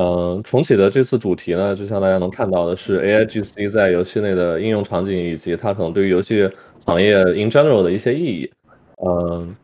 嗯，重启的这次主题呢，就像大家能看到的是 AIGC 在游戏内的应用场景，以及它可能对于游戏行业 in general 的一些意义。嗯，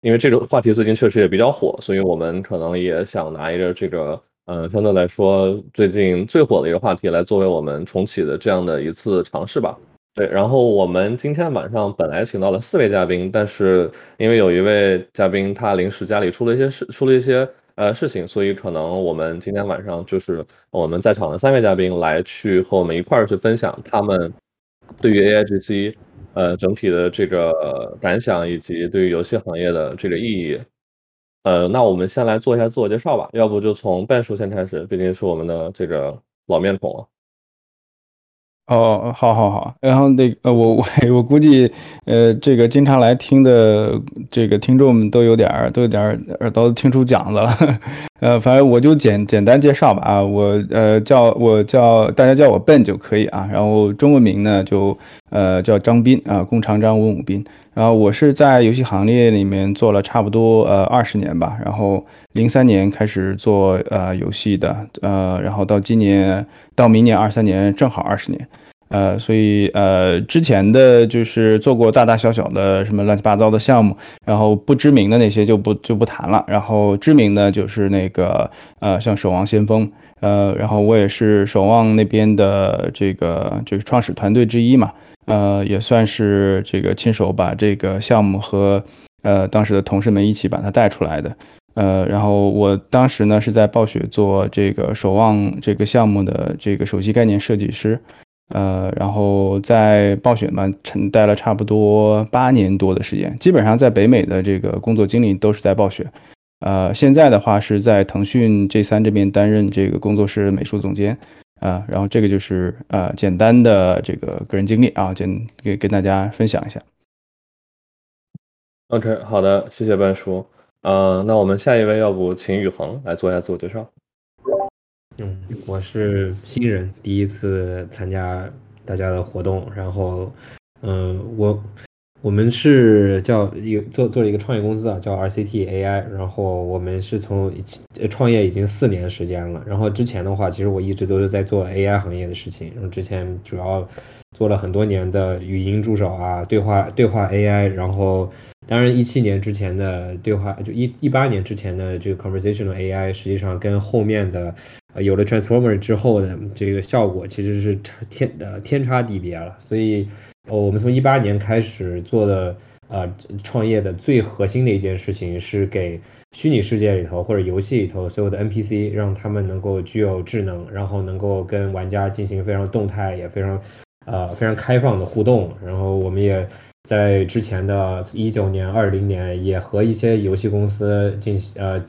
因为这个话题最近确实也比较火，所以我们可能也想拿一个这个，嗯，相对来说最近最火的一个话题来作为我们重启的这样的一次尝试吧。对，然后我们今天晚上本来请到了四位嘉宾，但是因为有一位嘉宾他临时家里出了一些事，出了一些。呃，事情，所以可能我们今天晚上就是我们在场的三位嘉宾来去和我们一块儿去分享他们对于 AIGC 呃整体的这个感想，以及对于游戏行业的这个意义。呃，那我们先来做一下自我介绍吧，要不就从半叔先开始，毕竟是我们的这个老面孔了。哦，好，好，好。然后那呃，我 我我估计，呃，这个经常来听的这个听众们都有点儿都有点儿耳朵听出茧子了。呃，反正我就简简单介绍吧啊，我呃叫我叫大家叫我笨就可以啊。然后中文名呢就呃叫张斌啊，弓长张文武斌。然后我是在游戏行业里面做了差不多呃二十年吧。然后零三年开始做呃游戏的，呃，然后到今年到明年二三年正好二十年。呃，所以呃，之前的就是做过大大小小的什么乱七八糟的项目，然后不知名的那些就不就不谈了。然后知名的就是那个呃，像守望先锋，呃，然后我也是守望那边的这个就是创始团队之一嘛，呃，也算是这个亲手把这个项目和呃当时的同事们一起把它带出来的。呃，然后我当时呢是在暴雪做这个守望这个项目的这个首席概念设计师。呃，然后在暴雪嘛，沉待了差不多八年多的时间，基本上在北美的这个工作经历都是在暴雪。呃，现在的话是在腾讯 G 三这边担任这个工作室美术总监。啊，然后这个就是呃简单的这个个人经历啊，简给跟大家分享一下。OK，好的，谢谢半叔。呃，那我们下一位，要不请宇恒来做一下自我介绍。嗯，我是新人，第一次参加大家的活动。然后，嗯，我我们是叫有做做了一个创业公司啊，叫 RCT AI。然后我们是从创业已经四年时间了。然后之前的话，其实我一直都是在做 AI 行业的事情。然后之前主要做了很多年的语音助手啊，对话对话 AI。然后，当然一七年之前的对话，就一一八年之前的这个 conversational AI，实际上跟后面的。呃，有了 Transformer 之后的这个效果其实是天呃天差地别了。所以，哦我们从一八年开始做的呃创业的最核心的一件事情是给虚拟世界里头或者游戏里头所有的 NPC 让他们能够具有智能，然后能够跟玩家进行非常动态也非常呃非常开放的互动。然后我们也在之前的一九年、二零年也和一些游戏公司进行呃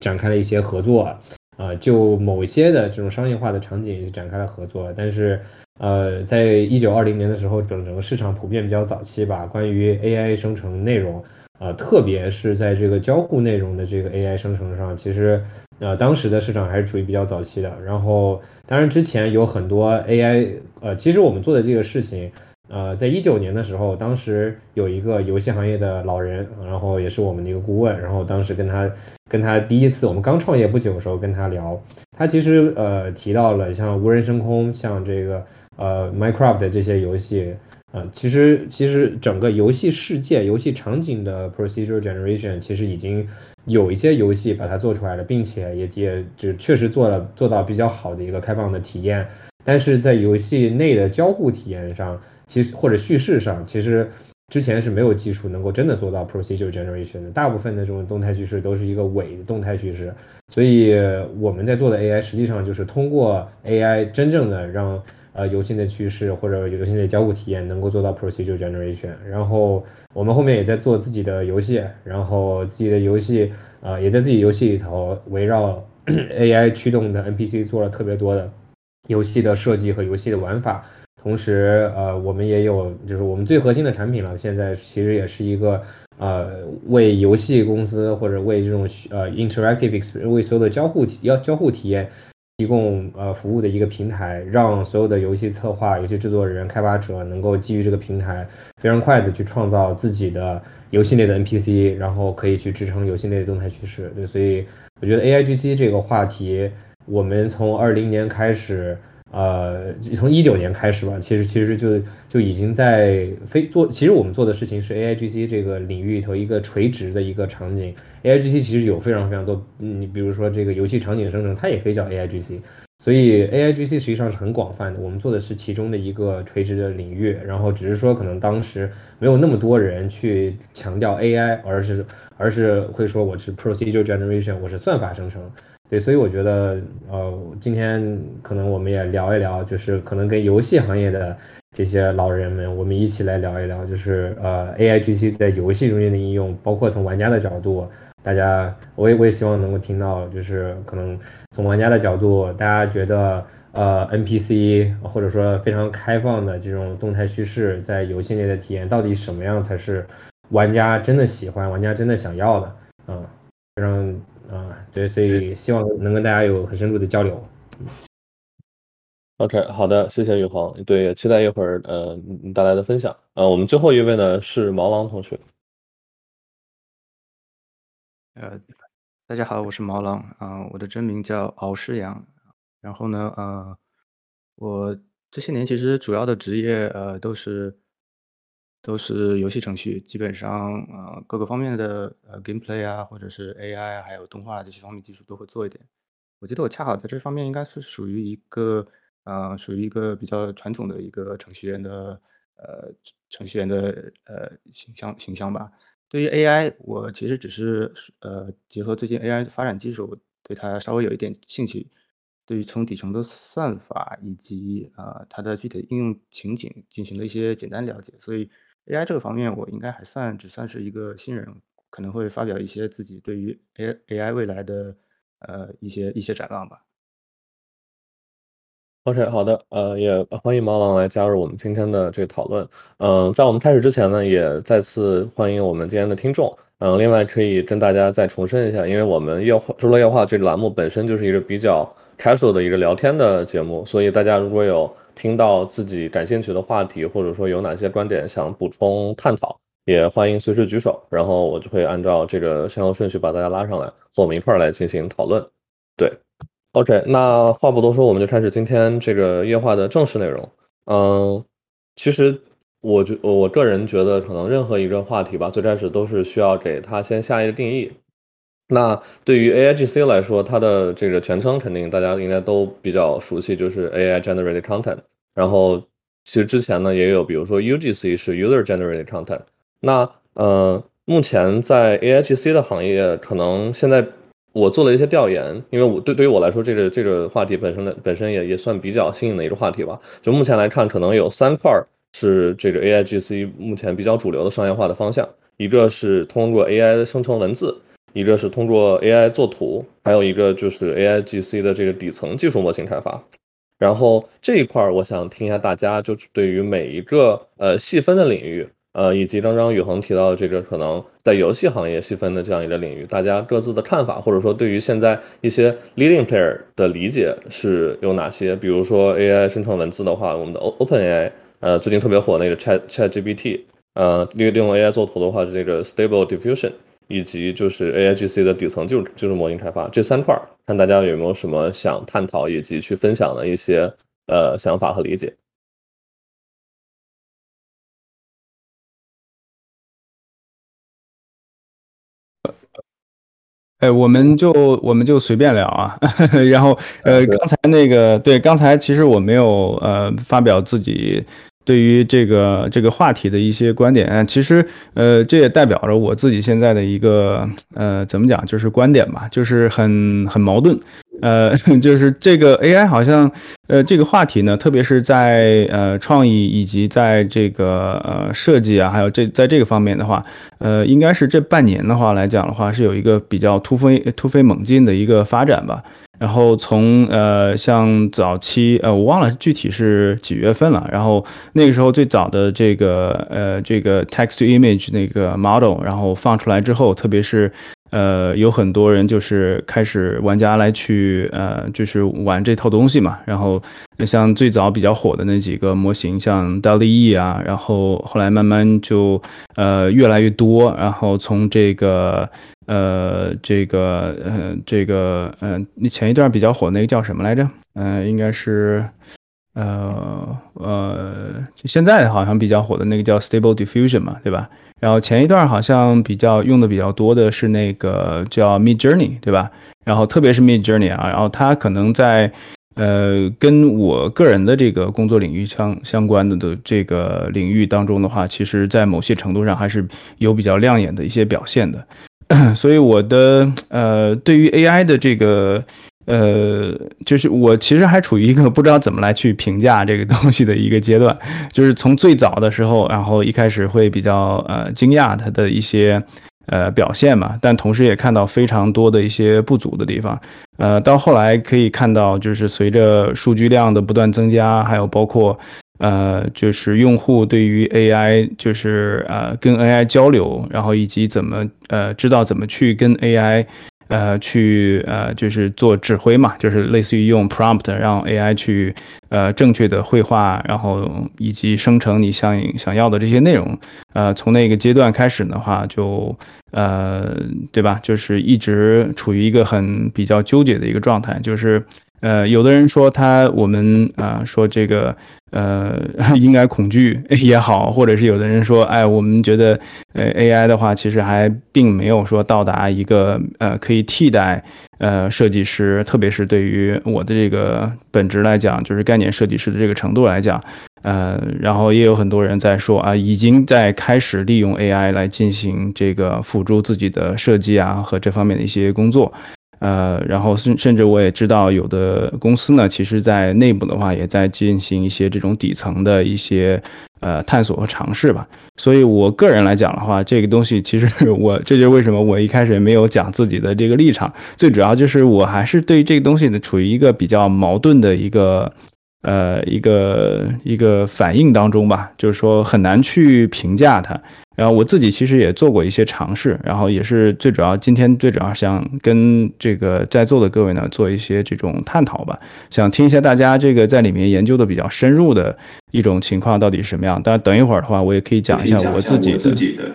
展开了一些合作。啊，就某些的这种商业化的场景展开了合作，但是，呃，在一九二零年的时候，整整个市场普遍比较早期吧。关于 AI 生成内容，呃，特别是在这个交互内容的这个 AI 生成上，其实，呃，当时的市场还是处于比较早期的。然后，当然之前有很多 AI，呃，其实我们做的这个事情。呃，在一九年的时候，当时有一个游戏行业的老人，然后也是我们的一个顾问，然后当时跟他跟他第一次我们刚创业不久的时候跟他聊，他其实呃提到了像无人升空，像这个呃 Minecraft 这些游戏，呃，其实其实整个游戏世界、游戏场景的 Procedure Generation 其实已经有一些游戏把它做出来了，并且也也就确实做了做到比较好的一个开放的体验，但是在游戏内的交互体验上。其实或者叙事上，其实之前是没有技术能够真的做到 procedure generation 的。大部分的这种动态叙事都是一个伪动态叙事，所以我们在做的 AI 实际上就是通过 AI 真正的让呃游戏的趋势或者游戏的交互体验能够做到 procedure generation。然后我们后面也在做自己的游戏，然后自己的游戏呃也在自己游戏里头围绕 AI 驱动的 NPC 做了特别多的游戏的设计和游戏的玩法。同时，呃，我们也有，就是我们最核心的产品了。现在其实也是一个，呃，为游戏公司或者为这种呃 interactive experience 为所有的交互体要交互体验提供呃服务的一个平台，让所有的游戏策划、游戏制作人、开发者能够基于这个平台非常快的去创造自己的游戏内的 NPC，然后可以去支撑游戏内的动态趋势。对，所以我觉得 AIGC 这个话题。我们从二零年开始。呃，从一九年开始吧，其实其实就就已经在非做，其实我们做的事情是 A I G C 这个领域里头一个垂直的一个场景。A I G C 其实有非常非常多，你比如说这个游戏场景生成，它也可以叫 A I G C。所以 A I G C 实际上是很广泛的，我们做的是其中的一个垂直的领域，然后只是说可能当时没有那么多人去强调 A I，而是而是会说我是 Procedure Generation，我是算法生成。对，所以我觉得，呃，今天可能我们也聊一聊，就是可能跟游戏行业的这些老人们，我们一起来聊一聊，就是呃，A I G C 在游戏中间的应用，包括从玩家的角度，大家，我也我也希望能够听到，就是可能从玩家的角度，大家觉得，呃，N P C 或者说非常开放的这种动态叙事，在游戏内的体验，到底什么样才是玩家真的喜欢，玩家真的想要的，嗯，非常。啊，对，所以希望能跟大家有很深入的交流。OK，好的，谢谢宇航。对，也期待一会儿呃你带来的分享。呃，我们最后一位呢是毛狼同学。呃，大家好，我是毛狼啊，我的真名叫敖诗阳。然后呢，呃，我这些年其实主要的职业呃都是。都是游戏程序，基本上呃各个方面的呃 gameplay 啊，或者是 AI 还有动画这些方面技术都会做一点。我记得我恰好在这方面应该是属于一个呃属于一个比较传统的一个程序员的呃程序员的呃形象形象吧。对于 AI，我其实只是呃结合最近 AI 发展技术，对它稍微有一点兴趣。对于从底层的算法以及啊它的具体应用情景进行了一些简单了解，所以。AI 这个方面，我应该还算只算是一个新人，可能会发表一些自己对于 A AI 未来的呃一些一些展望吧。OK，好的，呃，也欢迎毛狼来加入我们今天的这个讨论。嗯，在我们开始之前呢，也再次欢迎我们今天的听众。嗯，另外可以跟大家再重申一下，因为我们夜话周乐夜话这个栏目本身就是一个比较 casual 的一个聊天的节目，所以大家如果有听到自己感兴趣的话题，或者说有哪些观点想补充探讨，也欢迎随时举手，然后我就会按照这个先后顺序把大家拉上来，和我们一块儿来进行讨论。对，OK，那话不多说，我们就开始今天这个夜话的正式内容。嗯，其实我觉我个人觉得，可能任何一个话题吧，最开始都是需要给它先下一个定义。那对于 A I G C 来说，它的这个全称肯定大家应该都比较熟悉，就是 A I Generated Content。然后其实之前呢也有，比如说 U G C 是 User Generated Content。那呃，目前在 A I G C 的行业，可能现在我做了一些调研，因为我对对于我来说，这个这个话题本身的本身也也算比较新颖的一个话题吧。就目前来看，可能有三块是这个 A I G C 目前比较主流的商业化的方向，一个是通过 A I 生成文字。一个是通过 AI 做图，还有一个就是 AI GC 的这个底层技术模型开发。然后这一块儿，我想听一下大家，就是对于每一个呃细分的领域，呃，以及刚刚宇恒提到的这个可能在游戏行业细分的这样一个领域，大家各自的看法，或者说对于现在一些 leading player 的理解是有哪些？比如说 AI 生成文字的话，我们的 OpenAI，呃，最近特别火那个 Chat ChatGPT，呃，利利用 AI 做图的话是这个 Stable Diffusion。以及就是 A I G C 的底层就是就是模型开发这三块，看大家有没有什么想探讨以及去分享的一些呃想法和理解。哎，我们就我们就随便聊啊，然后呃，刚才那个对，刚才其实我没有呃发表自己。对于这个这个话题的一些观点，其实，呃，这也代表着我自己现在的一个，呃，怎么讲，就是观点吧，就是很很矛盾，呃，就是这个 AI 好像，呃，这个话题呢，特别是在呃创意以及在这个呃设计啊，还有这在这个方面的话，呃，应该是这半年的话来讲的话，是有一个比较突飞突飞猛进的一个发展吧。然后从呃像早期呃我忘了具体是几月份了，然后那个时候最早的这个呃这个 text to image 那个 model，然后放出来之后，特别是呃，有很多人就是开始玩家来去呃，就是玩这套东西嘛。然后像最早比较火的那几个模型，像 DALL-E 啊，然后后来慢慢就呃越来越多。然后从这个呃这个呃这个呃，你前一段比较火那个叫什么来着？嗯，应该是呃呃，就现在好像比较火的那个叫 Stable Diffusion 嘛，对吧？然后前一段好像比较用的比较多的是那个叫 Mid Journey，对吧？然后特别是 Mid Journey 啊，然后它可能在呃跟我个人的这个工作领域相相关的的这个领域当中的话，其实在某些程度上还是有比较亮眼的一些表现的。所以我的呃对于 AI 的这个。呃，就是我其实还处于一个不知道怎么来去评价这个东西的一个阶段，就是从最早的时候，然后一开始会比较呃惊讶它的一些呃表现嘛，但同时也看到非常多的一些不足的地方，呃，到后来可以看到，就是随着数据量的不断增加，还有包括呃，就是用户对于 AI 就是呃跟 AI 交流，然后以及怎么呃知道怎么去跟 AI。呃，去呃，就是做指挥嘛，就是类似于用 prompt 让 AI 去呃正确的绘画，然后以及生成你想想要的这些内容。呃，从那个阶段开始的话，就呃，对吧？就是一直处于一个很比较纠结的一个状态，就是呃，有的人说他我们啊说这个。呃，应该恐惧也好，或者是有的人说，哎，我们觉得，呃，AI 的话，其实还并没有说到达一个呃可以替代呃设计师，特别是对于我的这个本职来讲，就是概念设计师的这个程度来讲，呃，然后也有很多人在说啊，已经在开始利用 AI 来进行这个辅助自己的设计啊和这方面的一些工作。呃，然后甚甚至我也知道，有的公司呢，其实在内部的话，也在进行一些这种底层的一些呃探索和尝试吧。所以我个人来讲的话，这个东西其实我这就是为什么我一开始也没有讲自己的这个立场，最主要就是我还是对这个东西呢处于一个比较矛盾的一个呃一个一个反应当中吧，就是说很难去评价它。然后我自己其实也做过一些尝试，然后也是最主要，今天最主要想跟这个在座的各位呢做一些这种探讨吧，想听一下大家这个在里面研究的比较深入的一种情况到底是什么样。当然，等一会儿的话，我也可以讲一下我自己的，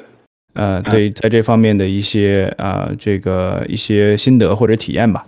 呃，对，在这方面的一些啊，这个一些心得或者体验吧。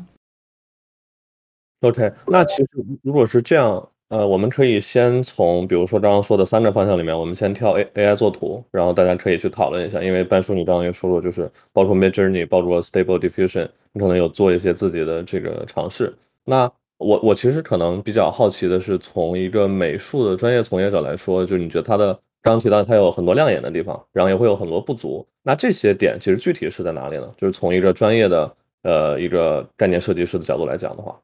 OK，那其实如果是这样。呃，我们可以先从比如说刚刚说的三个方向里面，我们先跳 A A I 做图，然后大家可以去讨论一下。因为半叔你刚刚也说过，就是包括 Mid Journey，包括 Stable Diffusion，你可能有做一些自己的这个尝试。那我我其实可能比较好奇的是，从一个美术的专业从业者来说，就你觉得它的刚刚提到它有很多亮眼的地方，然后也会有很多不足。那这些点其实具体是在哪里呢？就是从一个专业的呃一个概念设计师的角度来讲的话。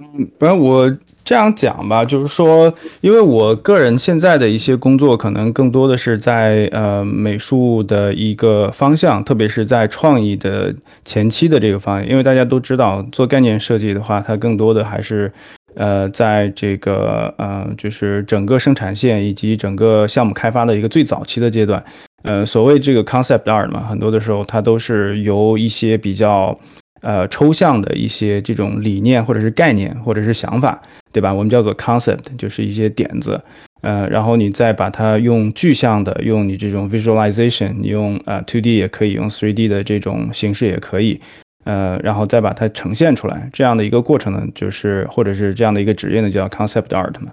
嗯，不然我这样讲吧，就是说，因为我个人现在的一些工作，可能更多的是在呃美术的一个方向，特别是在创意的前期的这个方向。因为大家都知道，做概念设计的话，它更多的还是呃在这个呃就是整个生产线以及整个项目开发的一个最早期的阶段。呃，所谓这个 concept art 嘛，很多的时候它都是由一些比较。呃，抽象的一些这种理念，或者是概念，或者是想法，对吧？我们叫做 concept，就是一些点子。呃，然后你再把它用具象的，用你这种 visualization，你用呃 two D 也可以，用 three D 的这种形式也可以。呃，然后再把它呈现出来，这样的一个过程呢，就是或者是这样的一个职业呢，叫 concept art 嘛。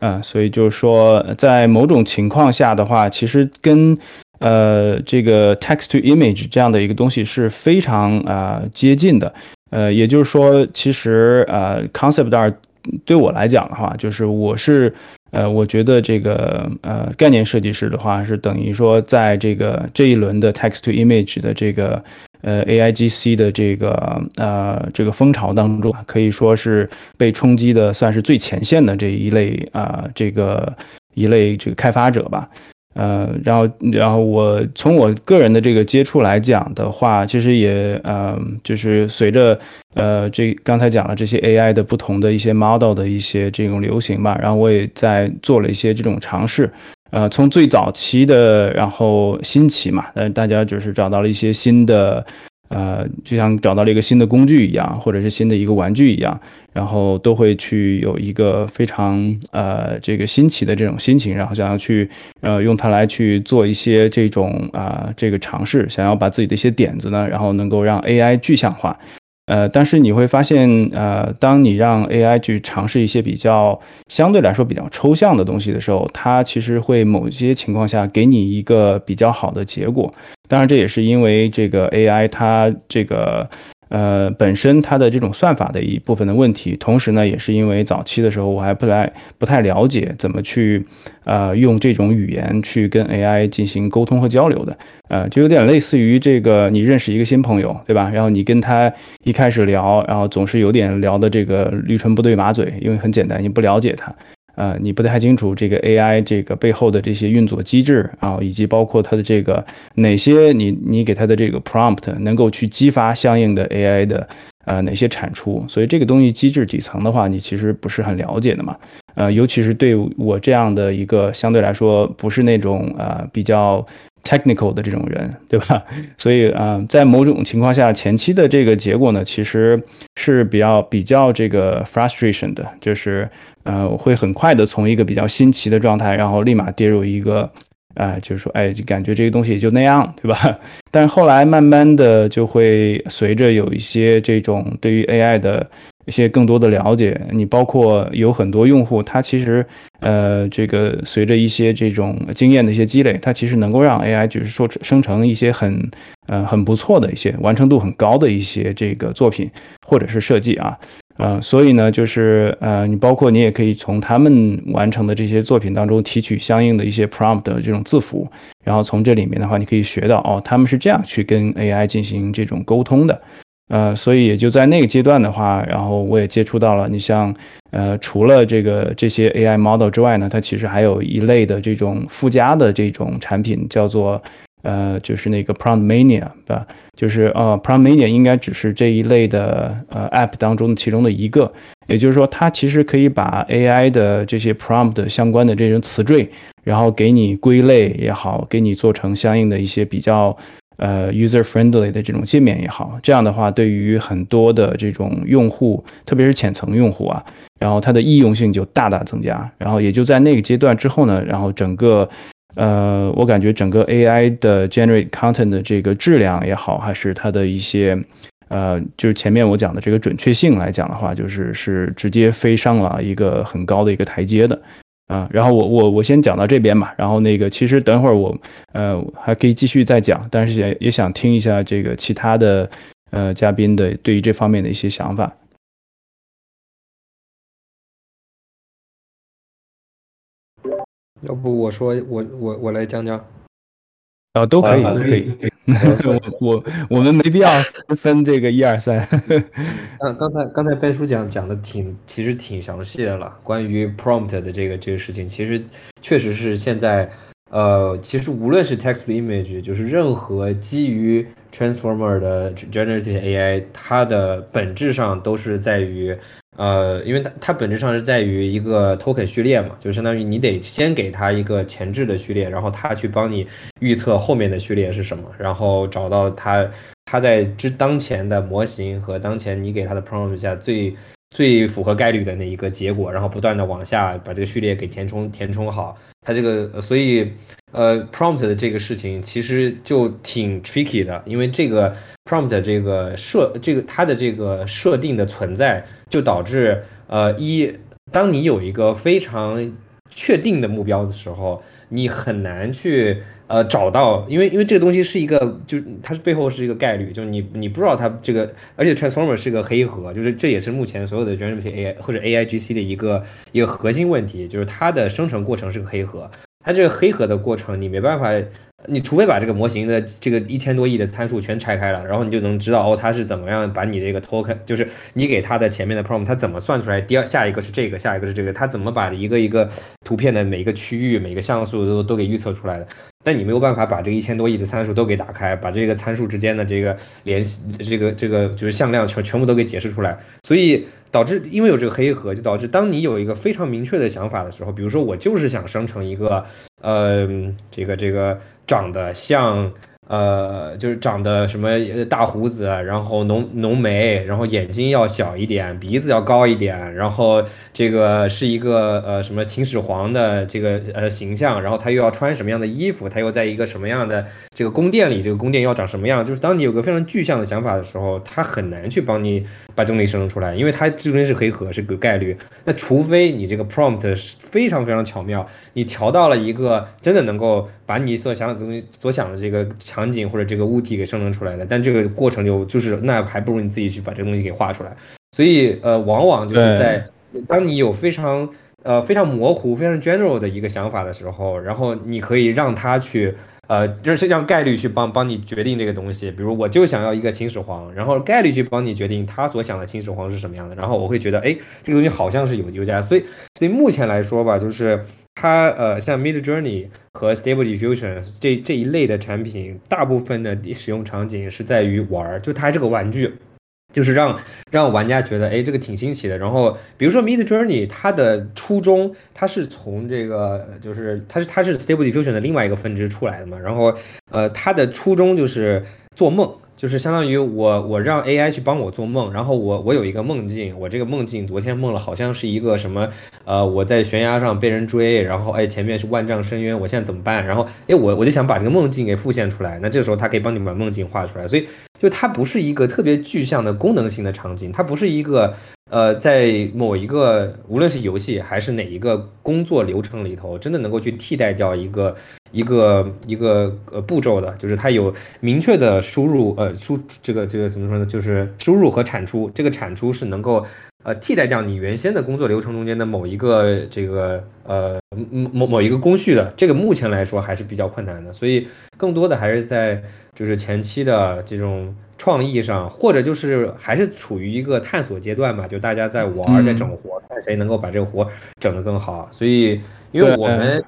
啊，所以就是说，在某种情况下的话，其实跟呃，这个 text to image 这样的一个东西是非常啊接近的，呃，也就是说，其实呃 concept art 对我来讲的话，就是我是呃，我觉得这个呃概念设计师的话，是等于说在这个这一轮的 text to image 的这个呃 AIGC 的这个呃这个风潮当中，可以说是被冲击的算是最前线的这一类啊这个一类这个开发者吧。呃，然后，然后我从我个人的这个接触来讲的话，其实也，呃，就是随着，呃，这刚才讲了这些 AI 的不同的一些 model 的一些这种流行吧，然后我也在做了一些这种尝试，呃，从最早期的，然后新奇嘛，呃，大家就是找到了一些新的，呃，就像找到了一个新的工具一样，或者是新的一个玩具一样，然后都会去有一个非常呃这个新奇的这种心情，然后想要去呃用它来去做一些这种啊这个尝试，想要把自己的一些点子呢，然后能够让 AI 具象化。呃，但是你会发现，呃，当你让 AI 去尝试一些比较相对来说比较抽象的东西的时候，它其实会某些情况下给你一个比较好的结果。当然，这也是因为这个 AI 它这个。呃，本身它的这种算法的一部分的问题，同时呢，也是因为早期的时候我还不太不太了解怎么去，呃，用这种语言去跟 AI 进行沟通和交流的，呃，就有点类似于这个你认识一个新朋友，对吧？然后你跟他一开始聊，然后总是有点聊的这个驴唇不对马嘴，因为很简单，你不了解他。呃，你不太清楚这个 AI 这个背后的这些运作机制啊，以及包括它的这个哪些你你给它的这个 prompt 能够去激发相应的 AI 的呃哪些产出，所以这个东西机制底层的话，你其实不是很了解的嘛。呃，尤其是对我这样的一个相对来说不是那种呃比较 technical 的这种人，对吧？所以啊，在某种情况下，前期的这个结果呢，其实是比较比较这个 frustration 的，就是。呃，我会很快的从一个比较新奇的状态，然后立马跌入一个，啊，就是说，哎，就感觉这个东西也就那样，对吧？但后来慢慢的就会随着有一些这种对于 AI 的一些更多的了解，你包括有很多用户，他其实，呃，这个随着一些这种经验的一些积累，他其实能够让 AI 就是说生成一些很，呃，很不错的一些完成度很高的一些这个作品或者是设计啊。呃，所以呢，就是呃，你包括你也可以从他们完成的这些作品当中提取相应的一些 prompt 的这种字符，然后从这里面的话，你可以学到哦，他们是这样去跟 AI 进行这种沟通的。呃，所以也就在那个阶段的话，然后我也接触到了，你像呃，除了这个这些 AI model 之外呢，它其实还有一类的这种附加的这种产品，叫做。呃，就是那个 Prompt Mania，对吧？就是呃，Prompt Mania 应该只是这一类的呃 App 当中的其中的一个。也就是说，它其实可以把 AI 的这些 Prompt 相关的这种词缀，然后给你归类也好，给你做成相应的一些比较呃 user friendly 的这种界面也好。这样的话，对于很多的这种用户，特别是浅层用户啊，然后它的易用性就大大增加。然后也就在那个阶段之后呢，然后整个。呃，我感觉整个 AI 的 generate content 的这个质量也好，还是它的一些，呃，就是前面我讲的这个准确性来讲的话，就是是直接飞上了一个很高的一个台阶的，啊，然后我我我先讲到这边吧，然后那个其实等会儿我呃还可以继续再讲，但是也也想听一下这个其他的呃嘉宾的对于这方面的一些想法。要不我说我我我来讲讲，啊，都可以都可以，我我我们没必要分这个一二三。刚刚才刚才白叔讲讲的挺其实挺详细的了，关于 prompt 的这个这个事情，其实确实是现在呃，其实无论是 text image，就是任何基于 transformer 的 generative AI，它的本质上都是在于。呃，因为它它本质上是在于一个 token 序列嘛，就相当于你得先给它一个前置的序列，然后它去帮你预测后面的序列是什么，然后找到它它在之当前的模型和当前你给它的 prompt 下最最符合概率的那一个结果，然后不断的往下把这个序列给填充填充好。它这个所以呃 prompt 的这个事情其实就挺 tricky 的，因为这个 prompt 这个设这个它的这个设定的存在。就导致，呃，一，当你有一个非常确定的目标的时候，你很难去，呃，找到，因为因为这个东西是一个，就它是背后是一个概率，就是你你不知道它这个，而且 transformer 是个黑盒，就是这也是目前所有的 generative AI 或者 AIGC 的一个一个核心问题，就是它的生成过程是个黑盒，它这个黑盒的过程你没办法。你除非把这个模型的这个一千多亿的参数全拆开了，然后你就能知道哦，它是怎么样把你这个 token，就是你给它的前面的 prompt，它怎么算出来？第二下一个是这个，下一个是这个，它怎么把一个一个图片的每一个区域、每个像素都都给预测出来的？但你没有办法把这个一千多亿的参数都给打开，把这个参数之间的这个联系、这个这个就是向量全全部都给解释出来。所以导致因为有这个黑盒，就导致当你有一个非常明确的想法的时候，比如说我就是想生成一个，呃，这个这个长得像。呃，就是长得什么大胡子，然后浓浓眉，然后眼睛要小一点，鼻子要高一点，然后这个是一个呃什么秦始皇的这个呃形象，然后他又要穿什么样的衣服，他又在一个什么样的这个宫殿里，这个宫殿要长什么样？就是当你有个非常具象的想法的时候，他很难去帮你把这东西生成出来，因为它这东西是黑盒，是个概率。那除非你这个 prompt 是非常非常巧妙，你调到了一个真的能够把你所想的东西、所想的这个强场景或者这个物体给生成出来的，但这个过程就就是那还不如你自己去把这个东西给画出来。所以呃，往往就是在当你有非常呃非常模糊、非常 general 的一个想法的时候，然后你可以让他去呃，就是让概率去帮帮你决定这个东西。比如我就想要一个秦始皇，然后概率去帮你决定他所想的秦始皇是什么样的。然后我会觉得，哎，这个东西好像是有有价。所以所以目前来说吧，就是。它呃，像 Mid Journey 和 Stable Diffusion 这这一类的产品，大部分的使用场景是在于玩儿，就它这个玩具，就是让让玩家觉得，哎，这个挺新奇的。然后，比如说 Mid Journey，它的初衷，它是从这个，就是它是它是 Stable Diffusion 的另外一个分支出来的嘛。然后，呃，它的初衷就是做梦。就是相当于我我让 AI 去帮我做梦，然后我我有一个梦境，我这个梦境昨天梦了，好像是一个什么呃我在悬崖上被人追，然后哎前面是万丈深渊，我现在怎么办？然后哎我我就想把这个梦境给复现出来，那这个时候它可以帮你把梦境画出来，所以就它不是一个特别具象的功能性的场景，它不是一个呃在某一个无论是游戏还是哪一个工作流程里头，真的能够去替代掉一个。一个一个呃步骤的，就是它有明确的输入，呃输这个这个怎么说呢？就是输入和产出，这个产出是能够呃替代掉你原先的工作流程中间的某一个这个呃某某一个工序的。这个目前来说还是比较困难的，所以更多的还是在就是前期的这种创意上，或者就是还是处于一个探索阶段吧，就大家在玩在整活，看谁能够把这个活整得更好。所以因为我们。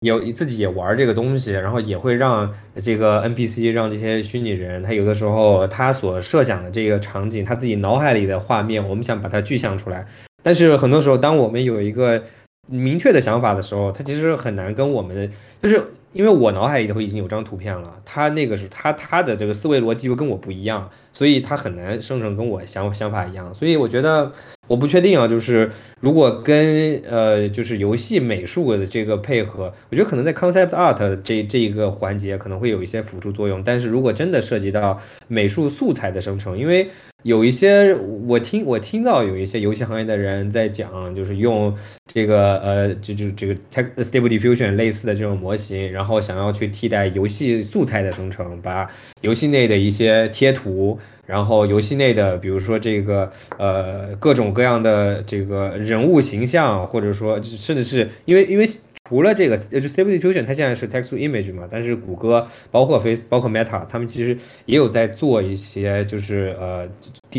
有自己也玩这个东西，然后也会让这个 NPC，让这些虚拟人，他有的时候他所设想的这个场景，他自己脑海里的画面，我们想把它具象出来。但是很多时候，当我们有一个明确的想法的时候，他其实很难跟我们的，就是因为我脑海里头已经有张图片了，他那个是他他的这个思维逻辑又跟我不一样，所以他很难生成跟我想想法一样。所以我觉得。我不确定啊，就是如果跟呃，就是游戏美术的这个配合，我觉得可能在 concept art 这这一个环节可能会有一些辅助作用。但是如果真的涉及到美术素材的生成，因为有一些我听我听到有一些游戏行业的人在讲，就是用这个呃，就就这个 stable diffusion 类似的这种模型，然后然后想要去替代游戏素材的生成，把游戏内的一些贴图。然后游戏内的，比如说这个呃各种各样的这个人物形象，或者说甚至是因为因为除了这个就 Stable Diffusion，它现在是 Text to Image 嘛，但是谷歌包括 Face 包括 Meta，他们其实也有在做一些就是呃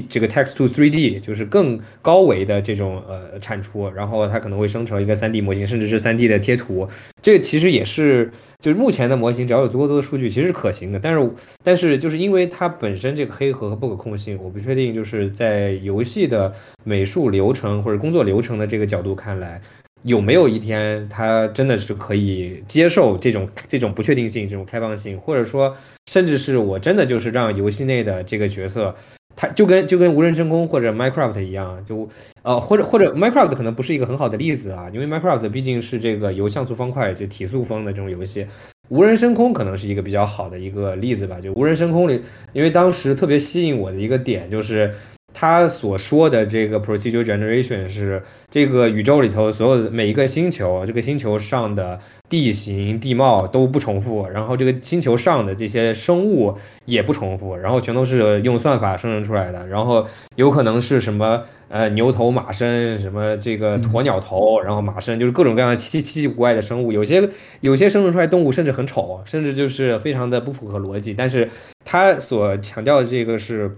这个 Text to 3D，就是更高维的这种呃产出，然后它可能会生成一个 3D 模型，甚至是 3D 的贴图，这个其实也是。就是目前的模型，只要有足够多的数据，其实是可行的。但是，但是就是因为它本身这个黑盒和不可控性，我不确定就是在游戏的美术流程或者工作流程的这个角度看来，有没有一天它真的是可以接受这种这种不确定性、这种开放性，或者说，甚至是我真的就是让游戏内的这个角色。它就跟就跟无人深空或者 Minecraft 一样，就呃或者或者 Minecraft 可能不是一个很好的例子啊，因为 Minecraft 毕竟是这个由像素方块就体速风的这种游戏，无人深空可能是一个比较好的一个例子吧。就无人深空里，因为当时特别吸引我的一个点就是。他所说的这个 procedure generation 是这个宇宙里头所有的每一个星球，这个星球上的地形地貌都不重复，然后这个星球上的这些生物也不重复，然后全都是用算法生成出来的，然后有可能是什么呃牛头马身，什么这个鸵鸟头，然后马身，就是各种各样奇奇奇怪的生物，有些有些生成出来动物甚至很丑，甚至就是非常的不符合逻辑，但是他所强调的这个是。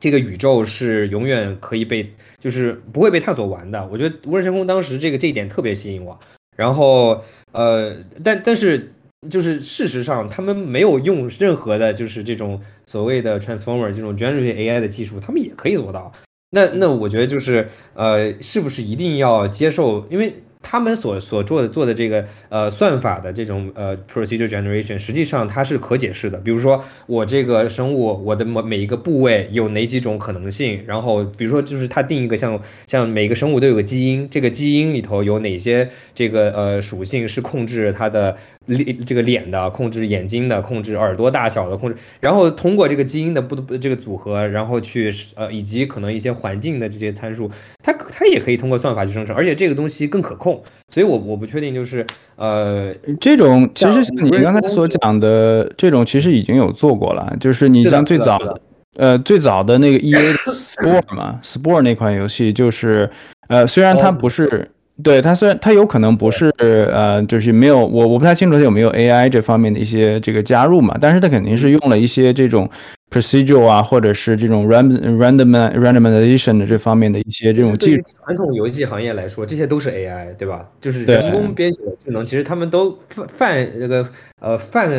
这个宇宙是永远可以被，就是不会被探索完的。我觉得无人深空当时这个这一点特别吸引我。然后，呃，但但是就是事实上，他们没有用任何的，就是这种所谓的 transformer 这种 generative AI 的技术，他们也可以做到。那那我觉得就是呃，是不是一定要接受？因为他们所所做的做的这个呃算法的这种呃 procedure generation，实际上它是可解释的。比如说我这个生物，我的每每一个部位有哪几种可能性，然后比如说就是它定一个像像每个生物都有个基因，这个基因里头有哪些这个呃属性是控制它的。脸这个脸的控制，眼睛的控制，耳朵大小的控制，然后通过这个基因的不这个组合，然后去呃以及可能一些环境的这些参数，它它也可以通过算法去生成，而且这个东西更可控，所以我我不确定就是呃这种其实你刚才所讲的这种其实已经有做过了，就是你像最早的呃最早的那个 E A Sport 嘛，Sport 那款游戏就是呃虽然它不是。对它虽然它有可能不是呃，就是没有我我不太清楚它有没有 AI 这方面的一些这个加入嘛，但是它肯定是用了一些这种 procedural 啊，或者是这种 random random randomization 的这方面的一些这种技术。传统游戏行业来说，这些都是 AI，对吧？就是人工编写的智能，其实他们都泛这个呃泛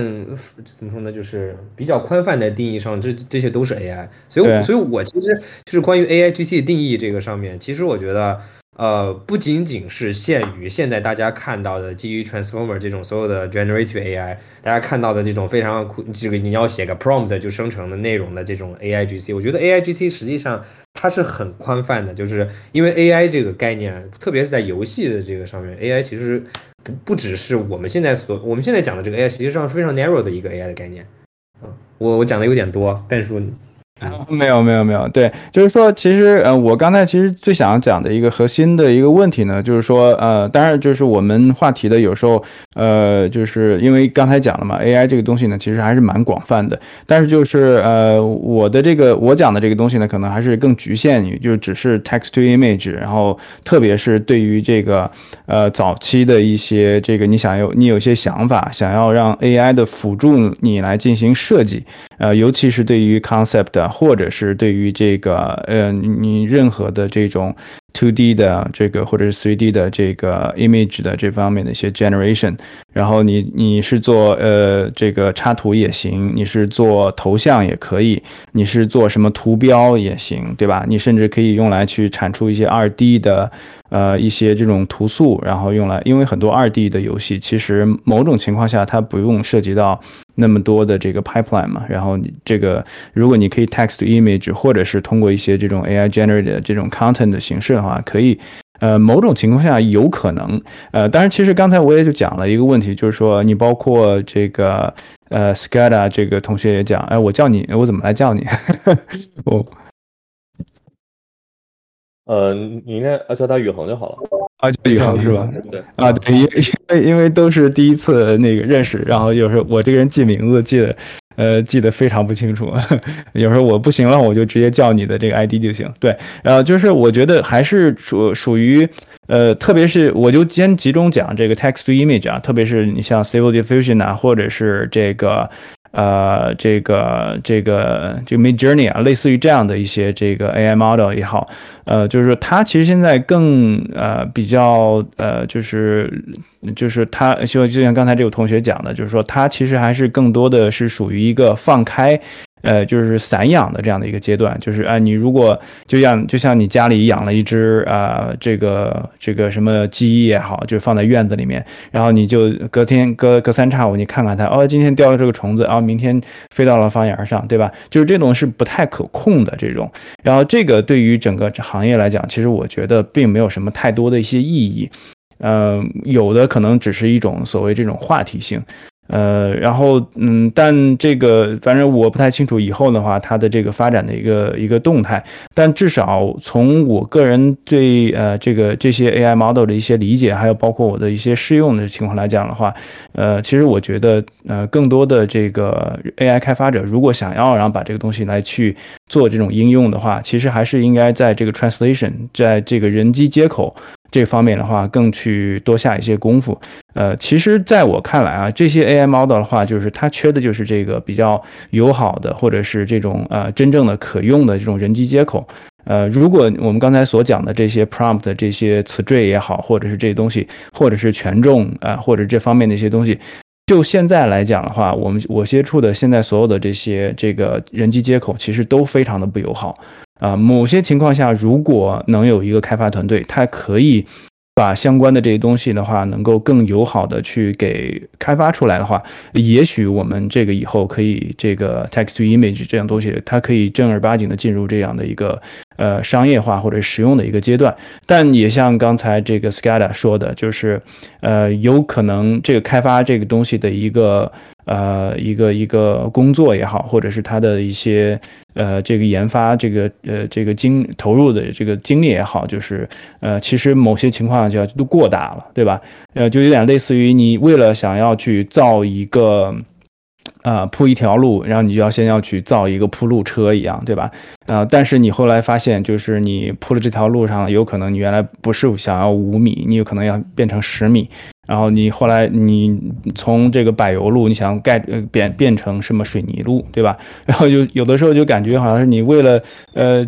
怎么说呢？就是比较宽泛的定义上，这这些都是 AI。所以所以我其实就是关于 AI GC 定义这个上面，其实我觉得。呃，不仅仅是限于现在大家看到的基于 Transformer 这种所有的 Generative AI，大家看到的这种非常，这个你要写个 Prompt 就生成的内容的这种 AI GC，我觉得 AI GC 实际上它是很宽泛的，就是因为 AI 这个概念，特别是在游戏的这个上面，AI 其实不不只是我们现在所我们现在讲的这个 AI，实际上是非常 narrow 的一个 AI 的概念。嗯，我我讲的有点多，但是。没有没有没有，对，就是说，其实呃，我刚才其实最想要讲的一个核心的一个问题呢，就是说，呃，当然就是我们话题的有时候，呃，就是因为刚才讲了嘛，AI 这个东西呢，其实还是蛮广泛的，但是就是呃，我的这个我讲的这个东西呢，可能还是更局限于，就只是 text to image，然后特别是对于这个呃早期的一些这个你想有你有些想法，想要让 AI 的辅助你来进行设计，呃，尤其是对于 concept。或者是对于这个呃，你任何的这种。two D 的这个或者是 three D 的这个 image 的这方面的一些 generation，然后你你是做呃这个插图也行，你是做头像也可以，你是做什么图标也行，对吧？你甚至可以用来去产出一些二 D 的呃一些这种图素，然后用来，因为很多二 D 的游戏其实某种情况下它不用涉及到那么多的这个 pipeline 嘛，然后你这个如果你可以 text image，或者是通过一些这种 AI generated 这种 content 的形式。的话可以，呃，某种情况下有可能，呃，当然，其实刚才我也就讲了一个问题，就是说，你包括这个，呃，Skada 这个同学也讲，哎，我叫你，我怎么来叫你？哦，呃，你应该叫他宇恒就好了，啊，叫宇恒是吧？对，啊，对，因为 因为都是第一次那个认识，然后有时候我这个人记名字记得。呃，记得非常不清楚，有时候我不行了，我就直接叫你的这个 ID 就行。对，然后就是我觉得还是属属于，呃，特别是我就先集中讲这个 text to image 啊，特别是你像 Stable Diffusion 啊，或者是这个。呃，这个这个这个 Mid Journey 啊，类似于这样的一些这个 AI model 也好，呃，就是说它其实现在更呃比较呃，就是就是它就就像刚才这位同学讲的，就是说它其实还是更多的是属于一个放开。呃，就是散养的这样的一个阶段，就是啊，你如果就像就像你家里养了一只啊，这个这个什么鸡也好，就放在院子里面，然后你就隔天隔隔三差五你看看它，哦，今天掉了这个虫子，然后明天飞到了房檐上，对吧？就是这种是不太可控的这种，然后这个对于整个行业来讲，其实我觉得并没有什么太多的一些意义，嗯，有的可能只是一种所谓这种话题性。呃，然后嗯，但这个反正我不太清楚以后的话，它的这个发展的一个一个动态。但至少从我个人对呃这个这些 AI model 的一些理解，还有包括我的一些试用的情况来讲的话，呃，其实我觉得呃更多的这个 AI 开发者如果想要然后把这个东西来去做这种应用的话，其实还是应该在这个 translation，在这个人机接口。这方面的话，更去多下一些功夫。呃，其实在我看来啊，这些 AI model 的话，就是它缺的就是这个比较友好的，或者是这种呃真正的可用的这种人机接口。呃，如果我们刚才所讲的这些 prompt 这些词缀也好，或者是这些东西，或者是权重啊，或者这方面的一些东西。就现在来讲的话，我们我接触的现在所有的这些这个人机接口，其实都非常的不友好啊。某些情况下，如果能有一个开发团队，它可以。把相关的这些东西的话，能够更友好的去给开发出来的话，也许我们这个以后可以这个 text to image 这样东西，它可以正儿八经的进入这样的一个呃商业化或者实用的一个阶段。但也像刚才这个 Scada 说的，就是呃有可能这个开发这个东西的一个。呃，一个一个工作也好，或者是他的一些呃这个研发这个呃这个精投入的这个精力也好，就是呃其实某些情况下就过大了，对吧？呃，就有点类似于你为了想要去造一个啊铺一条路，然后你就要先要去造一个铺路车一样，对吧？啊，但是你后来发现，就是你铺了这条路上，有可能你原来不是想要五米，你有可能要变成十米。然后你后来你从这个柏油路，你想盖呃变变成什么水泥路，对吧？然后就有的时候就感觉好像是你为了呃。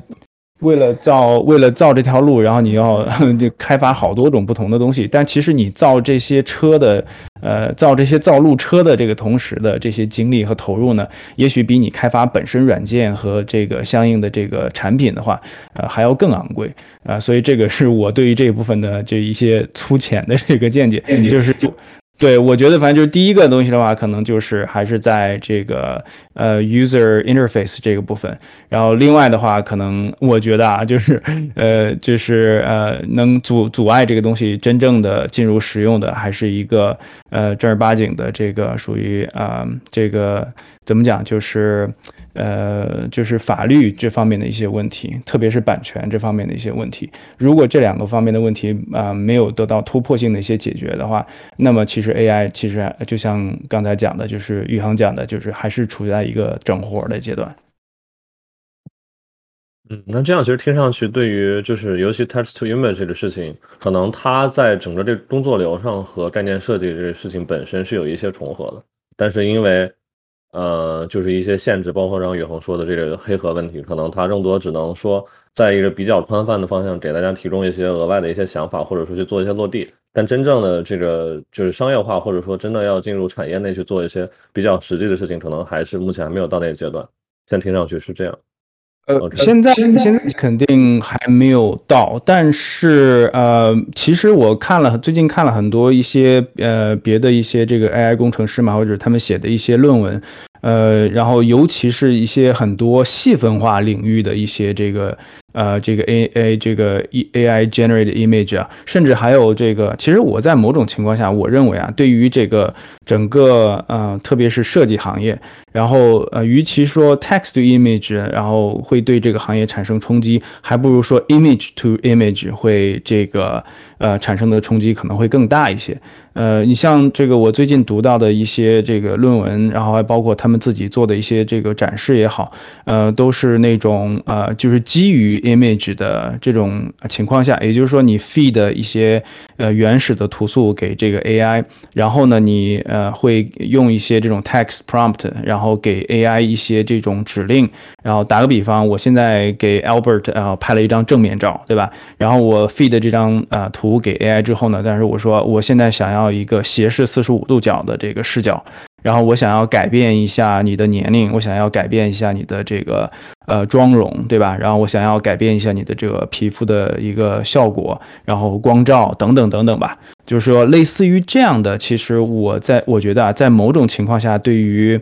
为了造为了造这条路，然后你要 就开发好多种不同的东西，但其实你造这些车的，呃，造这些造路车的这个同时的这些精力和投入呢，也许比你开发本身软件和这个相应的这个产品的话，呃，还要更昂贵啊。所以这个是我对于这一部分的这一些粗浅的这个见解，就是。对，我觉得反正就是第一个东西的话，可能就是还是在这个呃 user interface 这个部分。然后另外的话，可能我觉得啊，就是呃，就是呃，能阻阻碍这个东西真正的进入使用的，还是一个呃正儿八经的这个属于啊这个怎么讲，就是。呃，就是法律这方面的一些问题，特别是版权这方面的一些问题。如果这两个方面的问题啊没有得到突破性的一些解决的话，那么其实 AI 其实就像刚才讲的，就是宇航讲的，就是还是处在一个整活的阶段。嗯，那这样其实听上去，对于就是尤其 text to image 这个事情，可能它在整个这工作流上和概念设计这个事情本身是有一些重合的，但是因为。呃，就是一些限制，包括张宇恒说的这个黑盒问题，可能他更多只能说在一个比较宽泛的方向给大家提供一些额外的一些想法，或者说去做一些落地。但真正的这个就是商业化，或者说真的要进入产业内去做一些比较实际的事情，可能还是目前还没有到那个阶段。现在听上去是这样。呃，现在现在肯定还没有到，但是呃，其实我看了最近看了很多一些呃别的一些这个 AI 工程师嘛，或者他们写的一些论文，呃，然后尤其是一些很多细分化领域的一些这个。呃，这个 A A 这个 E A I generated image 啊，甚至还有这个，其实我在某种情况下，我认为啊，对于这个整个呃，特别是设计行业，然后呃，与其说 text to image，然后会对这个行业产生冲击，还不如说 image to image 会这个呃产生的冲击可能会更大一些。呃，你像这个我最近读到的一些这个论文，然后还包括他们自己做的一些这个展示也好，呃，都是那种呃，就是基于 image 的这种情况下，也就是说你 feed 一些呃原始的图素给这个 AI，然后呢，你呃会用一些这种 text prompt，然后给 AI 一些这种指令，然后打个比方，我现在给 Albert 呃拍了一张正面照，对吧？然后我 feed 这张呃图给 AI 之后呢，但是我说我现在想要一个斜视四十五度角的这个视角，然后我想要改变一下你的年龄，我想要改变一下你的这个呃妆容，对吧？然后我想要改变一下你的这个皮肤的一个效果，然后光照等等等等吧。就是说，类似于这样的，其实我在我觉得啊，在某种情况下，对于。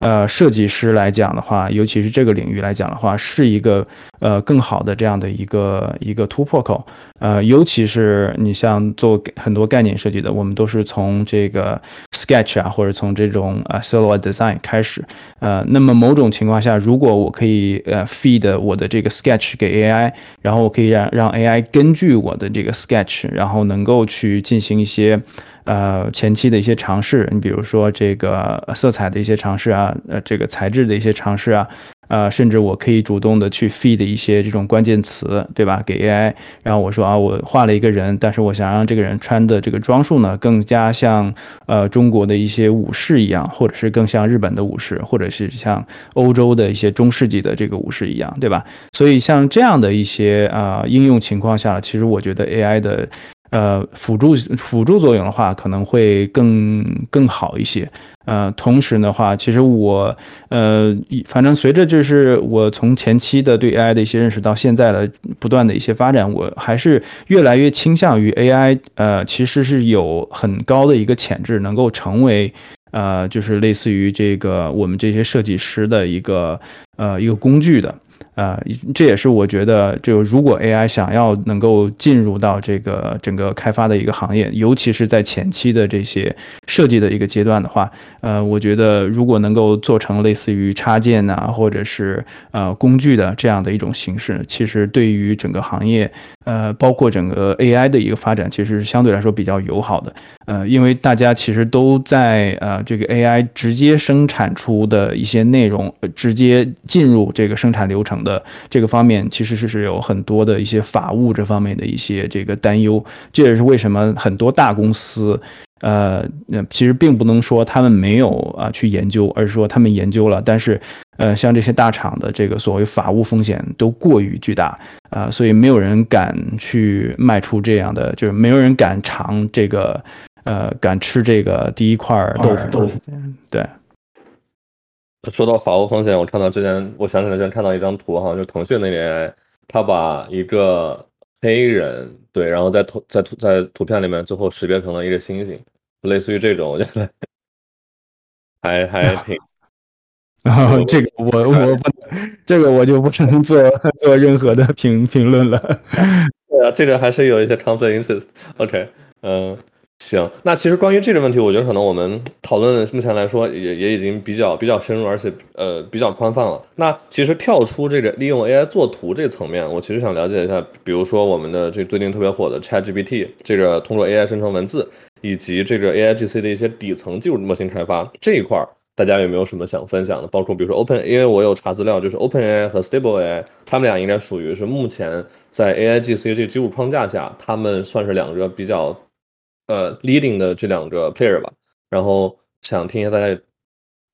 呃，设计师来讲的话，尤其是这个领域来讲的话，是一个呃更好的这样的一个一个突破口。呃，尤其是你像做很多概念设计的，我们都是从这个 Sketch 啊，或者从这种呃 Silhouette Design 开始。呃，那么某种情况下，如果我可以呃 feed 我的这个 Sketch 给 AI，然后我可以让让 AI 根据我的这个 Sketch，然后能够去进行一些。呃，前期的一些尝试，你比如说这个色彩的一些尝试啊，呃，这个材质的一些尝试啊，呃，甚至我可以主动的去 feed 一些这种关键词，对吧？给 AI，然后我说啊，我画了一个人，但是我想让这个人穿的这个装束呢，更加像呃中国的一些武士一样，或者是更像日本的武士，或者是像欧洲的一些中世纪的这个武士一样，对吧？所以像这样的一些啊应用情况下，其实我觉得 AI 的。呃辅助辅助作用的话，可能会更更好一些。呃，同时的话，其实我呃，反正随着就是我从前期的对 AI 的一些认识到现在的不断的一些发展，我还是越来越倾向于 AI，呃，其实是有很高的一个潜质，能够成为呃，就是类似于这个我们这些设计师的一个呃一个工具的。呃，这也是我觉得，就如果 AI 想要能够进入到这个整个开发的一个行业，尤其是在前期的这些设计的一个阶段的话，呃，我觉得如果能够做成类似于插件呐，或者是呃工具的这样的一种形式，其实对于整个行业，呃，包括整个 AI 的一个发展，其实是相对来说比较友好的。呃，因为大家其实都在呃这个 AI 直接生产出的一些内容，直接进入这个生产流程。的这个方面，其实是是有很多的一些法务这方面的一些这个担忧，这也是为什么很多大公司，呃，其实并不能说他们没有啊去研究，而是说他们研究了，但是，呃，像这些大厂的这个所谓法务风险都过于巨大啊，所以没有人敢去迈出这样的，就是没有人敢尝这个，呃，敢吃这个第一块豆腐豆腐，对。说到法务风险，我看到之前，我想起来之前看到一张图，好像就腾讯那边，他把一个黑人，对，然后在图在图在图片里面最后识别成了一个猩猩，类似于这种，我觉得还还 挺。啊，这个我我不，这个我就不能做做任何的评评论了。对啊，这个还是有一些 conflict interest。OK，嗯。行，那其实关于这个问题，我觉得可能我们讨论目前来说也也已经比较比较深入，而且呃比较宽泛了。那其实跳出这个利用 AI 做图这层面，我其实想了解一下，比如说我们的这最近特别火的 ChatGPT，这个通过 AI 生成文字，以及这个 AIGC 的一些底层技术模型开发这一块，大家有没有什么想分享的？包括比如说 Open，因为我有查资料，就是 OpenAI 和 Stable AI，他们俩应该属于是目前在 AIGC 这个基础框架下，他们算是两个比较。呃，leading 的这两个 player 吧，然后想听一下大家，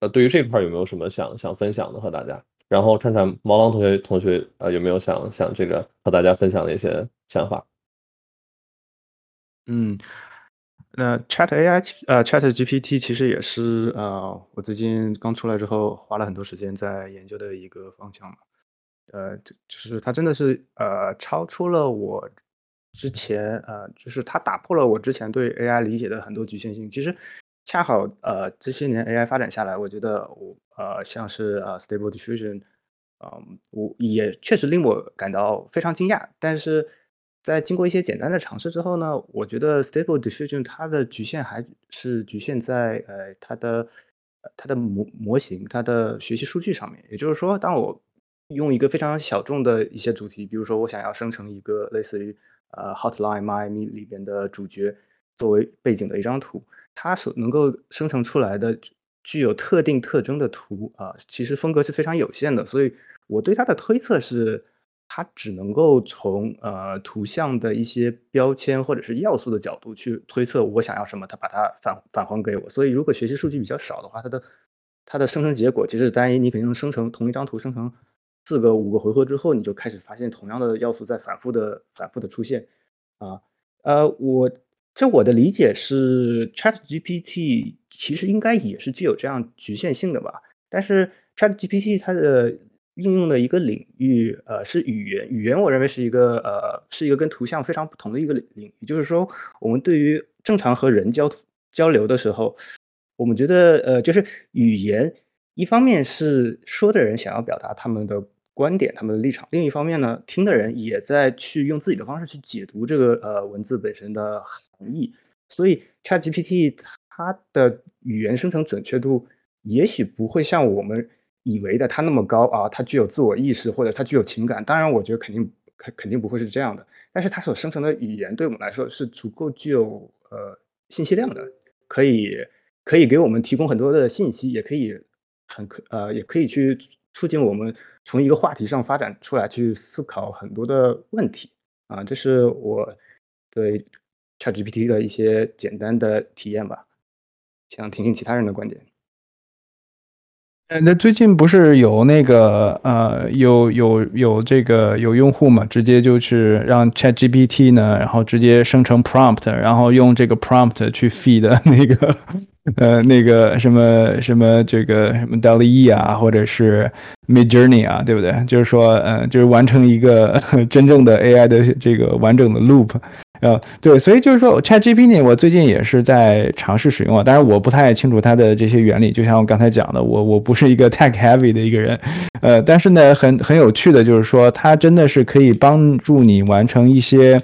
呃，对于这块有没有什么想想分享的和大家，然后看看毛狼同学同学呃有没有想想这个和大家分享的一些想法。嗯，那 Chat AI 呃 Chat GPT 其实也是呃我最近刚出来之后花了很多时间在研究的一个方向嘛，呃，就是它真的是呃超出了我。之前呃，就是它打破了我之前对 AI 理解的很多局限性。其实恰好呃，这些年 AI 发展下来，我觉得我呃，像是呃 Stable Diffusion，嗯，我也确实令我感到非常惊讶。但是在经过一些简单的尝试之后呢，我觉得 Stable Diffusion 它的局限还是局限在呃它的它的模模型、它的学习数据上面。也就是说，当我用一个非常小众的一些主题，比如说我想要生成一个类似于呃，Hotline Miami 里边的主角作为背景的一张图，它所能够生成出来的具有特定特征的图啊，其实风格是非常有限的。所以我对它的推测是，它只能够从呃图像的一些标签或者是要素的角度去推测我想要什么，它把它返返还给我。所以如果学习数据比较少的话，它的它的生成结果其实单一，你肯定能生成同一张图生成。四个五个回合之后，你就开始发现同样的要素在反复的反复的出现，啊，呃，我这我的理解是，Chat GPT 其实应该也是具有这样局限性的吧。但是 Chat GPT 它的应用的一个领域，呃，是语言。语言我认为是一个呃，是一个跟图像非常不同的一个领领域。就是说，我们对于正常和人交交流的时候，我们觉得呃，就是语言一方面是说的人想要表达他们的。观点，他们的立场。另一方面呢，听的人也在去用自己的方式去解读这个呃文字本身的含义。所以，ChatGPT 它的语言生成准确度也许不会像我们以为的它那么高啊，它具有自我意识或者它具有情感。当然，我觉得肯定肯肯定不会是这样的。但是它所生成的语言对我们来说是足够具有呃信息量的，可以可以给我们提供很多的信息，也可以很可呃也可以去。促进我们从一个话题上发展出来，去思考很多的问题啊，这是我对 ChatGPT 的一些简单的体验吧。想听听其他人的观点。那最近不是有那个呃，有有有这个有用户嘛，直接就是让 Chat GPT 呢，然后直接生成 prompt，然后用这个 prompt 去 feed 那个呃那个什么什么这个什么 DALL-E 啊，或者是 Midjourney 啊，对不对？就是说，呃，就是完成一个 真正的 AI 的这个完整的 loop。呃，对，所以就是说，ChatGPT 我最近也是在尝试使用啊，当然我不太清楚它的这些原理，就像我刚才讲的，我我不是一个 tech heavy 的一个人，呃，但是呢，很很有趣的就是说，它真的是可以帮助你完成一些，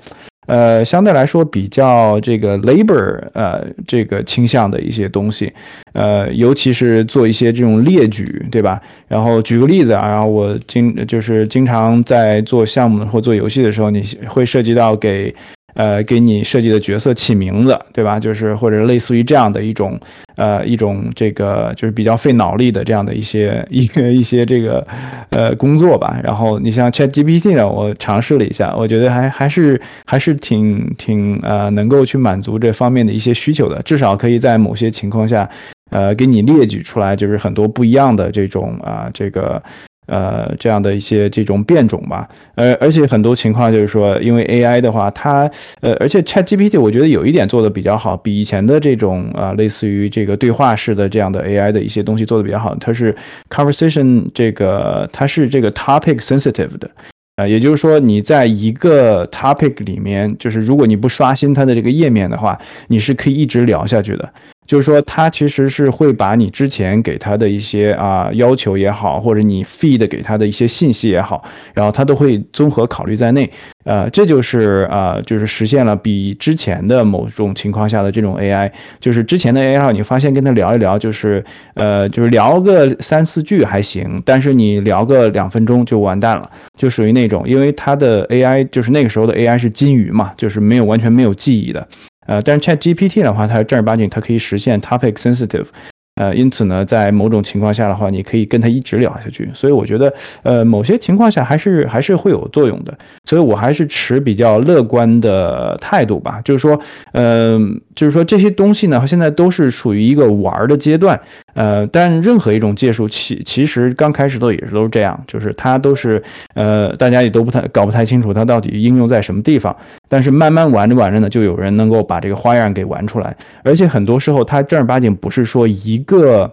呃，相对来说比较这个 labor 呃这个倾向的一些东西，呃，尤其是做一些这种列举，对吧？然后举个例子啊，然后我经就是经常在做项目或做游戏的时候，你会涉及到给呃，给你设计的角色起名字，对吧？就是或者类似于这样的一种，呃，一种这个就是比较费脑力的这样的一些一个一些这个呃工作吧。然后你像 Chat GPT 呢，我尝试了一下，我觉得还还是还是挺挺呃能够去满足这方面的一些需求的，至少可以在某些情况下，呃，给你列举出来，就是很多不一样的这种啊这个。呃，这样的一些这种变种吧，呃，而且很多情况就是说，因为 AI 的话，它呃，而且 ChatGPT 我觉得有一点做的比较好，比以前的这种啊，类似于这个对话式的这样的 AI 的一些东西做的比较好，它是 conversation 这个它是这个 topic sensitive 的，呃，也就是说你在一个 topic 里面，就是如果你不刷新它的这个页面的话，你是可以一直聊下去的。就是说，它其实是会把你之前给它的一些啊要求也好，或者你 feed 给它的一些信息也好，然后它都会综合考虑在内。呃，这就是啊，就是实现了比之前的某种情况下的这种 AI，就是之前的 AI，你发现跟他聊一聊，就是呃，就是聊个三四句还行，但是你聊个两分钟就完蛋了，就属于那种，因为它的 AI 就是那个时候的 AI 是金鱼嘛，就是没有完全没有记忆的。呃，但是 Chat GPT 的话，它正儿八经它可以实现 topic sensitive，呃，因此呢，在某种情况下的话，你可以跟它一直聊下去。所以我觉得，呃，某些情况下还是还是会有作用的。所以我还是持比较乐观的态度吧。就是说，呃，就是说这些东西呢，现在都是属于一个玩的阶段。呃，但任何一种技术，其其实刚开始都也是都是这样，就是它都是，呃，大家也都不太搞不太清楚它到底应用在什么地方。但是慢慢玩着玩着呢，就有人能够把这个花样给玩出来，而且很多时候它正儿八经不是说一个。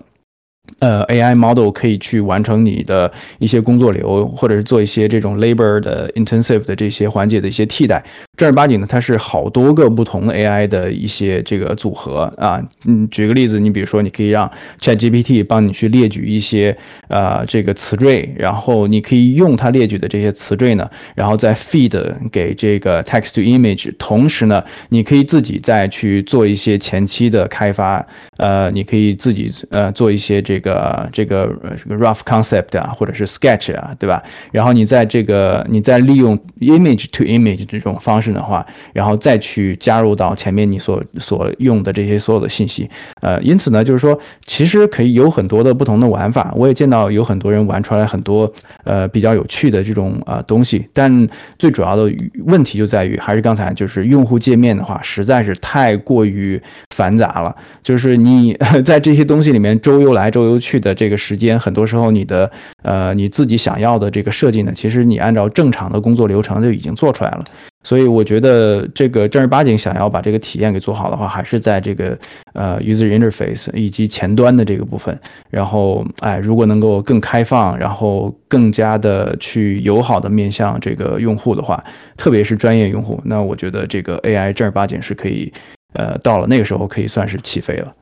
呃，AI model 可以去完成你的一些工作流，或者是做一些这种 labor 的 intensive 的这些环节的一些替代。正儿八经的，它是好多个不同的 AI 的一些这个组合啊。嗯，举个例子，你比如说，你可以让 ChatGPT 帮你去列举一些啊这个词缀，然后你可以用它列举的这些词缀呢，然后再 feed 给这个 text to image。同时呢，你可以自己再去做一些前期的开发，呃，你可以自己呃做一些这。这个这个这个 rough concept 啊，或者是 sketch 啊，对吧？然后你在这个你再利用 image to image 这种方式的话，然后再去加入到前面你所所用的这些所有的信息，呃，因此呢，就是说其实可以有很多的不同的玩法。我也见到有很多人玩出来很多呃比较有趣的这种呃东西，但最主要的问题就在于还是刚才就是用户界面的话实在是太过于繁杂了，就是你在这些东西里面周游来周。游去的这个时间，很多时候你的呃你自己想要的这个设计呢，其实你按照正常的工作流程就已经做出来了。所以我觉得这个正儿八经想要把这个体验给做好的话，还是在这个呃 user interface 以及前端的这个部分。然后哎，如果能够更开放，然后更加的去友好的面向这个用户的话，特别是专业用户，那我觉得这个 AI 正儿八经是可以呃到了那个时候可以算是起飞了。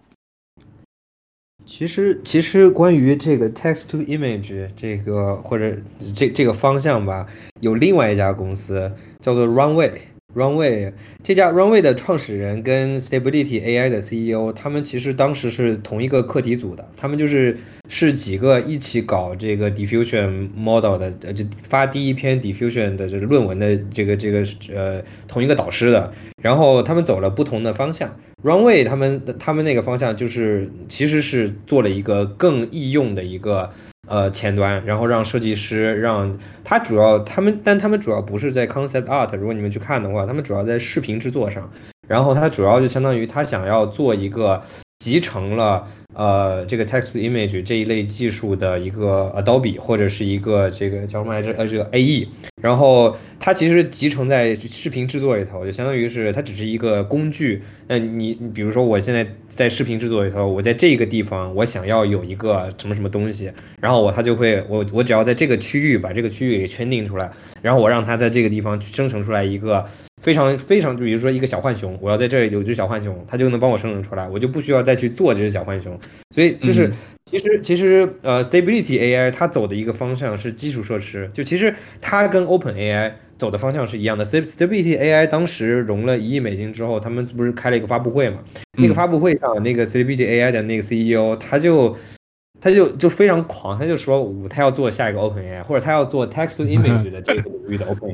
其实，其实关于这个 text to image 这个或者这这个方向吧，有另外一家公司叫做 Runway。Runway 这家 Runway 的创始人跟 Stability AI 的 CEO，他们其实当时是同一个课题组的，他们就是是几个一起搞这个 diffusion model 的，呃，就发第一篇 diffusion 的这个论文的这个这个呃同一个导师的，然后他们走了不同的方向。Runway 他们他们那个方向就是其实是做了一个更易用的一个。呃，前端，然后让设计师，让他主要他们，但他们主要不是在 concept art。如果你们去看的话，他们主要在视频制作上。然后他主要就相当于他想要做一个集成了。呃，这个 text image 这一类技术的一个 Adobe 或者是一个这个叫什么来着？呃，这个 AE，然后它其实集成在视频制作里头，就相当于是它只是一个工具。那你你比如说，我现在在视频制作里头，我在这个地方我想要有一个什么什么东西，然后我它就会我我只要在这个区域把这个区域给圈定出来，然后我让它在这个地方去生成出来一个。非常非常，就比如说一个小浣熊，我要在这儿有只小浣熊，它就能帮我生成出来，我就不需要再去做这只小浣熊。所以就是其实其实呃，Stability AI 它走的一个方向是基础设施，就其实它跟 Open AI 走的方向是一样的。Stability AI 当时融了一亿美金之后，他们不是开了一个发布会嘛？那个发布会上，那个 Stability AI 的那个 CEO 他就。他就就非常狂，他就说他要做下一个 Open AI，或者他要做 Text to Image 的这个领域的 Open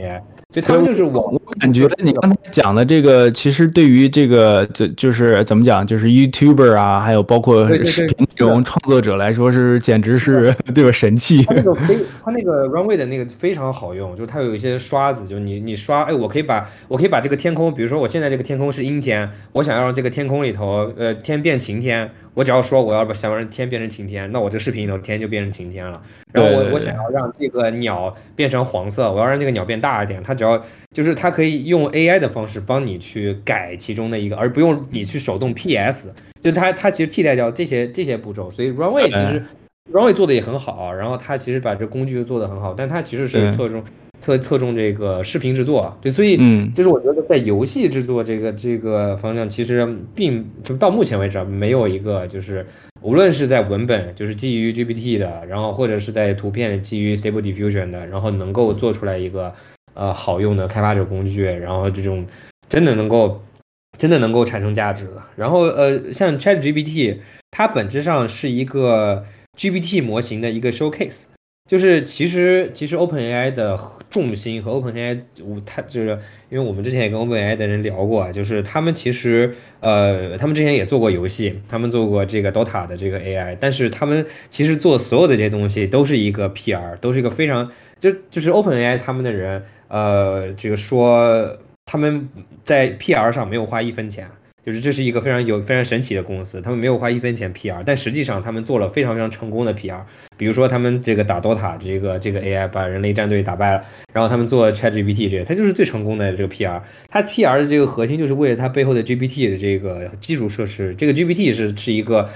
就他们就是我我感觉你刚才讲的这个，其实对于这个就就是怎么讲，就是 YouTuber 啊，还有包括视频这种创作者来说，是简直是 对吧神器。他那个非他那个 Runway 的那个非常好用，就是它有一些刷子，就你你刷，哎，我可以把我可以把这个天空，比如说我现在这个天空是阴天，我想要让这个天空里头呃天变晴天。我只要说我要把想让天变成晴天，那我这视频里头天就变成晴天了。然后我我想要让这个鸟变成黄色，我要让这个鸟变大一点。它只要就是它可以用 AI 的方式帮你去改其中的一个，而不用你去手动 PS。就它它其实替代掉这些这些步骤。所以 Runway 其实 Runway 做的也很好，然后它其实把这工具做的很好，但它其实是侧重。侧侧重这个视频制作，对，所以嗯就是我觉得在游戏制作这个这个方向，其实并就到目前为止没有一个就是无论是在文本就是基于 GPT 的，然后或者是在图片基于 Stable Diffusion 的，然后能够做出来一个呃好用的开发者工具，然后这种真的能够真的能够产生价值的。然后呃，像 Chat GPT，它本质上是一个 GPT 模型的一个 showcase。就是其实其实 OpenAI 的重心和 OpenAI，我它就是因为我们之前也跟 OpenAI 的人聊过，就是他们其实呃他们之前也做过游戏，他们做过这个 Dota 的这个 AI，但是他们其实做所有的这些东西都是一个 PR，都是一个非常就就是 OpenAI 他们的人呃这个说他们在 PR 上没有花一分钱。就是这是一个非常有非常神奇的公司，他们没有花一分钱 PR，但实际上他们做了非常非常成功的 PR。比如说他们这个打 DOTA 这个这个 AI 把人类战队打败了，然后他们做 ChatGPT 这个，它就是最成功的这个 PR。它 PR 的这个核心就是为了它背后的 GPT 的这个基础设施。这个 GPT 是是一个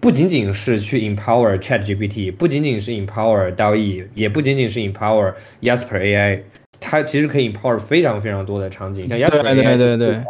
不仅仅是去 empower ChatGPT，不仅仅是 empower DALL-E，也不仅仅是 empower Jasper AI，它其实可以 empower 非常非常多的场景，像 Jasper AI。对对对。哎，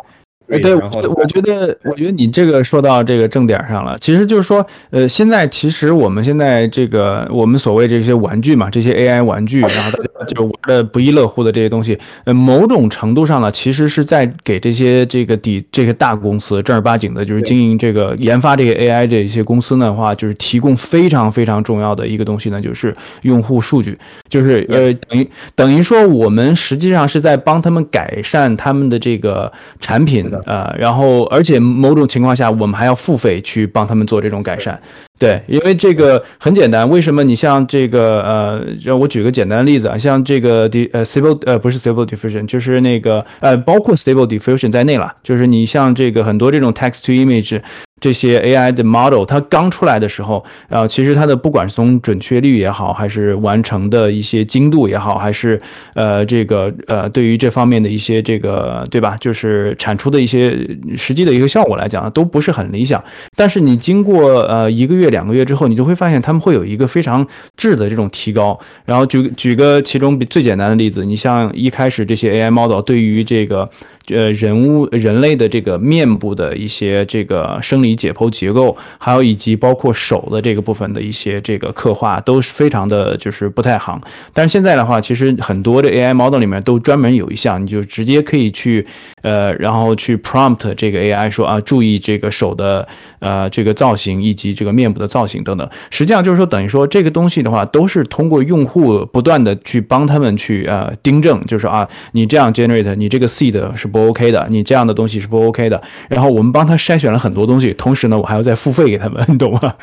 对，我我觉得，我觉得你这个说到这个正点上了。其实就是说，呃，现在其实我们现在这个我们所谓这些玩具嘛，这些 AI 玩具，然后大家就玩的不亦乐乎的这些东西，呃，某种程度上呢，其实是在给这些这个底这个大公司正儿八经的，就是经营这个研发这个 AI 这些公司的话，就是提供非常非常重要的一个东西呢，就是用户数据，就是呃，等于等于说我们实际上是在帮他们改善他们的这个产品。呃，然后，而且某种情况下，我们还要付费去帮他们做这种改善。对，因为这个很简单，为什么你像这个呃，让我举个简单的例子啊，像这个 d 呃 stable 呃不是 stable diffusion，就是那个呃包括 stable diffusion 在内了，就是你像这个很多这种 text to image。这些 AI 的 model，它刚出来的时候，呃，其实它的不管是从准确率也好，还是完成的一些精度也好，还是呃这个呃对于这方面的一些这个对吧，就是产出的一些实际的一个效果来讲，都不是很理想。但是你经过呃一个月两个月之后，你就会发现他们会有一个非常质的这种提高。然后举举个其中最简单的例子，你像一开始这些 AI model 对于这个。呃，人物人类的这个面部的一些这个生理解剖结构，还有以及包括手的这个部分的一些这个刻画，都是非常的就是不太行。但是现在的话，其实很多的 AI model 里面都专门有一项，你就直接可以去呃，然后去 prompt 这个 AI 说啊，注意这个手的呃这个造型以及这个面部的造型等等。实际上就是说，等于说这个东西的话，都是通过用户不断的去帮他们去呃订正，就是啊，你这样 generate，你这个 seed 是。不 OK 的，你这样的东西是不 OK 的。然后我们帮他筛选了很多东西，同时呢，我还要再付费给他们，你懂吗？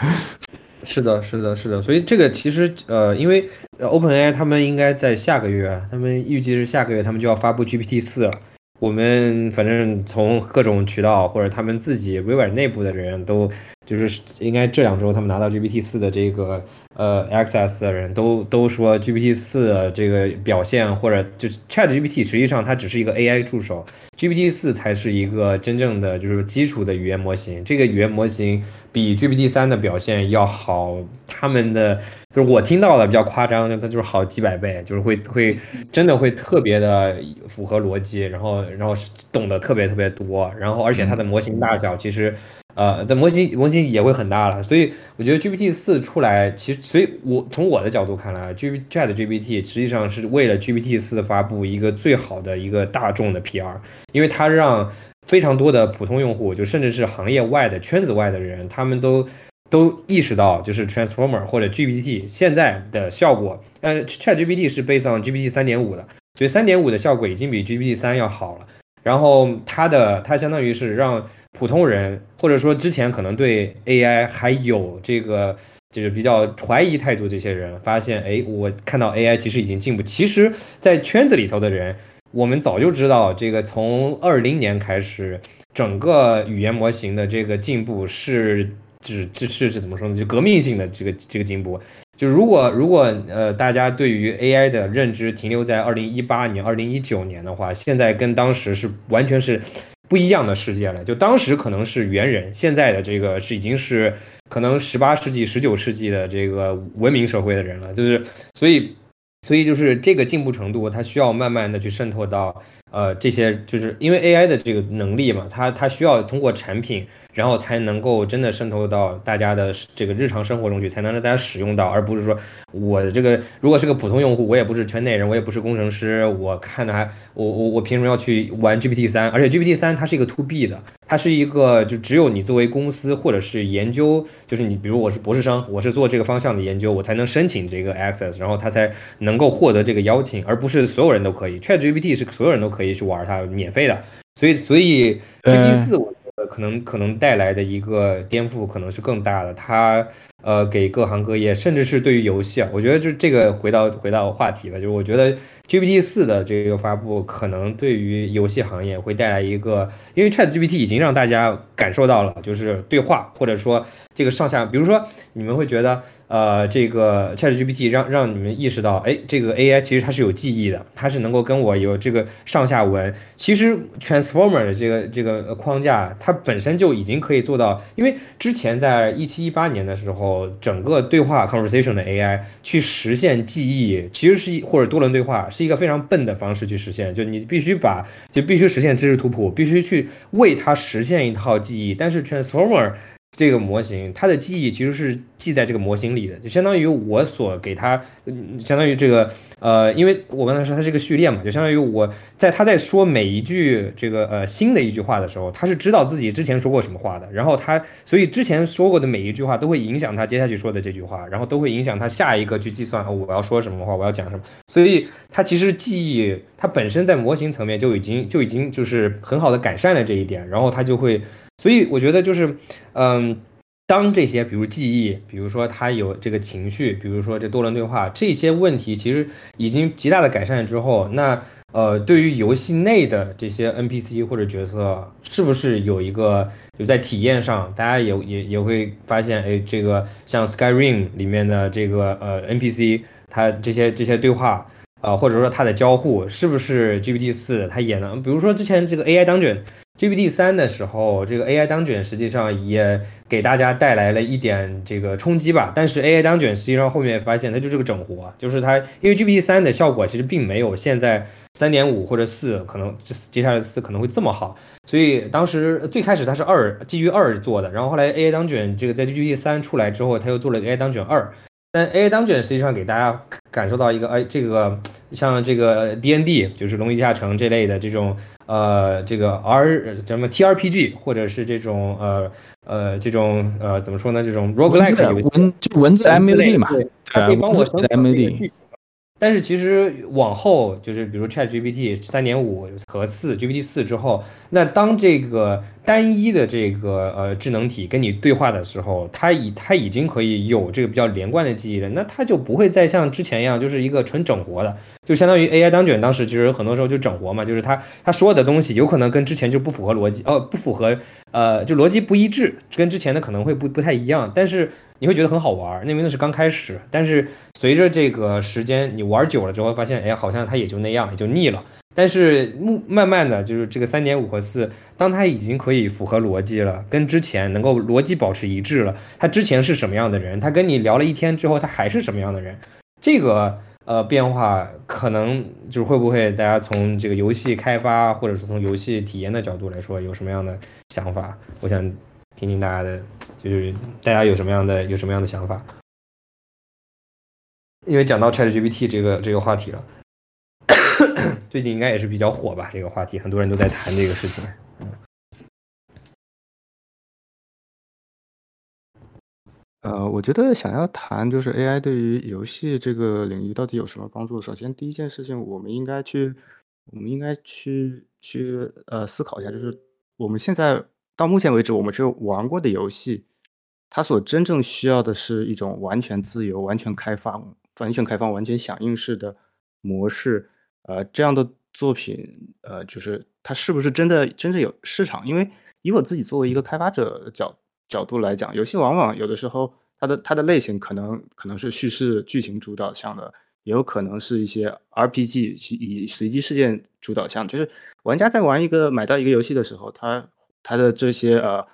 是的，是的，是的。所以这个其实呃，因为 OpenAI 他们应该在下个月，他们预计是下个月他们就要发布 GPT 四了。我们反正从各种渠道或者他们自己微软内部的人都，就是应该这两周他们拿到 GPT 四的这个呃 access 的人都都说 GPT 四这个表现或者就是 Chat GPT 实际上它只是一个 AI 助手，GPT 四才是一个真正的就是基础的语言模型，这个语言模型比 GPT 三的表现要好，他们的。就是我听到的比较夸张，它就是好几百倍，就是会会真的会特别的符合逻辑，然后然后懂得特别特别多，然后而且它的模型大小其实，呃，的模型模型也会很大了，所以我觉得 GPT 四出来，其实所以我从我的角度看来，G Chat GPT 实际上是为了 GPT 四的发布一个最好的一个大众的 PR，因为它让非常多的普通用户，就甚至是行业外的圈子外的人，他们都。都意识到，就是 Transformer 或者 GPT 现在的效果，呃，ChatGPT 是 based on GPT 三点五的，所以三点五的效果已经比 GPT 三要好了。然后它的它相当于是让普通人，或者说之前可能对 AI 还有这个就是比较怀疑态度这些人，发现，哎，我看到 AI 其实已经进步。其实，在圈子里头的人，我们早就知道，这个从二零年开始，整个语言模型的这个进步是。就是是是怎么说呢？就革命性的这个这个进步。就如果如果呃大家对于 AI 的认知停留在二零一八年、二零一九年的话，现在跟当时是完全是不一样的世界了。就当时可能是猿人，现在的这个是已经是可能十八世纪、十九世纪的这个文明社会的人了。就是所以所以就是这个进步程度，它需要慢慢的去渗透到呃这些，就是因为 AI 的这个能力嘛，它它需要通过产品。然后才能够真的渗透到大家的这个日常生活中去，才能让大家使用到，而不是说我这个如果是个普通用户，我也不是圈内人，我也不是工程师，我看的还我我我凭什么要去玩 GPT 三？而且 GPT 三它是一个 To B 的，它是一个就只有你作为公司或者是研究，就是你比如我是博士生，我是做这个方向的研究，我才能申请这个 Access，然后他才能够获得这个邀请，而不是所有人都可以。ChatGPT 是所有人都可以去玩它，免费的，所以所以 GPT 四我。可能可能带来的一个颠覆可能是更大的，它呃给各行各业，甚至是对于游戏啊，我觉得就这个回到回到话题了，就是我觉得 GPT 四的这个发布可能对于游戏行业会带来一个，因为 Chat GPT 已经让大家感受到了，就是对话或者说这个上下，比如说你们会觉得。呃，这个 ChatGPT 让让你们意识到，哎，这个 AI 其实它是有记忆的，它是能够跟我有这个上下文。其实 Transformer 的这个这个框架，它本身就已经可以做到。因为之前在一七一八年的时候，整个对话 conversation 的 AI 去实现记忆，其实是或者多轮对话是一个非常笨的方式去实现，就你必须把就必须实现知识图谱，必须去为它实现一套记忆。但是 Transformer 这个模型，它的记忆其实是记在这个模型里的，就相当于我所给它，相当于这个，呃，因为我刚才说它是个序列嘛，就相当于我在他在说每一句这个呃新的一句话的时候，他是知道自己之前说过什么话的，然后他所以之前说过的每一句话都会影响他接下去说的这句话，然后都会影响他下一个去计算我要说什么话，我要讲什么，所以他其实记忆它本身在模型层面就已经就已经就是很好的改善了这一点，然后他就会。所以我觉得就是，嗯，当这些比如记忆，比如说他有这个情绪，比如说这多轮对话这些问题，其实已经极大的改善之后，那呃，对于游戏内的这些 NPC 或者角色，是不是有一个就在体验上，大家也也也会发现，哎，这个像 Skyrim 里面的这个呃 NPC，它这些这些对话，呃，或者说它的交互，是不是 GPT 四它也能？比如说之前这个 AI Dungeon。GPT 三的时候，这个 AI 当卷实际上也给大家带来了一点这个冲击吧。但是 AI 当卷实际上后面发现它就是个整活，就是它因为 GPT 三的效果其实并没有现在三点五或者四可能接下来四可能会这么好。所以当时最开始它是二基于二做的，然后后来 AI 当卷这个在 GPT 三出来之后，它又做了 AI 当卷二。但 AI 当卷实际上给大家感受到一个，哎，这个像这个 DND 就是龙与地下城这类的这种，呃，这个 R 叫什么 TRPG 或者是这种，呃呃这种，呃怎么说呢？这种 roguelike 游戏，文就文字 MUD 嘛，对，可以帮我 MUD。但是其实往后就是比如 Chat GPT 三点五和四 GPT 四之后，那当这个单一的这个呃智能体跟你对话的时候，它已它已经可以有这个比较连贯的记忆了，那它就不会再像之前一样，就是一个纯整活的，就相当于 AI 当卷当时其实很多时候就整活嘛，就是它它说的东西有可能跟之前就不符合逻辑，哦不符合呃就逻辑不一致，跟之前的可能会不不太一样，但是。你会觉得很好玩，那为那是刚开始，但是随着这个时间你玩久了之后，发现哎，好像它也就那样，也就腻了。但是慢慢的就是这个三点五和四，当它已经可以符合逻辑了，跟之前能够逻辑保持一致了，他之前是什么样的人，他跟你聊了一天之后，他还是什么样的人，这个呃变化可能就是会不会大家从这个游戏开发或者是从游戏体验的角度来说，有什么样的想法？我想听听大家的。就是大家有什么样的有什么样的想法？因为讲到 ChatGPT 这个这个话题了，最近应该也是比较火吧？这个话题很多人都在谈这个事情。呃，我觉得想要谈就是 AI 对于游戏这个领域到底有什么帮助？首先，第一件事情，我们应该去，我们应该去去呃思考一下，就是我们现在到目前为止，我们只有玩过的游戏。它所真正需要的是一种完全自由、完全开放、完全开放、完全响应式的模式。呃，这样的作品，呃，就是它是不是真的真正有市场？因为以我自己作为一个开发者角角度来讲，游戏往往有的时候它的它的类型可能可能是叙事剧情主导向的，也有可能是一些 RPG 以随机事件主导向。就是玩家在玩一个买到一个游戏的时候，他他的这些呃。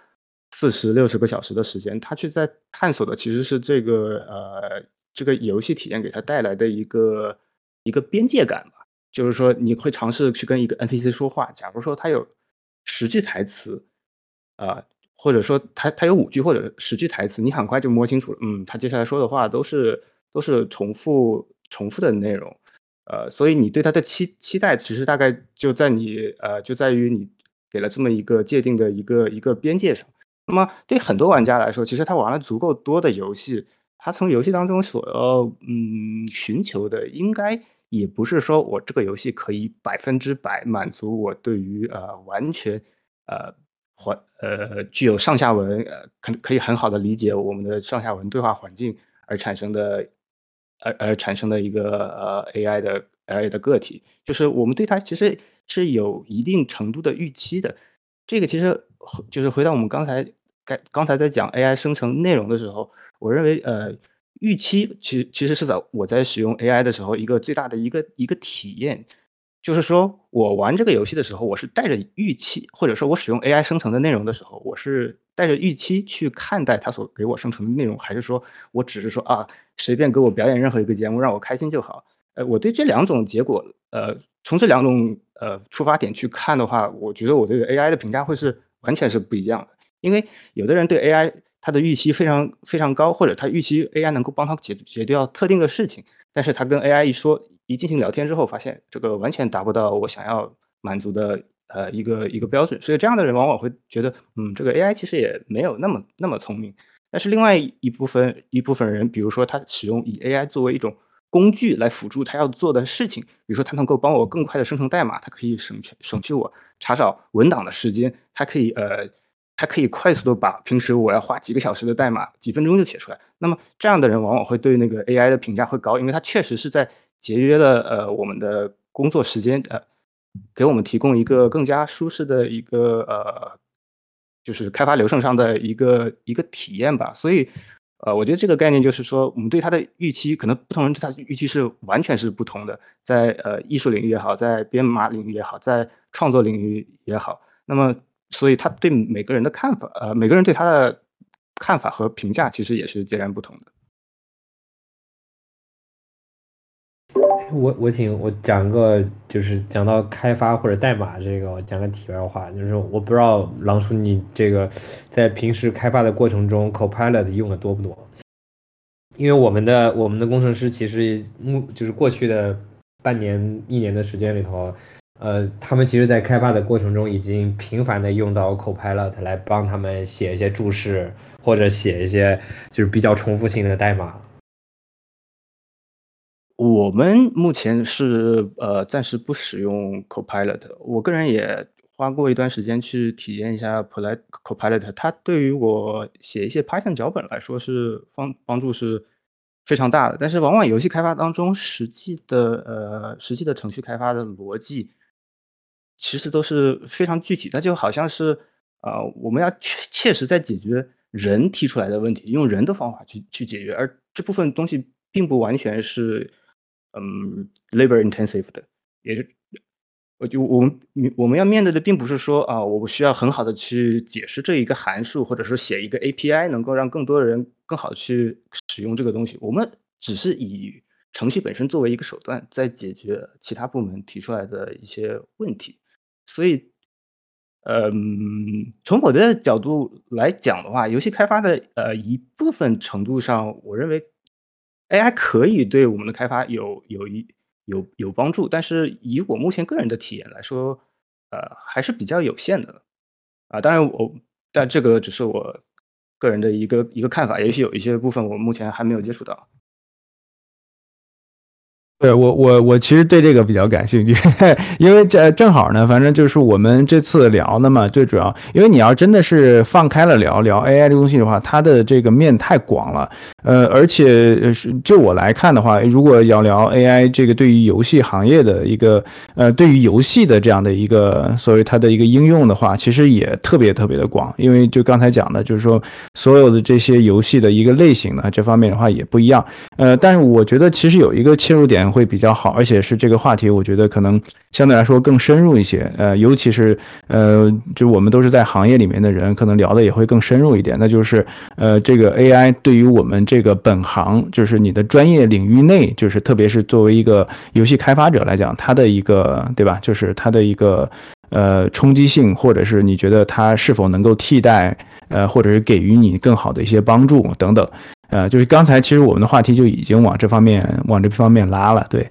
四十六十个小时的时间，他去在探索的其实是这个呃这个游戏体验给他带来的一个一个边界感吧。就是说，你会尝试去跟一个 NPC 说话，假如说他有十句台词，啊，或者说他他有五句或者十句台词，你很快就摸清楚了，嗯，他接下来说的话都是都是重复重复的内容，呃，所以你对他的期期待其实大概就在你呃就在于你给了这么一个界定的一个一个边界上。那么对很多玩家来说，其实他玩了足够多的游戏，他从游戏当中所要嗯寻求的，应该也不是说我这个游戏可以百分之百满足我对于呃完全呃环呃具有上下文呃可可以很好的理解我们的上下文对话环境而产生的而而产生的一个呃 AI 的 AI 的个体，就是我们对它其实是有一定程度的预期的，这个其实就是回到我们刚才。刚刚才在讲 AI 生成内容的时候，我认为，呃，预期其实其实是在我在使用 AI 的时候一个最大的一个一个体验，就是说我玩这个游戏的时候，我是带着预期，或者说我使用 AI 生成的内容的时候，我是带着预期去看待它所给我生成的内容，还是说我只是说啊，随便给我表演任何一个节目让我开心就好？呃，我对这两种结果，呃，从这两种呃出发点去看的话，我觉得我对 AI 的评价会是完全是不一样的。因为有的人对 AI 他的预期非常非常高，或者他预期 AI 能够帮他解决掉特定的事情，但是他跟 AI 一说一进行聊天之后，发现这个完全达不到我想要满足的呃一个一个标准，所以这样的人往往会觉得，嗯，这个 AI 其实也没有那么那么聪明。但是另外一部分一部分人，比如说他使用以 AI 作为一种工具来辅助他要做的事情，比如说他能够帮我更快的生成代码，它可以省去省去我查找文档的时间，它可以呃。它可以快速的把平时我要花几个小时的代码几分钟就写出来。那么这样的人往往会对那个 AI 的评价会高，因为它确实是在节约了呃我们的工作时间，呃，给我们提供一个更加舒适的一个呃，就是开发流程上的一个一个体验吧。所以，呃，我觉得这个概念就是说，我们对它的预期，可能不同人对它的预期是完全是不同的。在呃艺术领域也好，在编码领域也好，在创作领域也好，那么。所以他对每个人的看法，呃，每个人对他的看法和评价其实也是截然不同的。我我挺我讲个就是讲到开发或者代码这个，我讲个题外话，就是我不知道狼叔你这个在平时开发的过程中，Copilot 用的多不多？因为我们的我们的工程师其实目就是过去的半年一年的时间里头。呃，他们其实，在开发的过程中，已经频繁的用到 Copilot 来帮他们写一些注释，或者写一些就是比较重复性的代码。我们目前是呃暂时不使用 Copilot，我个人也花过一段时间去体验一下 Copilot，它对于我写一些 Python 脚本来说是帮帮助是非常大的。但是往往游戏开发当中，实际的呃实际的程序开发的逻辑，其实都是非常具体，它就好像是呃我们要切切实在解决人提出来的问题，用人的方法去去解决，而这部分东西并不完全是。嗯，labor intensive 的，也就我就我们我们要面对的并不是说啊，我需要很好的去解释这一个函数，或者说写一个 API，能够让更多的人更好的去使用这个东西。我们只是以程序本身作为一个手段，在解决其他部门提出来的一些问题。所以，嗯，从我的角度来讲的话，游戏开发的呃一部分程度上，我认为。AI 可以对我们的开发有有一有有帮助，但是以我目前个人的体验来说，呃，还是比较有限的。啊，当然我但这个只是我个人的一个一个看法，也许有一些部分我目前还没有接触到。对我我我其实对这个比较感兴趣，因为这正好呢，反正就是我们这次聊的嘛，最主要，因为你要真的是放开了聊聊 AI 这东西的话，它的这个面太广了，呃，而且是就我来看的话，如果要聊 AI 这个对于游戏行业的一个呃，对于游戏的这样的一个所谓它的一个应用的话，其实也特别特别的广，因为就刚才讲的，就是说所有的这些游戏的一个类型呢，这方面的话也不一样，呃，但是我觉得其实有一个切入点。会比较好，而且是这个话题，我觉得可能相对来说更深入一些。呃，尤其是呃，就我们都是在行业里面的人，可能聊的也会更深入一点。那就是呃，这个 AI 对于我们这个本行，就是你的专业领域内，就是特别是作为一个游戏开发者来讲，它的一个对吧？就是它的一个呃冲击性，或者是你觉得它是否能够替代呃，或者是给予你更好的一些帮助等等。呃，就是刚才其实我们的话题就已经往这方面往这方面拉了，对。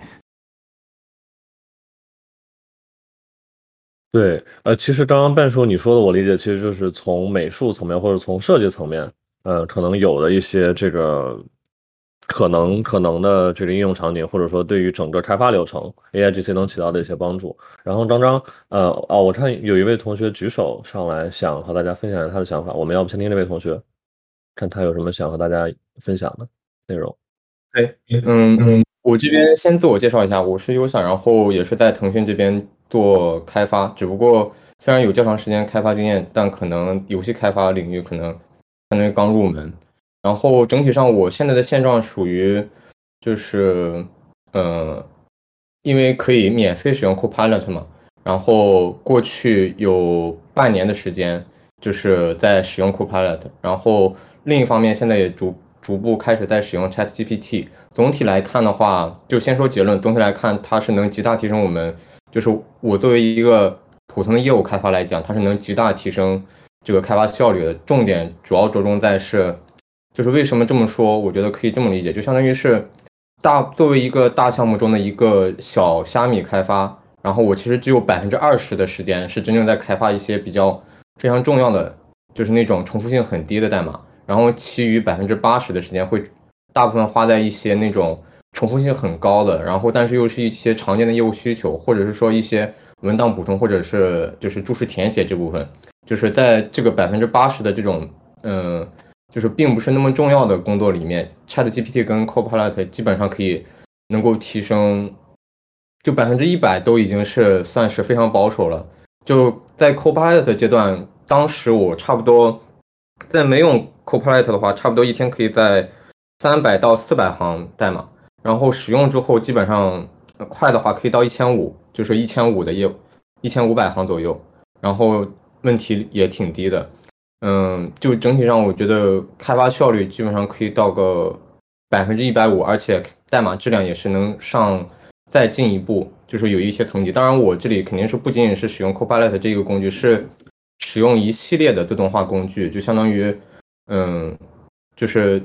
对，呃，其实刚刚半叔你说的，我理解其实就是从美术层面或者从设计层面，呃，可能有的一些这个可能可能的这个应用场景，或者说对于整个开发流程，AIGC 能起到的一些帮助。然后张张，呃，哦，我看有一位同学举手上来，想和大家分享一下他的想法，我们要不先听这位同学，看他有什么想和大家。分享的内容，哎，嗯嗯，我这边先自我介绍一下，我是优享，然后也是在腾讯这边做开发，只不过虽然有较长时间开发经验，但可能游戏开发领域可能相当于刚入门。然后整体上，我现在的现状属于就是，呃，因为可以免费使用 Copilot 嘛，然后过去有半年的时间就是在使用 Copilot，然后另一方面现在也逐逐步开始在使用 Chat GPT。总体来看的话，就先说结论。总体来看，它是能极大提升我们，就是我作为一个普通的业务开发来讲，它是能极大提升这个开发效率的。重点主要着重在是，就是为什么这么说？我觉得可以这么理解，就相当于是大作为一个大项目中的一个小虾米开发，然后我其实只有百分之二十的时间是真正在开发一些比较非常重要的，就是那种重复性很低的代码。然后其余百分之八十的时间会大部分花在一些那种重复性很高的，然后但是又是一些常见的业务需求，或者是说一些文档补充，或者是就是注释填写这部分，就是在这个百分之八十的这种嗯，就是并不是那么重要的工作里面，ChatGPT 跟 Copilot 基本上可以能够提升，就百分之一百都已经是算是非常保守了。就在 Copilot 阶段，当时我差不多在没用。Copilot 的话，差不多一天可以在三百到四百行代码，然后使用之后，基本上快的话可以到一千五，就是一千五的业务，一千五百行左右，然后问题也挺低的。嗯，就整体上我觉得开发效率基本上可以到个百分之一百五，而且代码质量也是能上再进一步，就是有一些层级。当然，我这里肯定是不仅仅是使用 Copilot 这个工具，是使用一系列的自动化工具，就相当于。嗯，就是，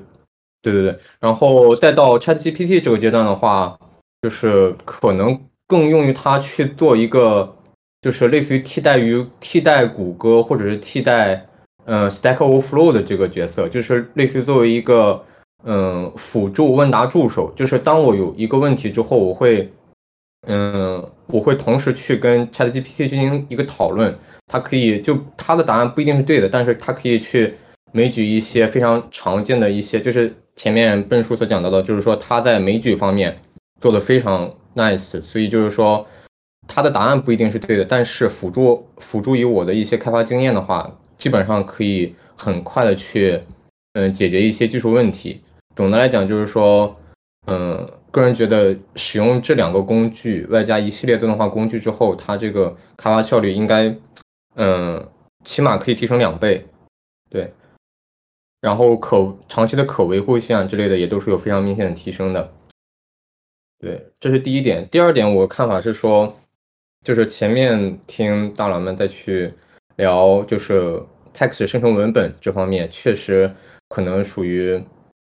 对对对，然后再到 Chat GPT 这个阶段的话，就是可能更用于它去做一个，就是类似于替代于替代谷歌或者是替代呃 Stack Overflow 的这个角色，就是类似于作为一个嗯，辅助问答助手，就是当我有一个问题之后，我会，嗯，我会同时去跟 ChatGPT 进行一个讨论，它可以就它的答案不一定是对的，但是它可以去枚举一些非常常见的一些，就是前面笨叔所讲到的，就是说他在枚举方面做的非常 nice，所以就是说他的答案不一定是对的，但是辅助辅助于我的一些开发经验的话，基本上可以很快的去，嗯，解决一些技术问题。总的来讲，就是说，嗯，个人觉得使用这两个工具，外加一系列自动化工具之后，它这个开发效率应该，嗯，起码可以提升两倍，对。然后可长期的可维护性啊之类的，也都是有非常明显的提升的。对，这是第一点。第二点，我看法是说，就是前面听大佬们再去聊，就是 text 生成文本这方面，确实可能属于。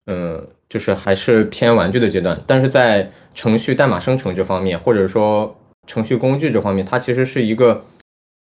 嗯，就是还是偏玩具的阶段，但是在程序代码生成这方面，或者说程序工具这方面，它其实是一个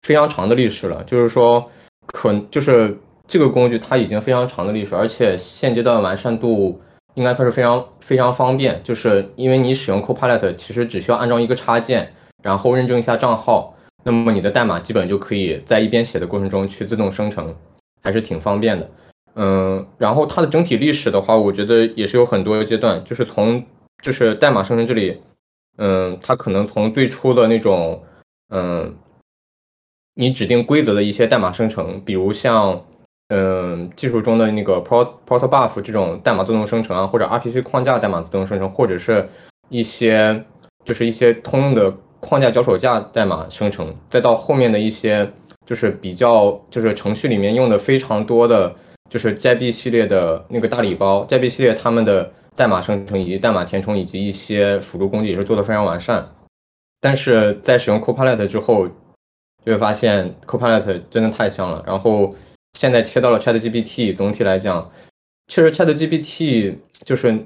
非常长的历史了。就是说，可就是这个工具它已经非常长的历史，而且现阶段完善度应该算是非常非常方便。就是因为你使用 Copilot，其实只需要安装一个插件，然后认证一下账号，那么你的代码基本就可以在一边写的过程中去自动生成，还是挺方便的。嗯，然后它的整体历史的话，我觉得也是有很多阶段，就是从就是代码生成这里，嗯，它可能从最初的那种，嗯，你指定规则的一些代码生成，比如像，嗯，技术中的那个 Pro Protobuf 这种代码自动生成啊，或者 RPC 框架代码自动生成，或者是一些就是一些通用的框架脚手架代码生成，再到后面的一些就是比较就是程序里面用的非常多的。就是 JB 系列的那个大礼包，JB 系列他们的代码生成以及代码填充以及一些辅助工具也是做的非常完善。但是在使用 Copilot 之后，就会发现 Copilot 真的太香了。然后现在切到了 ChatGPT，总体来讲，确实 ChatGPT 就是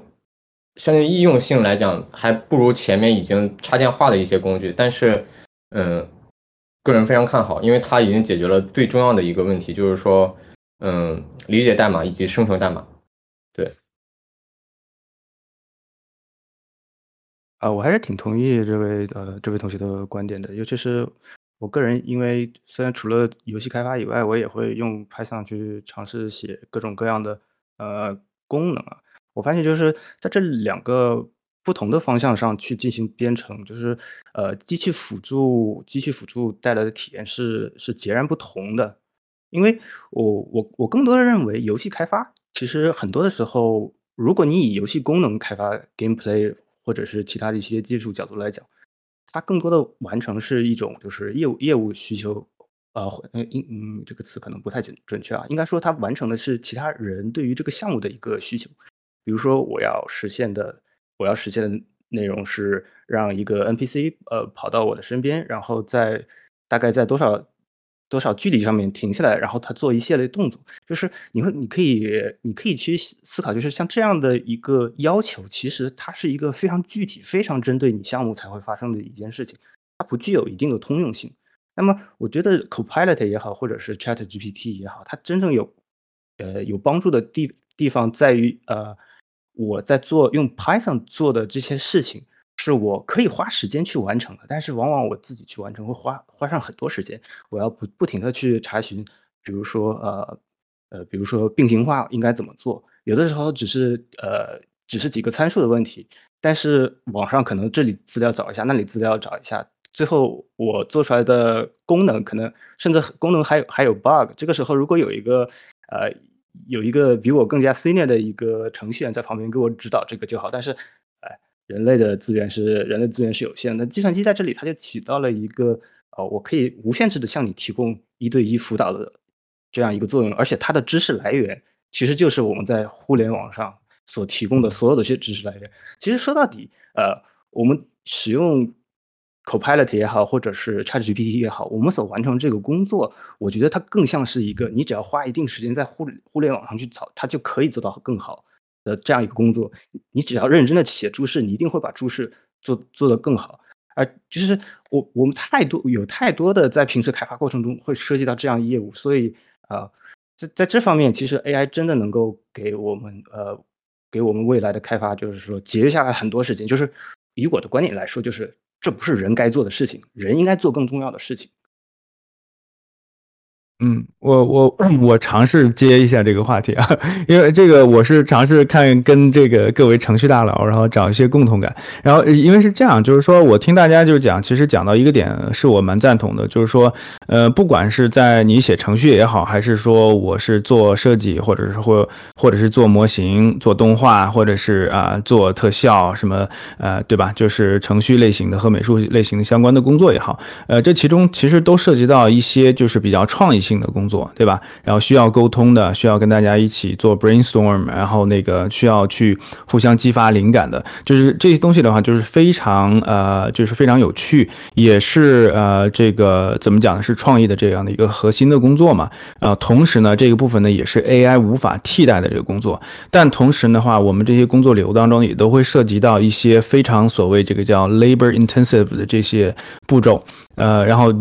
相对应用性来讲，还不如前面已经插件化的一些工具。但是，嗯，个人非常看好，因为它已经解决了最重要的一个问题，就是说。嗯，理解代码以及生成代码，对。啊，我还是挺同意这位呃这位同学的观点的，尤其是我个人，因为虽然除了游戏开发以外，我也会用 Python 去尝试写各种各样的呃功能啊。我发现就是在这两个不同的方向上去进行编程，就是呃机器辅助机器辅助带来的体验是是截然不同的。因为我我我更多的认为，游戏开发其实很多的时候，如果你以游戏功能开发 gameplay 或者是其他的一些技术角度来讲，它更多的完成是一种就是业务业务需求，呃，嗯嗯，这个词可能不太准准确啊，应该说它完成的是其他人对于这个项目的一个需求，比如说我要实现的我要实现的内容是让一个 NPC 呃跑到我的身边，然后在大概在多少。多少距离上面停下来，然后他做一系列动作，就是你会，你可以，你可以去思考，就是像这样的一个要求，其实它是一个非常具体、非常针对你项目才会发生的一件事情，它不具有一定的通用性。那么，我觉得 Copilot 也好，或者是 Chat GPT 也好，它真正有，呃，有帮助的地地方在于，呃，我在做用 Python 做的这些事情。是我可以花时间去完成的，但是往往我自己去完成会花花上很多时间。我要不不停的去查询，比如说呃呃，比如说并行化应该怎么做，有的时候只是呃只是几个参数的问题，但是网上可能这里资料找一下，那里资料找一下，最后我做出来的功能可能甚至功能还有还有 bug。这个时候如果有一个呃有一个比我更加 senior 的一个程序员在旁边给我指导这个就好，但是。人类的资源是人类资源是有限的，那计算机在这里它就起到了一个呃，我可以无限制的向你提供一对一辅导的这样一个作用，而且它的知识来源其实就是我们在互联网上所提供的所有的些知识来源。其实说到底，呃，我们使用 Copilot 也好，或者是 ChatGPT 也好，我们所完成这个工作，我觉得它更像是一个，你只要花一定时间在互互联网上去找，它就可以做到更好。的这样一个工作，你只要认真的写注释，你一定会把注释做做得更好。而就是我我们太多有太多的在平时开发过程中会涉及到这样业务，所以啊，在在这方面，其实 AI 真的能够给我们呃给我们未来的开发，就是说节约下来很多事情。就是以我的观点来说，就是这不是人该做的事情，人应该做更重要的事情。嗯，我我我尝试接一下这个话题啊，因为这个我是尝试看跟这个各位程序大佬，然后找一些共同感。然后因为是这样，就是说我听大家就讲，其实讲到一个点是我蛮赞同的，就是说，呃，不管是在你写程序也好，还是说我是做设计，或者是或或者是做模型、做动画，或者是啊做特效什么，呃，对吧？就是程序类型的和美术类型相关的工作也好，呃，这其中其实都涉及到一些就是比较创意性。性的工作，对吧？然后需要沟通的，需要跟大家一起做 brainstorm，然后那个需要去互相激发灵感的，就是这些东西的话，就是非常呃，就是非常有趣，也是呃，这个怎么讲呢？是创意的这样的一个核心的工作嘛。啊，同时呢，这个部分呢，也是 AI 无法替代的这个工作。但同时的话，我们这些工作流当中也都会涉及到一些非常所谓这个叫 labor intensive 的这些步骤。呃，然后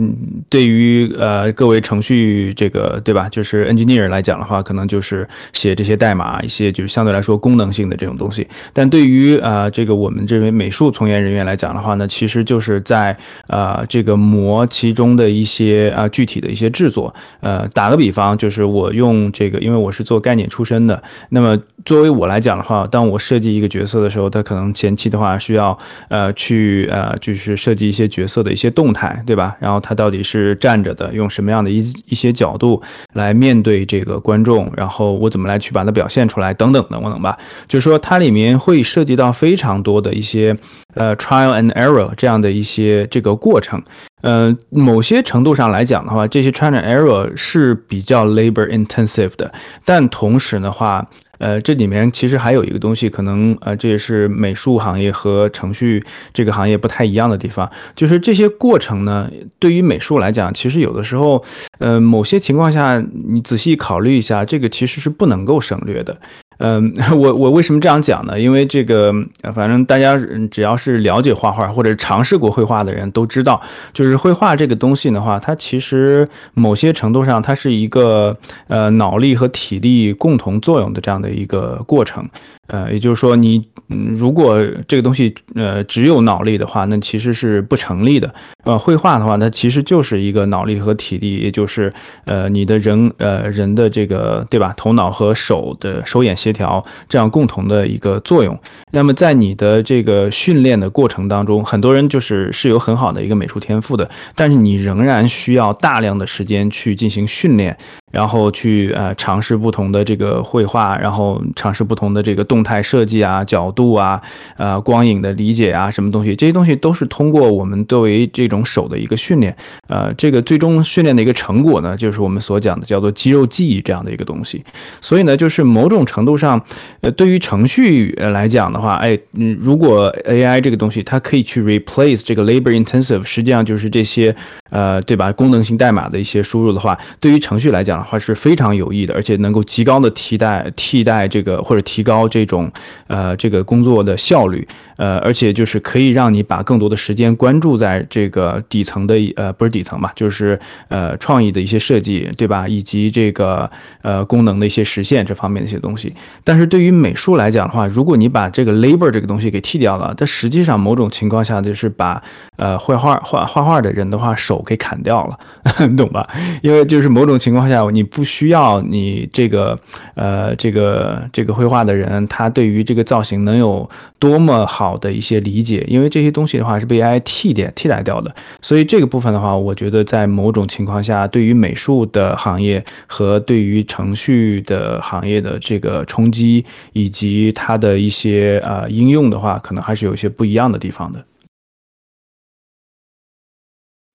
对于呃各位程序这个对吧，就是 engineer 来讲的话，可能就是写这些代码，一些就是相对来说功能性的这种东西。但对于呃这个我们这位美术从业人员来讲的话呢，其实就是在呃这个模其中的一些啊具体的一些制作。呃，打个比方，就是我用这个，因为我是做概念出身的，那么作为我来讲的话，当我设计一个角色的时候，它可能前期的话需要呃去呃就是设计一些角色的一些动态。对吧？然后他到底是站着的，用什么样的一一些角度来面对这个观众？然后我怎么来去把它表现出来？等等等等吧。就是说，它里面会涉及到非常多的一些呃 trial and error 这样的一些这个过程。呃，某些程度上来讲的话，这些 trial and error 是比较 labor intensive 的，但同时的话。呃，这里面其实还有一个东西，可能呃，这也是美术行业和程序这个行业不太一样的地方，就是这些过程呢，对于美术来讲，其实有的时候，呃，某些情况下，你仔细考虑一下，这个其实是不能够省略的。嗯，我我为什么这样讲呢？因为这个，反正大家只要是了解画画或者尝试过绘画的人都知道，就是绘画这个东西的话，它其实某些程度上它是一个呃脑力和体力共同作用的这样的一个过程。呃，也就是说，你如果这个东西呃只有脑力的话，那其实是不成立的。呃，绘画的话，它其实就是一个脑力和体力，也就是呃你的人呃人的这个对吧，头脑和手的手眼协协调这样共同的一个作用。那么在你的这个训练的过程当中，很多人就是是有很好的一个美术天赋的，但是你仍然需要大量的时间去进行训练。然后去呃尝试不同的这个绘画，然后尝试不同的这个动态设计啊、角度啊、呃光影的理解啊，什么东西，这些东西都是通过我们作为这种手的一个训练，呃，这个最终训练的一个成果呢，就是我们所讲的叫做肌肉记忆这样的一个东西。所以呢，就是某种程度上，呃，对于程序来讲的话，哎，嗯，如果 AI 这个东西它可以去 replace 这个 labor intensive，实际上就是这些。呃，对吧？功能性代码的一些输入的话，对于程序来讲的话是非常有益的，而且能够极高的替代替代这个或者提高这种呃这个工作的效率。呃，而且就是可以让你把更多的时间关注在这个底层的呃不是底层吧，就是呃创意的一些设计，对吧？以及这个呃功能的一些实现这方面的一些东西。但是对于美术来讲的话，如果你把这个 labor 这个东西给剃掉了，它实际上某种情况下就是把呃绘画画画画的人的话手。给砍掉了，你 懂吧？因为就是某种情况下，你不需要你这个呃这个这个绘画的人，他对于这个造型能有多么好的一些理解，因为这些东西的话是被 AI 替代替代掉的。所以这个部分的话，我觉得在某种情况下，对于美术的行业和对于程序的行业的这个冲击，以及它的一些呃应用的话，可能还是有一些不一样的地方的。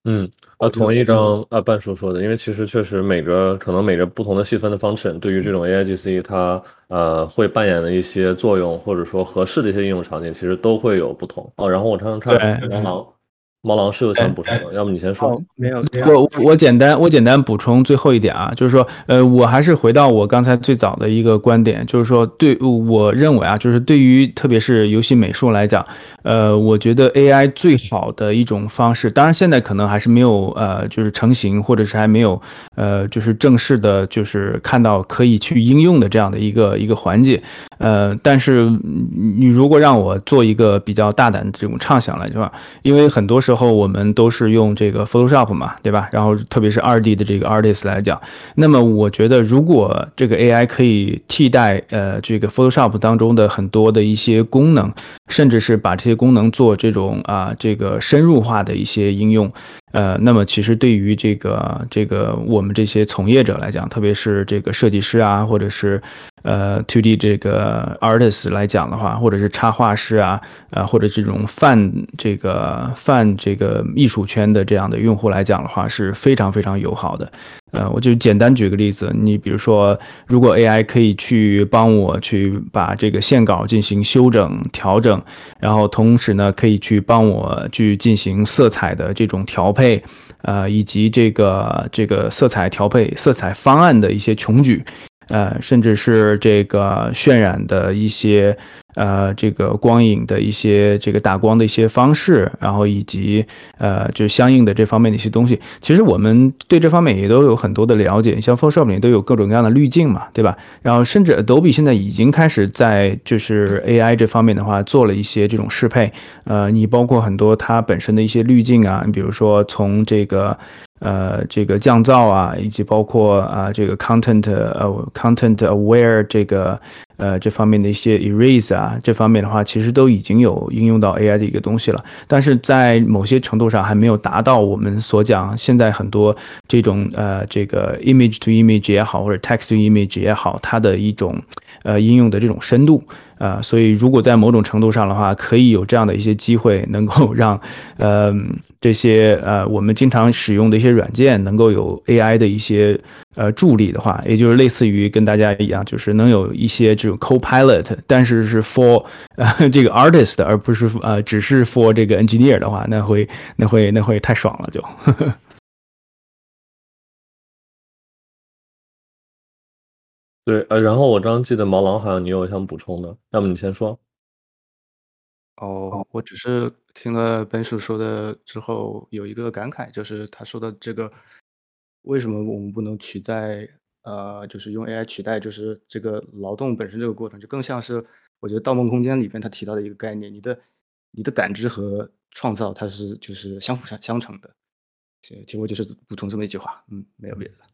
嗯，呃，同一张啊半叔说的，因为其实确实每个可能每个不同的细分的 function，对于这种 AIGC 它呃会扮演的一些作用，或者说合适的一些应用场景，其实都会有不同。哦，然后我常常看蟑螂。猫狼是有想补充的，要不你先说。没有，我我简单我简单补充最后一点啊，就是说，呃，我还是回到我刚才最早的一个观点，就是说，对我认为啊，就是对于特别是游戏美术来讲，呃，我觉得 AI 最好的一种方式，当然现在可能还是没有呃，就是成型，或者是还没有呃，就是正式的，就是看到可以去应用的这样的一个一个环节。呃，但是你如果让我做一个比较大胆的这种畅想来的话，因为很多时候我们都是用这个 Photoshop 嘛，对吧？然后特别是二 D 的这个 artist 来讲，那么我觉得如果这个 AI 可以替代呃这个 Photoshop 当中的很多的一些功能，甚至是把这些功能做这种啊这个深入化的一些应用。呃，那么其实对于这个这个我们这些从业者来讲，特别是这个设计师啊，或者是呃，to D 这个 artist 来讲的话，或者是插画师啊，呃或者这种泛这个泛这个艺术圈的这样的用户来讲的话，是非常非常友好的。呃，我就简单举个例子，你比如说，如果 AI 可以去帮我去把这个线稿进行修整调整，然后同时呢，可以去帮我去进行色彩的这种调配，呃，以及这个这个色彩调配、色彩方案的一些穷举，呃，甚至是这个渲染的一些。呃，这个光影的一些这个打光的一些方式，然后以及呃，就相应的这方面的一些东西，其实我们对这方面也都有很多的了解。像 Photoshop 里都有各种各样的滤镜嘛，对吧？然后甚至 Adobe 现在已经开始在就是 AI 这方面的话做了一些这种适配。呃，你包括很多它本身的一些滤镜啊，你比如说从这个。呃，这个降噪啊，以及包括啊，这个 content 呃 content aware 这个呃这方面的一些 erase 啊，这方面的话，其实都已经有应用到 AI 的一个东西了。但是在某些程度上还没有达到我们所讲现在很多这种呃这个 image to image 也好，或者 text to image 也好，它的一种呃应用的这种深度。啊，所以如果在某种程度上的话，可以有这样的一些机会，能够让，呃，这些呃我们经常使用的一些软件能够有 AI 的一些呃助力的话，也就是类似于跟大家一样，就是能有一些这种 co-pilot，但是是 for 呃 这个 artist，而不是呃只是 for 这个 engineer 的话，那会那会那会太爽了就。呵呵对，呃，然后我刚刚记得毛狼好像你有想补充的，要么你先说。哦，我只是听了本叔说的之后有一个感慨，就是他说的这个为什么我们不能取代，呃，就是用 AI 取代，就是这个劳动本身这个过程，就更像是我觉得《盗梦空间》里边他提到的一个概念，你的你的感知和创造它是就是相辅相相成的。其实我就是补充这么一句话，嗯，没有别的。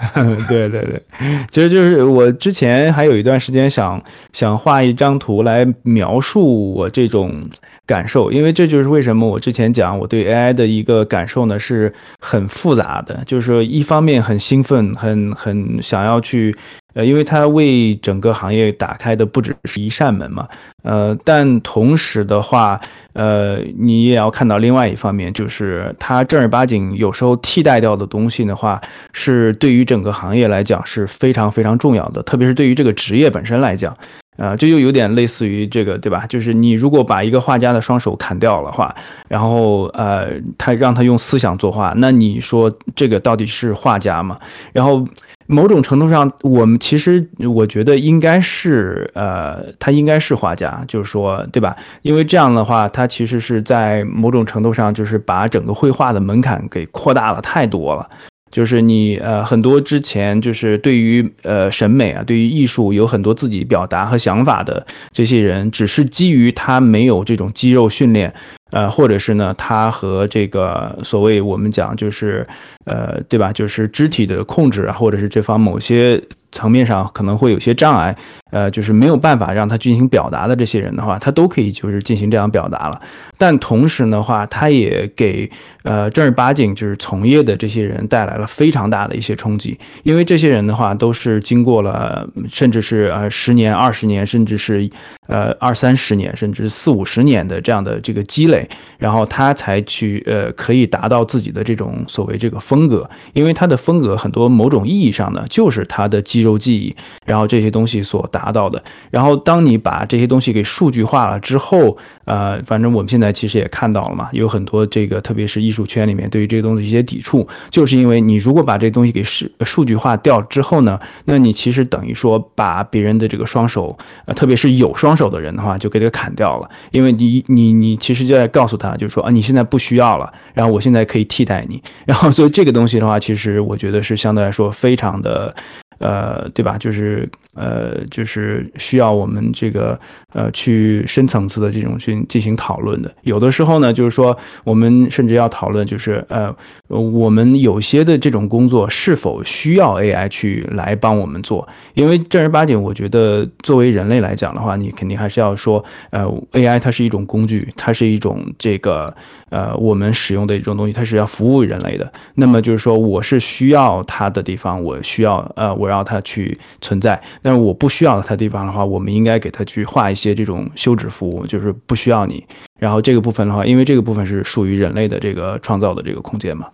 对对对，其实就是我之前还有一段时间想想画一张图来描述我这种感受，因为这就是为什么我之前讲我对 AI 的一个感受呢是很复杂的，就是说一方面很兴奋，很很想要去。呃，因为它为整个行业打开的不只是一扇门嘛，呃，但同时的话，呃，你也要看到另外一方面，就是它正儿八经有时候替代掉的东西的话，是对于整个行业来讲是非常非常重要的，特别是对于这个职业本身来讲，啊，这就有点类似于这个，对吧？就是你如果把一个画家的双手砍掉了话，然后呃，他让他用思想作画，那你说这个到底是画家吗？然后。某种程度上，我们其实我觉得应该是，呃，他应该是画家，就是说，对吧？因为这样的话，他其实是在某种程度上，就是把整个绘画的门槛给扩大了太多了。就是你，呃，很多之前就是对于呃审美啊，对于艺术有很多自己表达和想法的这些人，只是基于他没有这种肌肉训练。呃，或者是呢，他和这个所谓我们讲就是，呃，对吧？就是肢体的控制啊，或者是这方某些。层面上可能会有些障碍，呃，就是没有办法让他进行表达的这些人的话，他都可以就是进行这样表达了。但同时的话，他也给呃正儿八经就是从业的这些人带来了非常大的一些冲击，因为这些人的话都是经过了甚至是呃十年、二十年，甚至是呃二三十年，甚至四五十年的这样的这个积累，然后他才去呃可以达到自己的这种所谓这个风格，因为他的风格很多某种意义上呢，就是他的肌。肉记忆，然后这些东西所达到的，然后当你把这些东西给数据化了之后，呃，反正我们现在其实也看到了嘛，有很多这个，特别是艺术圈里面对于这个东西一些抵触，就是因为你如果把这东西给数数据化掉之后呢，那你其实等于说把别人的这个双手，呃，特别是有双手的人的话，就给他砍掉了，因为你你你其实就在告诉他，就是说啊，你现在不需要了，然后我现在可以替代你，然后所以这个东西的话，其实我觉得是相对来说非常的。呃，对吧？就是呃，就是需要我们这个呃去深层次的这种去进行讨论的。有的时候呢，就是说我们甚至要讨论，就是呃，我们有些的这种工作是否需要 AI 去来帮我们做？因为正儿八经，我觉得作为人类来讲的话，你肯定还是要说，呃，AI 它是一种工具，它是一种这个呃我们使用的一种东西，它是要服务人类的。那么就是说，我是需要它的地方，我需要呃我让它去存在。但是我不需要它地方的话，我们应该给它去画一些这种休止服务，就是不需要你。然后这个部分的话，因为这个部分是属于人类的这个创造的这个空间嘛。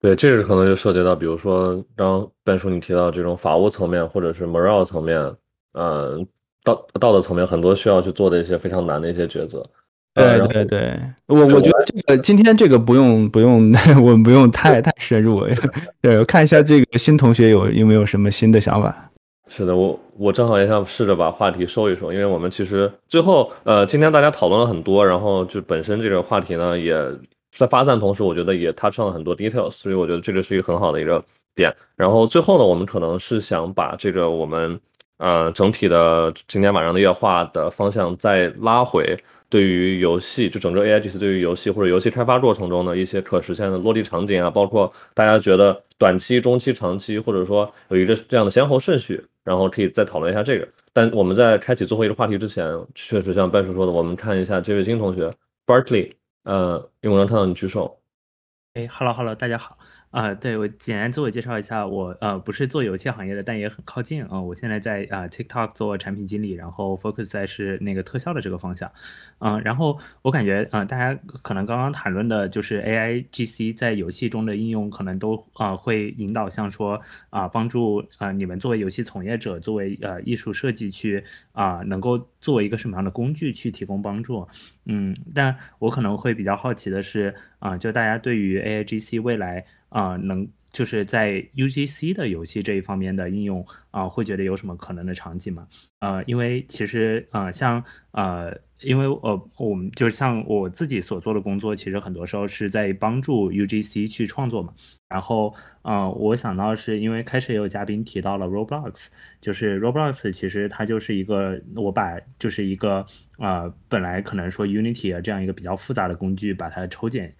对，这个可能就涉及到，比如说刚本书你提到这种法务层面，或者是 moral 层面，嗯，道道德层面，很多需要去做的一些非常难的一些抉择。对对对，我我觉得这个今天这个不用不用，我们不用太太深入。对，我看一下这个新同学有有没有什么新的想法。是的，我我正好也想试着把话题收一收，因为我们其实最后呃，今天大家讨论了很多，然后就本身这个话题呢也。在发散同时，我觉得也 touch 了很多 details，所以我觉得这个是一个很好的一个点。然后最后呢，我们可能是想把这个我们呃整体的今天晚上的夜话的方向再拉回，对于游戏就整个 A I G C 对于游戏或者游戏开发过程中的一些可实现的落地场景啊，包括大家觉得短期、中期、长期，或者说有一个这样的先后顺序，然后可以再讨论一下这个。但我们在开启最后一个话题之前，确实像半叔说的，我们看一下这位新同学 Bartley。呃，因为我能看到你举手。哎，Hello Hello，大家好。啊，对我简单自我介绍一下，我呃不是做游戏行业的，但也很靠近啊。我现在在啊 TikTok 做产品经理，然后 focus 在是那个特效的这个方向。嗯，然后我感觉啊，大家可能刚刚谈论的就是 AI GC 在游戏中的应用，可能都啊会引导像说啊帮助啊你们作为游戏从业者，作为呃艺术设计去啊能够作为一个什么样的工具去提供帮助。嗯，但我可能会比较好奇的是啊，就大家对于 AI GC 未来。啊，能就是在 UGC 的游戏这一方面的应用啊，会觉得有什么可能的场景吗？呃，因为其实呃，像呃，因为呃，我们就是像我自己所做的工作，其实很多时候是在帮助 UGC 去创作嘛。然后呃，我想到是因为开始也有嘉宾提到了 Roblox，就是 Roblox 其实它就是一个我把就是一个呃，本来可能说 Unity 啊这样一个比较复杂的工具，把它抽检。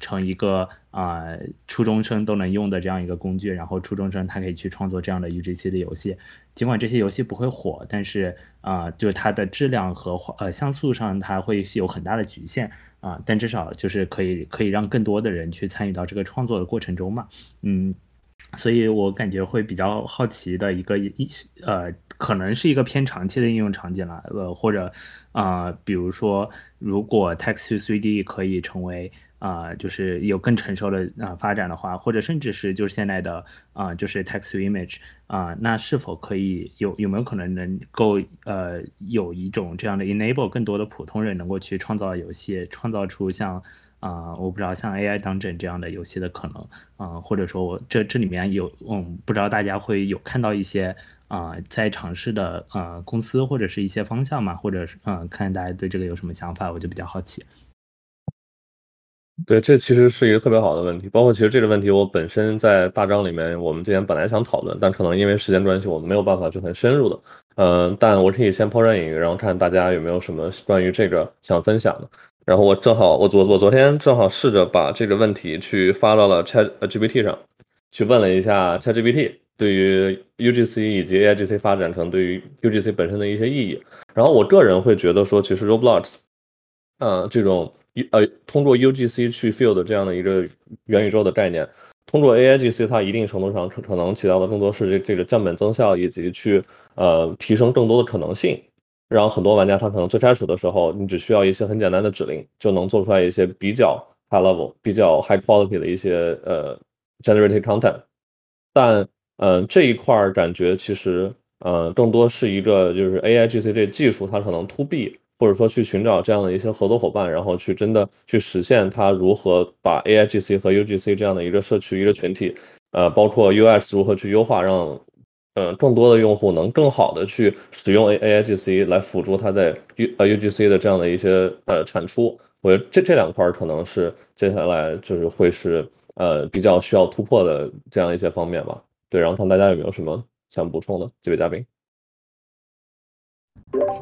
成一个啊初中生都能用的这样一个工具，然后初中生他可以去创作这样的 UGC 的游戏。尽管这些游戏不会火，但是啊，就是它的质量和呃像素上它会有很大的局限啊，但至少就是可以可以让更多的人去参与到这个创作的过程中嘛。嗯，所以我感觉会比较好奇的一个一呃，可能是一个偏长期的应用场景了，呃，或者啊，比如说如果 Text to 3D 可以成为啊，就是有更成熟的啊发展的话，或者甚至是就是现在的啊，就是 text to image 啊，那是否可以有有没有可能能够呃有一种这样的 enable 更多的普通人能够去创造游戏，创造出像啊我不知道像 AI 当真这样的游戏的可能啊，或者说我这这里面有嗯不知道大家会有看到一些啊在尝试的呃公司或者是一些方向嘛，或者是嗯看大家对这个有什么想法，我就比较好奇。对，这其实是一个特别好的问题。包括其实这个问题，我本身在大纲里面，我们今天本来想讨论，但可能因为时间关系，我们没有办法去很深入的。嗯，但我可以先抛砖引玉，然后看大家有没有什么关于这个想分享的。然后我正好，我昨我昨天正好试着把这个问题去发到了 Chat GPT 上，去问了一下 Chat GPT 对于 UGC 以及 AIGC 发展可能对于 UGC 本身的一些意义。然后我个人会觉得说，其实 Roblox，嗯，这种。呃，通过 UGC 去 fill 的这样的一个元宇宙的概念，通过 AIGC，它一定程度上可可能起到的更多是这这个降本增效，以及去呃提升更多的可能性，让很多玩家他可能最开始的时候，你只需要一些很简单的指令，就能做出来一些比较 high level、比较 high quality 的一些呃 generated content，但嗯这一块儿感觉其实呃更多是一个就是 AIGC 这技术它可能 to B。或者说去寻找这样的一些合作伙伴，然后去真的去实现它如何把 AIGC 和 UGC 这样的一个社区一个群体，呃，包括 UX 如何去优化，让嗯更多的用户能更好的去使用 AIGC 来辅助它在 U 呃 UGC 的这样的一些呃产出。我觉得这这两块可能是接下来就是会是呃比较需要突破的这样一些方面吧。对，然后看大家有没有什么想补充的，几位嘉宾。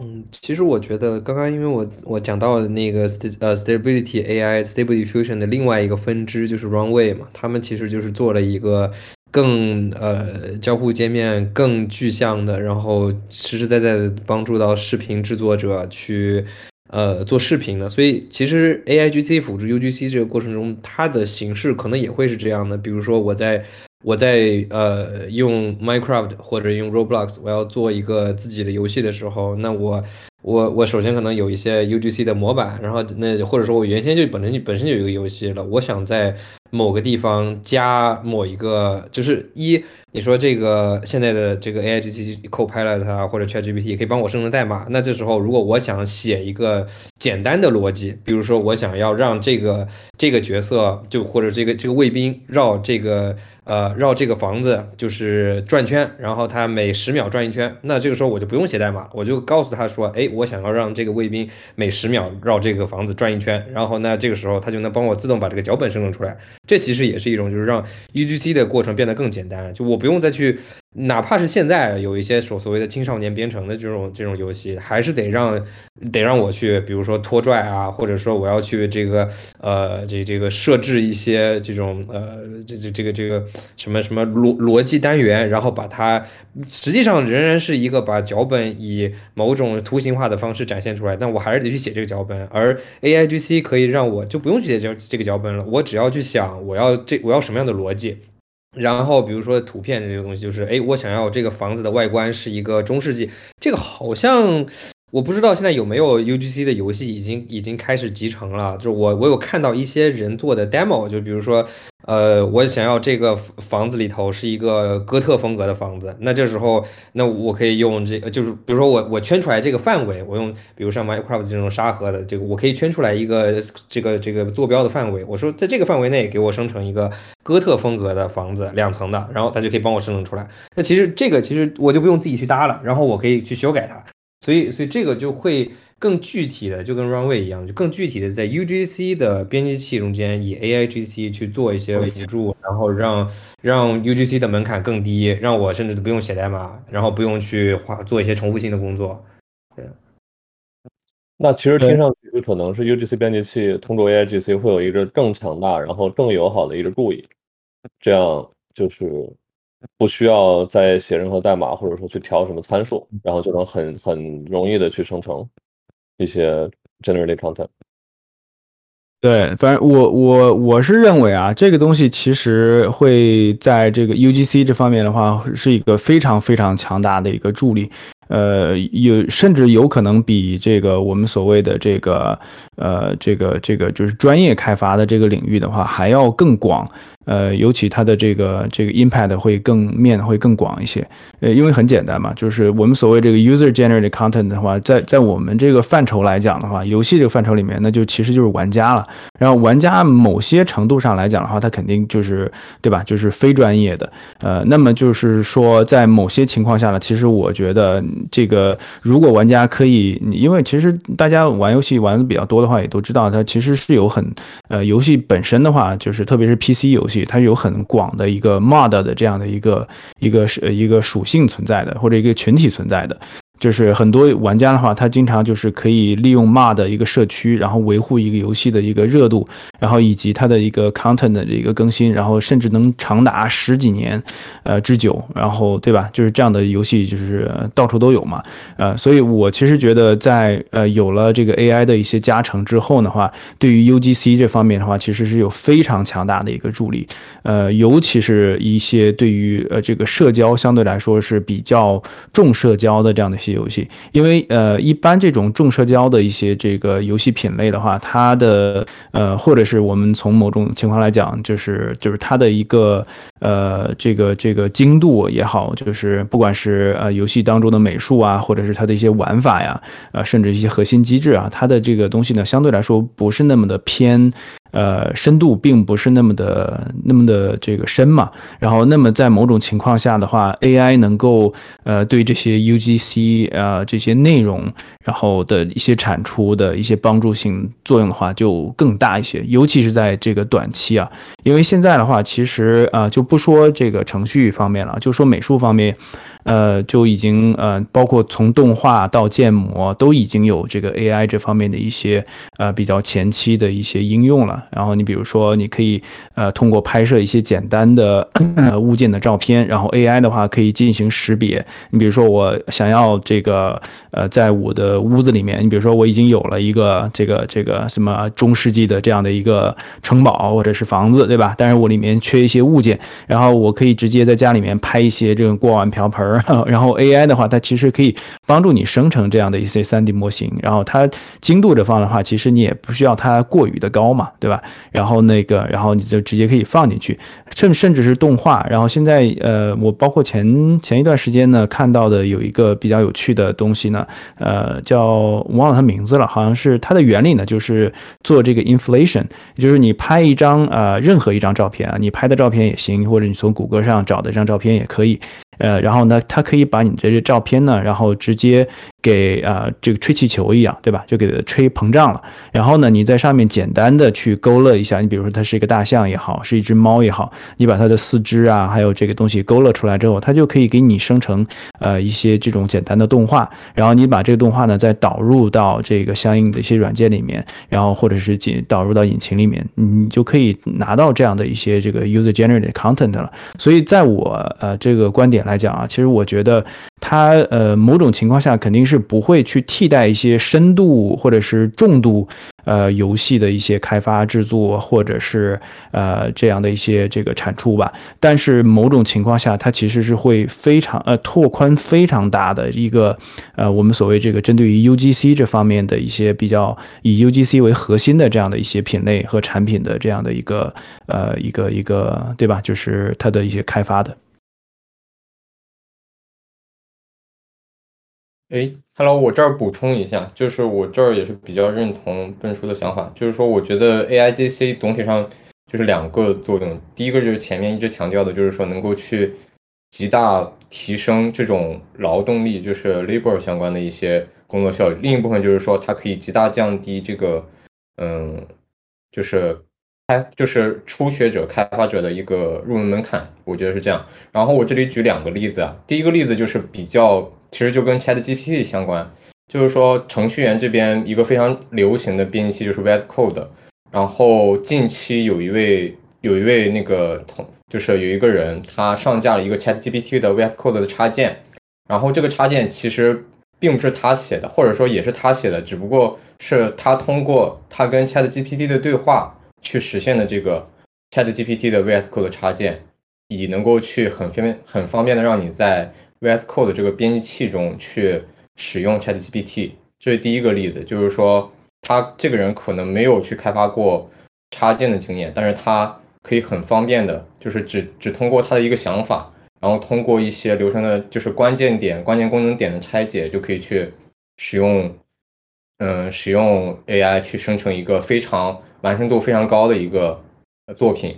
嗯，其实我觉得刚刚因为我我讲到的那个呃 stability AI stability diffusion 的另外一个分支就是 Runway 嘛，他们其实就是做了一个更呃交互界面更具象的，然后实实在在的帮助到视频制作者去呃做视频的。所以其实 AIGC 辅助 UGC 这个过程中，它的形式可能也会是这样的。比如说我在我在呃用 Minecraft 或者用 Roblox，我要做一个自己的游戏的时候，那我我我首先可能有一些 UGC 的模板，然后那或者说我原先就本身就本身就有一个游戏了，我想在某个地方加某一个，就是一你说这个现在的这个 AIGC Copilot 啊或者 ChatGPT 可以帮我生成代码，那这时候如果我想写一个简单的逻辑，比如说我想要让这个这个角色就或者这个这个卫兵绕这个。呃，绕这个房子就是转圈，然后它每十秒转一圈。那这个时候我就不用写代码，我就告诉他说，哎，我想要让这个卫兵每十秒绕这个房子转一圈。然后那这个时候他就能帮我自动把这个脚本生成出来。这其实也是一种就是让 UGC 的过程变得更简单，就我不用再去。哪怕是现在有一些所所谓的青少年编程的这种这种游戏，还是得让得让我去，比如说拖拽啊，或者说我要去这个呃这这个设置一些这种呃这这这个这个什么什么逻逻辑单元，然后把它实际上仍然是一个把脚本以某种图形化的方式展现出来，但我还是得去写这个脚本，而 A I G C 可以让我就不用去写这这个脚本了，我只要去想我要这我要什么样的逻辑。然后，比如说图片这个东西，就是哎，我想要这个房子的外观是一个中世纪，这个好像我不知道现在有没有 UGC 的游戏已经已经开始集成了。就是我我有看到一些人做的 demo，就比如说。呃，我想要这个房子里头是一个哥特风格的房子，那这时候，那我可以用这，就是比如说我我圈出来这个范围，我用比如像 Minecraft 这种沙盒的这个，我可以圈出来一个这个这个坐标的范围，我说在这个范围内给我生成一个哥特风格的房子，两层的，然后它就可以帮我生成出来。那其实这个其实我就不用自己去搭了，然后我可以去修改它，所以所以这个就会。更具体的，就跟 Runway 一样，就更具体的在 UGC 的编辑器中间，以 AIGC 去做一些辅助，然后让让 UGC 的门槛更低，让我甚至都不用写代码，然后不用去花做一些重复性的工作。对。那其实听上去就可能是 UGC 编辑器通过 AIGC 会有一个更强大，然后更友好的一个注意，这样就是不需要再写任何代码，或者说去调什么参数，然后就能很很容易的去生成。一些 generated content，对，反正我我我是认为啊，这个东西其实会在这个 UGC 这方面的话，是一个非常非常强大的一个助力。呃，有甚至有可能比这个我们所谓的这个呃这个这个就是专业开发的这个领域的话还要更广。呃，尤其它的这个这个 impact 会更面会更广一些，呃，因为很简单嘛，就是我们所谓这个 user generated content 的话，在在我们这个范畴来讲的话，游戏这个范畴里面，那就其实就是玩家了。然后玩家某些程度上来讲的话，他肯定就是对吧，就是非专业的。呃，那么就是说，在某些情况下呢，其实我觉得这个如果玩家可以，因为其实大家玩游戏玩的比较多的话，也都知道它其实是有很呃游戏本身的话，就是特别是 PC 游戏。它有很广的一个 mod 的这样的一个一个是一个属性存在的，或者一个群体存在的。就是很多玩家的话，他经常就是可以利用 MOD 的一个社区，然后维护一个游戏的一个热度，然后以及它的一个 content 的一个更新，然后甚至能长达十几年，呃之久，然后对吧？就是这样的游戏就是到处都有嘛，呃，所以我其实觉得在呃有了这个 AI 的一些加成之后的话，对于 UGC 这方面的话，其实是有非常强大的一个助力，呃，尤其是一些对于呃这个社交相对来说是比较重社交的这样的一些。游戏，因为呃，一般这种重社交的一些这个游戏品类的话，它的呃，或者是我们从某种情况来讲，就是就是它的一个呃，这个这个精度也好，就是不管是呃游戏当中的美术啊，或者是它的一些玩法呀，呃，甚至一些核心机制啊，它的这个东西呢，相对来说不是那么的偏。呃深度并不是那么的那么的这个深嘛。然后，那么在某种情况下的话，AI 能够呃对这些 UGC 呃这些内容，然后的一些产出的一些帮助性作用的话，就更大一些。尤其是在这个短期啊，因为现在的话，其实啊就不说这个程序方面了，就说美术方面。呃，就已经呃，包括从动画到建模，都已经有这个 AI 这方面的一些呃比较前期的一些应用了。然后你比如说，你可以呃通过拍摄一些简单的呃物件的照片，然后 AI 的话可以进行识别。你比如说，我想要这个呃在我的屋子里面，你比如说我已经有了一个这个这个什么中世纪的这样的一个城堡或者是房子，对吧？但是我里面缺一些物件，然后我可以直接在家里面拍一些这种锅碗瓢盆。然后 AI 的话，它其实可以帮助你生成这样的一些 3D 模型，然后它精度这方的话，其实你也不需要它过于的高嘛，对吧？然后那个，然后你就直接可以放进去，甚甚至是动画。然后现在呃，我包括前前一段时间呢看到的有一个比较有趣的东西呢，呃，叫忘了它名字了，好像是它的原理呢，就是做这个 inflation，就是你拍一张呃任何一张照片啊，你拍的照片也行，或者你从谷歌上找的这张照片也可以。呃，然后呢，它可以把你这些照片呢，然后直接给啊这个吹气球一样，对吧？就给它吹膨胀了。然后呢，你在上面简单的去勾勒一下，你比如说它是一个大象也好，是一只猫也好，你把它的四肢啊，还有这个东西勾勒出来之后，它就可以给你生成呃一些这种简单的动画。然后你把这个动画呢再导入到这个相应的一些软件里面，然后或者是进导入到引擎里面，你就可以拿到这样的一些这个 user generated content 了。所以在我呃这个观点来。讲啊，其实我觉得它呃某种情况下肯定是是不会去替代一些深度或者是重度呃游戏的一些开发制作或者是呃这样的一些这个产出吧。但是某种情况下，它其实是会非常呃拓宽非常大的一个呃我们所谓这个针对于 UGC 这方面的一些比较以 UGC 为核心的这样的一些品类和产品的这样的一个呃一个一个对吧？就是它的一些开发的。哎，Hello，我这儿补充一下，就是我这儿也是比较认同笨叔的想法，就是说我觉得 AIGC 总体上就是两个作用，第一个就是前面一直强调的，就是说能够去极大提升这种劳动力，就是 labor 相关的一些工作效率；另一部分就是说它可以极大降低这个，嗯，就是开就是初学者开发者的一个入门门槛，我觉得是这样。然后我这里举两个例子啊，第一个例子就是比较。其实就跟 Chat GPT 相关，就是说程序员这边一个非常流行的编辑器就是 VS Code，然后近期有一位有一位那个同，就是有一个人他上架了一个 Chat GPT 的 VS Code 的插件，然后这个插件其实并不是他写的，或者说也是他写的，只不过是他通过他跟 Chat GPT 的对话去实现的这个 Chat GPT 的 VS Code 插件，以能够去很方便很方便的让你在 VS Code 这个编辑器中去使用 ChatGPT，这是第一个例子，就是说他这个人可能没有去开发过插件的经验，但是他可以很方便的，就是只只通过他的一个想法，然后通过一些流程的，就是关键点、关键功能点的拆解，就可以去使用，嗯，使用 AI 去生成一个非常完成度非常高的一个作品。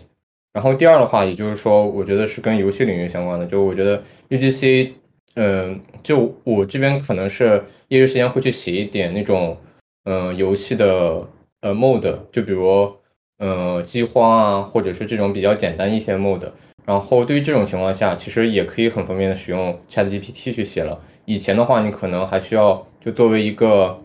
然后第二的话，也就是说，我觉得是跟游戏领域相关的。就我觉得 UGC，嗯，就我这边可能是业余时间会去写一点那种，嗯，游戏的呃 mode，就比如，呃，饥荒啊，或者是这种比较简单一些 mode。然后对于这种情况下，其实也可以很方便的使用 ChatGPT 去写了。以前的话，你可能还需要就作为一个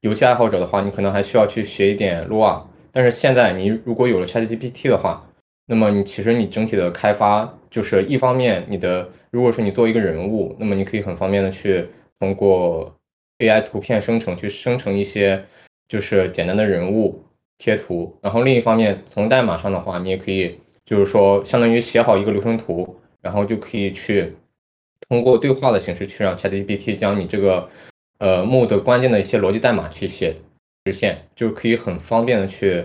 游戏爱好者的话，你可能还需要去学一点 Lua。但是现在你如果有了 ChatGPT 的话，那么你其实你整体的开发就是一方面，你的如果说你做一个人物，那么你可以很方便的去通过 AI 图片生成去生成一些就是简单的人物贴图，然后另一方面从代码上的话，你也可以就是说相当于写好一个流程图，然后就可以去通过对话的形式去让 ChatGPT 将你这个呃 m o d 关键的一些逻辑代码去写实现，就可以很方便的去。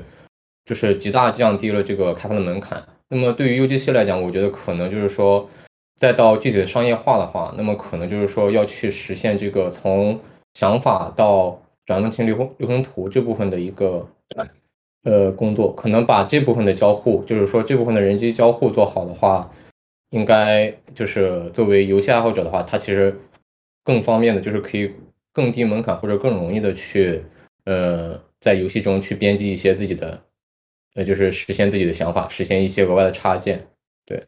就是极大降低了这个开发的门槛。那么对于 UGC 来讲，我觉得可能就是说，再到具体的商业化的话，那么可能就是说要去实现这个从想法到转换成流流程图这部分的一个呃工作，可能把这部分的交互，就是说这部分的人机交互做好的话，应该就是作为游戏爱好者的话，他其实更方便的就是可以更低门槛或者更容易的去呃在游戏中去编辑一些自己的，呃就是实现自己的想法，实现一些额外的插件。对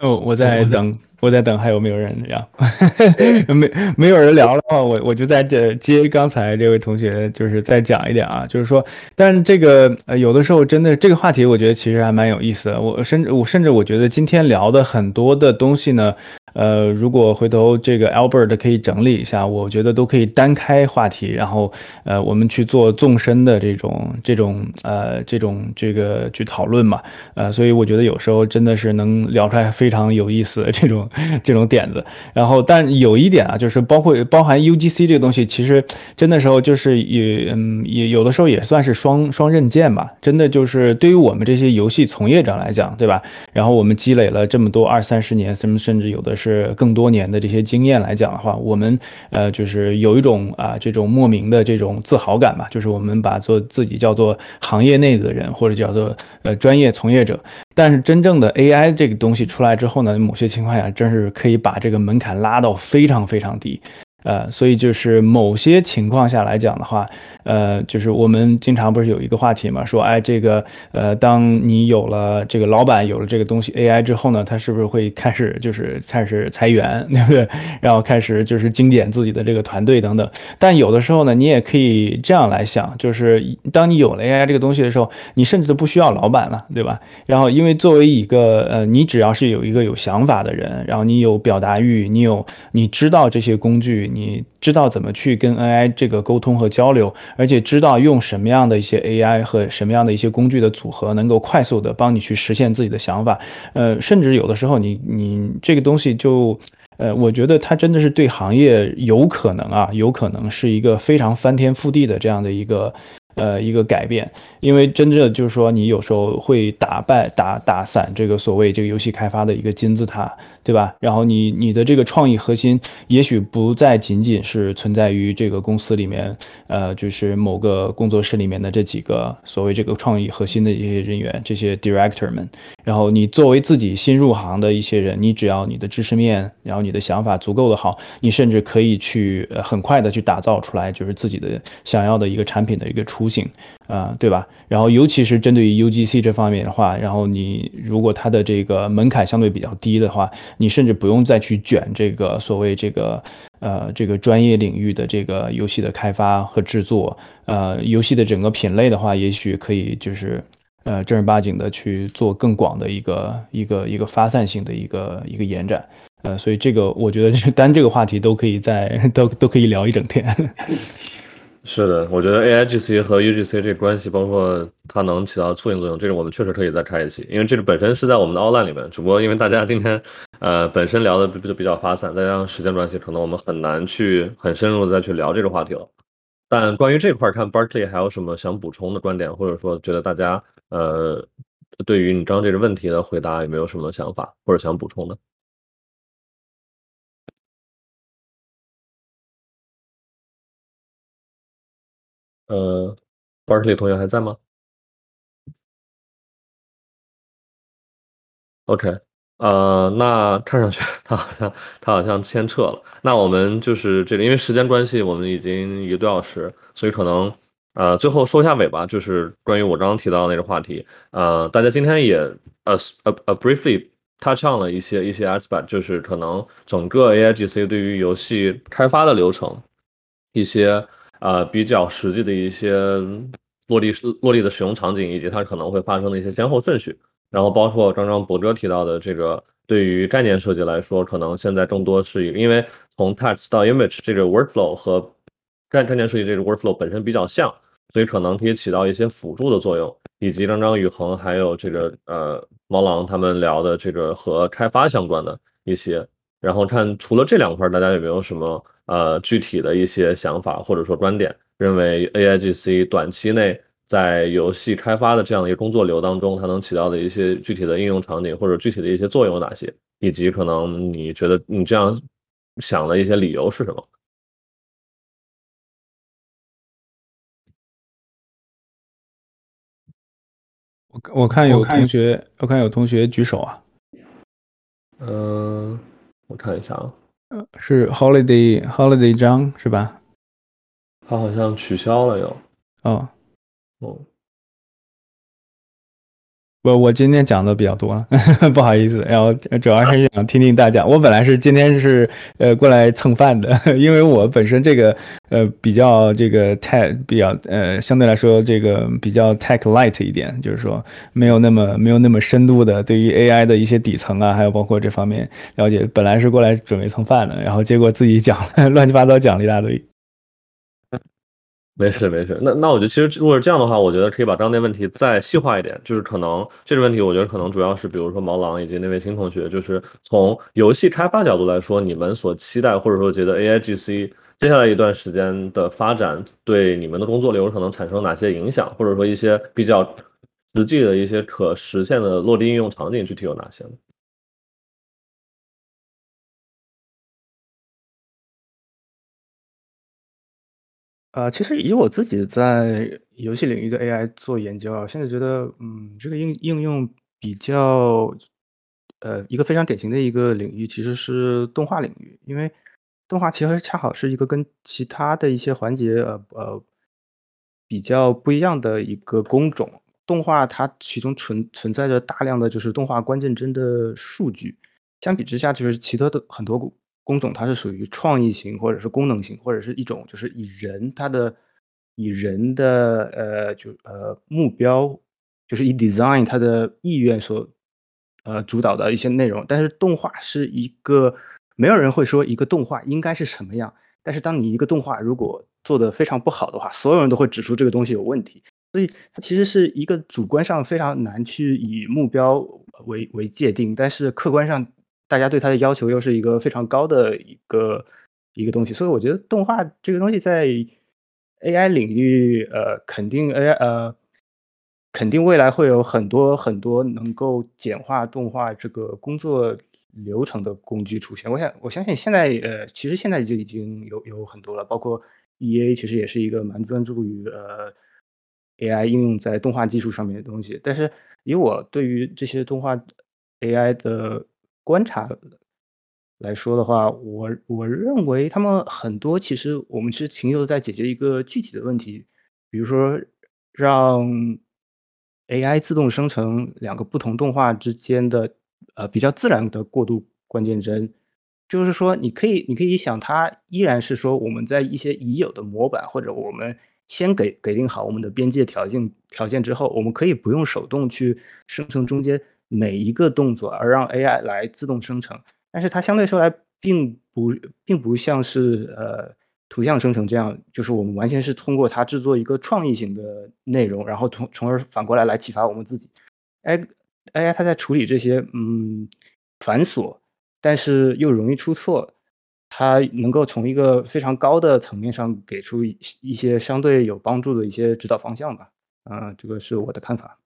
哦，我在等，我在等，还有没有人聊？没没有人聊的话，我我就在这接刚才这位同学，就是再讲一点啊，就是说，但这个呃，有的时候真的这个话题，我觉得其实还蛮有意思的。我甚至我甚至我觉得今天聊的很多的东西呢。呃，如果回头这个 Albert 可以整理一下，我觉得都可以单开话题，然后呃，我们去做纵深的这种这种呃这种这个去讨论嘛，呃，所以我觉得有时候真的是能聊出来非常有意思的这种 这种点子。然后，但有一点啊，就是包括包含 UGC 这个东西，其实真的时候就是也嗯也有的时候也算是双双刃剑吧。真的就是对于我们这些游戏从业者来讲，对吧？然后我们积累了这么多二三十年，甚甚至有的是。更多年的这些经验来讲的话，我们呃就是有一种啊这种莫名的这种自豪感吧，就是我们把做自己叫做行业内的人或者叫做呃专业从业者，但是真正的 AI 这个东西出来之后呢，某些情况下真是可以把这个门槛拉到非常非常低。呃，所以就是某些情况下来讲的话，呃，就是我们经常不是有一个话题嘛，说，哎，这个，呃，当你有了这个老板有了这个东西 AI 之后呢，他是不是会开始就是开始裁员，对不对？然后开始就是精简自己的这个团队等等。但有的时候呢，你也可以这样来想，就是当你有了 AI 这个东西的时候，你甚至都不需要老板了，对吧？然后因为作为一个呃，你只要是有一个有想法的人，然后你有表达欲，你有你知道这些工具。你知道怎么去跟 AI 这个沟通和交流，而且知道用什么样的一些 AI 和什么样的一些工具的组合，能够快速的帮你去实现自己的想法。呃，甚至有的时候，你你这个东西就，呃，我觉得它真的是对行业有可能啊，有可能是一个非常翻天覆地的这样的一个。呃，一个改变，因为真正就是说，你有时候会打败、打打散这个所谓这个游戏开发的一个金字塔，对吧？然后你你的这个创意核心，也许不再仅仅是存在于这个公司里面，呃，就是某个工作室里面的这几个所谓这个创意核心的一些人员，这些 director 们。然后你作为自己新入行的一些人，你只要你的知识面，然后你的想法足够的好，你甚至可以去很快的去打造出来，就是自己的想要的一个产品的一个雏形，啊，对吧？然后尤其是针对于 UGC 这方面的话，然后你如果它的这个门槛相对比较低的话，你甚至不用再去卷这个所谓这个呃这个专业领域的这个游戏的开发和制作，呃，游戏的整个品类的话，也许可以就是。呃，正儿八经的去做更广的一个一个一个发散性的一个一个延展，呃，所以这个我觉得 单这个话题都可以在 都都可以聊一整天。是的，我觉得 AIGC 和 UGC 这关系，包括它能起到促进作用，这个我们确实可以再开一期，因为这个本身是在我们的 online 里面，只不过因为大家今天呃本身聊的就比较发散，再加上时间关系，可能我们很难去很深入的再去聊这个话题了。但关于这块，看 Berkeley 还有什么想补充的观点，或者说觉得大家。呃，对于你刚刚这个问题的回答，有没有什么想法或者想补充的？呃，Bartley 同学还在吗？OK，呃，那看上去他好像他好像先撤了。那我们就是这个，因为时间关系，我们已经一个多小时，所以可能。呃，最后收下尾吧，就是关于我刚刚提到的那个话题。呃，大家今天也呃呃呃 briefly touch on 了一些一些 aspect，就是可能整个 AIGC 对于游戏开发的流程，一些呃比较实际的一些落地落地的使用场景，以及它可能会发生的一些先后顺序。然后包括刚刚博哥提到的这个，对于概念设计来说，可能现在更多是一个，因为从 text 到 image 这个 workflow 和概概念设计这个 workflow 本身比较像。所以可能可以起到一些辅助的作用，以及刚刚宇恒还有这个呃毛狼他们聊的这个和开发相关的一些，然后看除了这两块，大家有没有什么呃具体的一些想法或者说观点，认为 AIGC 短期内在游戏开发的这样的一个工作流当中，它能起到的一些具体的应用场景或者具体的一些作用有哪些，以及可能你觉得你这样想的一些理由是什么？我我看有同学，我看有同学举手啊。嗯，我看一下啊，是 Holiday Holiday 张是吧？他好像取消了又。哦，哦。我我今天讲的比较多了，不好意思，然后主要是想听听大家。我本来是今天是呃过来蹭饭的，因为我本身这个呃比较这个 tech 比较呃相对来说这个比较 tech light 一点，就是说没有那么没有那么深度的对于 AI 的一些底层啊，还有包括这方面了解。本来是过来准备蹭饭的，然后结果自己讲 乱七八糟讲了一大堆。没事没事，那那我觉得其实如果是这样的话，我觉得可以把刚才问题再细化一点，就是可能这个问题，我觉得可能主要是比如说毛狼以及那位新同学，就是从游戏开发角度来说，你们所期待或者说觉得 A I G C 接下来一段时间的发展对你们的工作流可能产生哪些影响，或者说一些比较实际的一些可实现的落地应用场景，具体有哪些呢？呃，其实以我自己在游戏领域的 AI 做研究啊，现在觉得，嗯，这个应应用比较，呃，一个非常典型的一个领域其实是动画领域，因为动画其实恰好是一个跟其他的一些环节，呃呃，比较不一样的一个工种。动画它其中存存在着大量的就是动画关键帧的数据，相比之下，就是其他的很多。工种它是属于创意型，或者是功能型，或者是一种就是以人他的以人的呃就呃目标，就是以 design 它的意愿所呃主导的一些内容。但是动画是一个没有人会说一个动画应该是什么样。但是当你一个动画如果做的非常不好的话，所有人都会指出这个东西有问题。所以它其实是一个主观上非常难去以目标为为界定，但是客观上。大家对它的要求又是一个非常高的一个一个东西，所以我觉得动画这个东西在 AI 领域，呃，肯定 AI 呃，肯定未来会有很多很多能够简化动画这个工作流程的工具出现。我想我相信现在呃，其实现在就已经有有很多了，包括 EA 其实也是一个蛮专注于呃 AI 应用在动画技术上面的东西。但是以我对于这些动画 AI 的观察来说的话，我我认为他们很多其实我们是停留在解决一个具体的问题，比如说让 AI 自动生成两个不同动画之间的呃比较自然的过渡关键帧，就是说你可以你可以想，它依然是说我们在一些已有的模板或者我们先给给定好我们的边界条件条件之后，我们可以不用手动去生成中间。每一个动作，而让 AI 来自动生成，但是它相对说来并不并不像是呃图像生成这样，就是我们完全是通过它制作一个创意型的内容，然后从从而反过来来启发我们自己。哎，AI 它在处理这些嗯繁琐，但是又容易出错，它能够从一个非常高的层面上给出一些相对有帮助的一些指导方向吧。啊，这个是我的看法。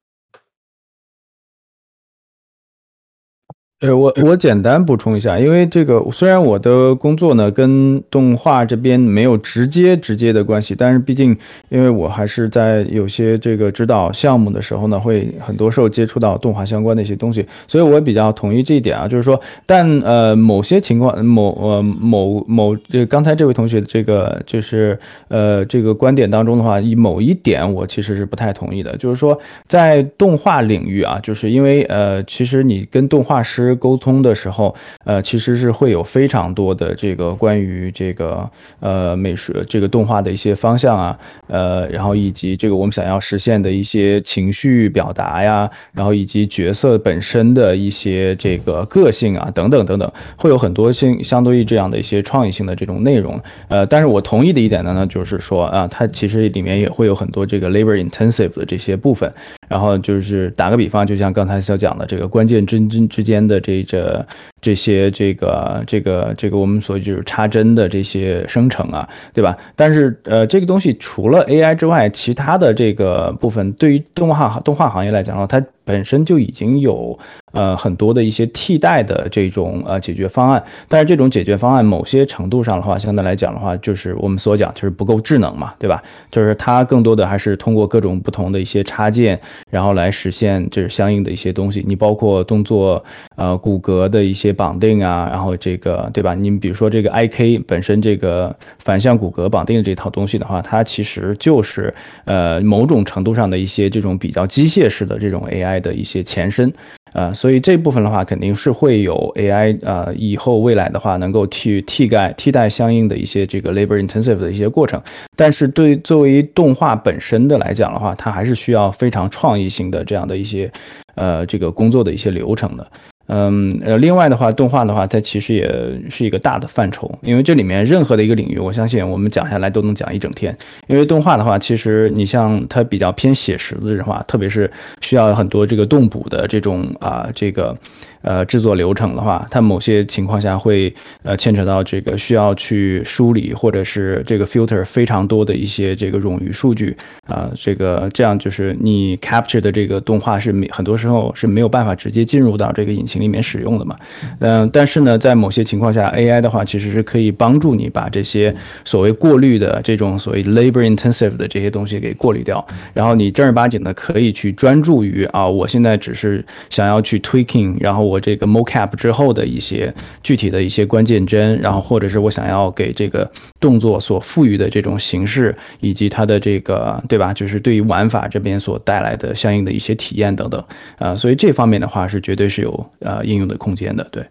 呃，我我简单补充一下，因为这个虽然我的工作呢跟动画这边没有直接直接的关系，但是毕竟因为我还是在有些这个指导项目的时候呢，会很多时候接触到动画相关的一些东西，所以我比较同意这一点啊，就是说，但呃某些情况某呃某某这刚才这位同学这个就是呃这个观点当中的话，以某一点我其实是不太同意的，就是说在动画领域啊，就是因为呃其实你跟动画师。沟通的时候，呃，其实是会有非常多的这个关于这个呃美术这个动画的一些方向啊，呃，然后以及这个我们想要实现的一些情绪表达呀，然后以及角色本身的一些这个个性啊等等等等，会有很多性相对于这样的一些创意性的这种内容。呃，但是我同意的一点呢，呢就是说啊，它其实里面也会有很多这个 labor intensive 的这些部分。然后就是打个比方，就像刚才所讲的这个关键帧之之间的这这这些这个这个这个我们所就是插帧的这些生成啊，对吧？但是呃，这个东西除了 AI 之外，其他的这个部分对于动画动画行业来讲的话，它本身就已经有呃很多的一些替代的这种呃解决方案，但是这种解决方案某些程度上的话，相对来讲的话，就是我们所讲就是不够智能嘛，对吧？就是它更多的还是通过各种不同的一些插件，然后来实现就是相应的一些东西。你包括动作呃骨骼的一些绑定啊，然后这个对吧？你比如说这个 IK 本身这个反向骨骼绑定的这套东西的话，它其实就是呃某种程度上的一些这种比较机械式的这种 AI。的一些前身，呃，所以这部分的话，肯定是会有 AI，呃，以后未来的话，能够替替代替代相应的一些这个 labor intensive 的一些过程。但是对作为动画本身的来讲的话，它还是需要非常创意性的这样的一些，呃，这个工作的一些流程的。嗯，呃，另外的话，动画的话，它其实也是一个大的范畴，因为这里面任何的一个领域，我相信我们讲下来都能讲一整天。因为动画的话，其实你像它比较偏写实的话，特别是需要很多这个动捕的这种啊，这个。呃，制作流程的话，它某些情况下会呃牵扯到这个需要去梳理或者是这个 filter 非常多的一些这个冗余数据啊，这个这样就是你 capture 的这个动画是没很多时候是没有办法直接进入到这个引擎里面使用的嘛。嗯，但是呢，在某些情况下，AI 的话其实是可以帮助你把这些所谓过滤的这种所谓 labor intensive 的这些东西给过滤掉，然后你正儿八经的可以去专注于啊，我现在只是想要去 tweaking，然后。我这个 mocap 之后的一些具体的一些关键帧，然后或者是我想要给这个动作所赋予的这种形式，以及它的这个对吧？就是对于玩法这边所带来的相应的一些体验等等啊，所以这方面的话是绝对是有呃应用的空间的。对。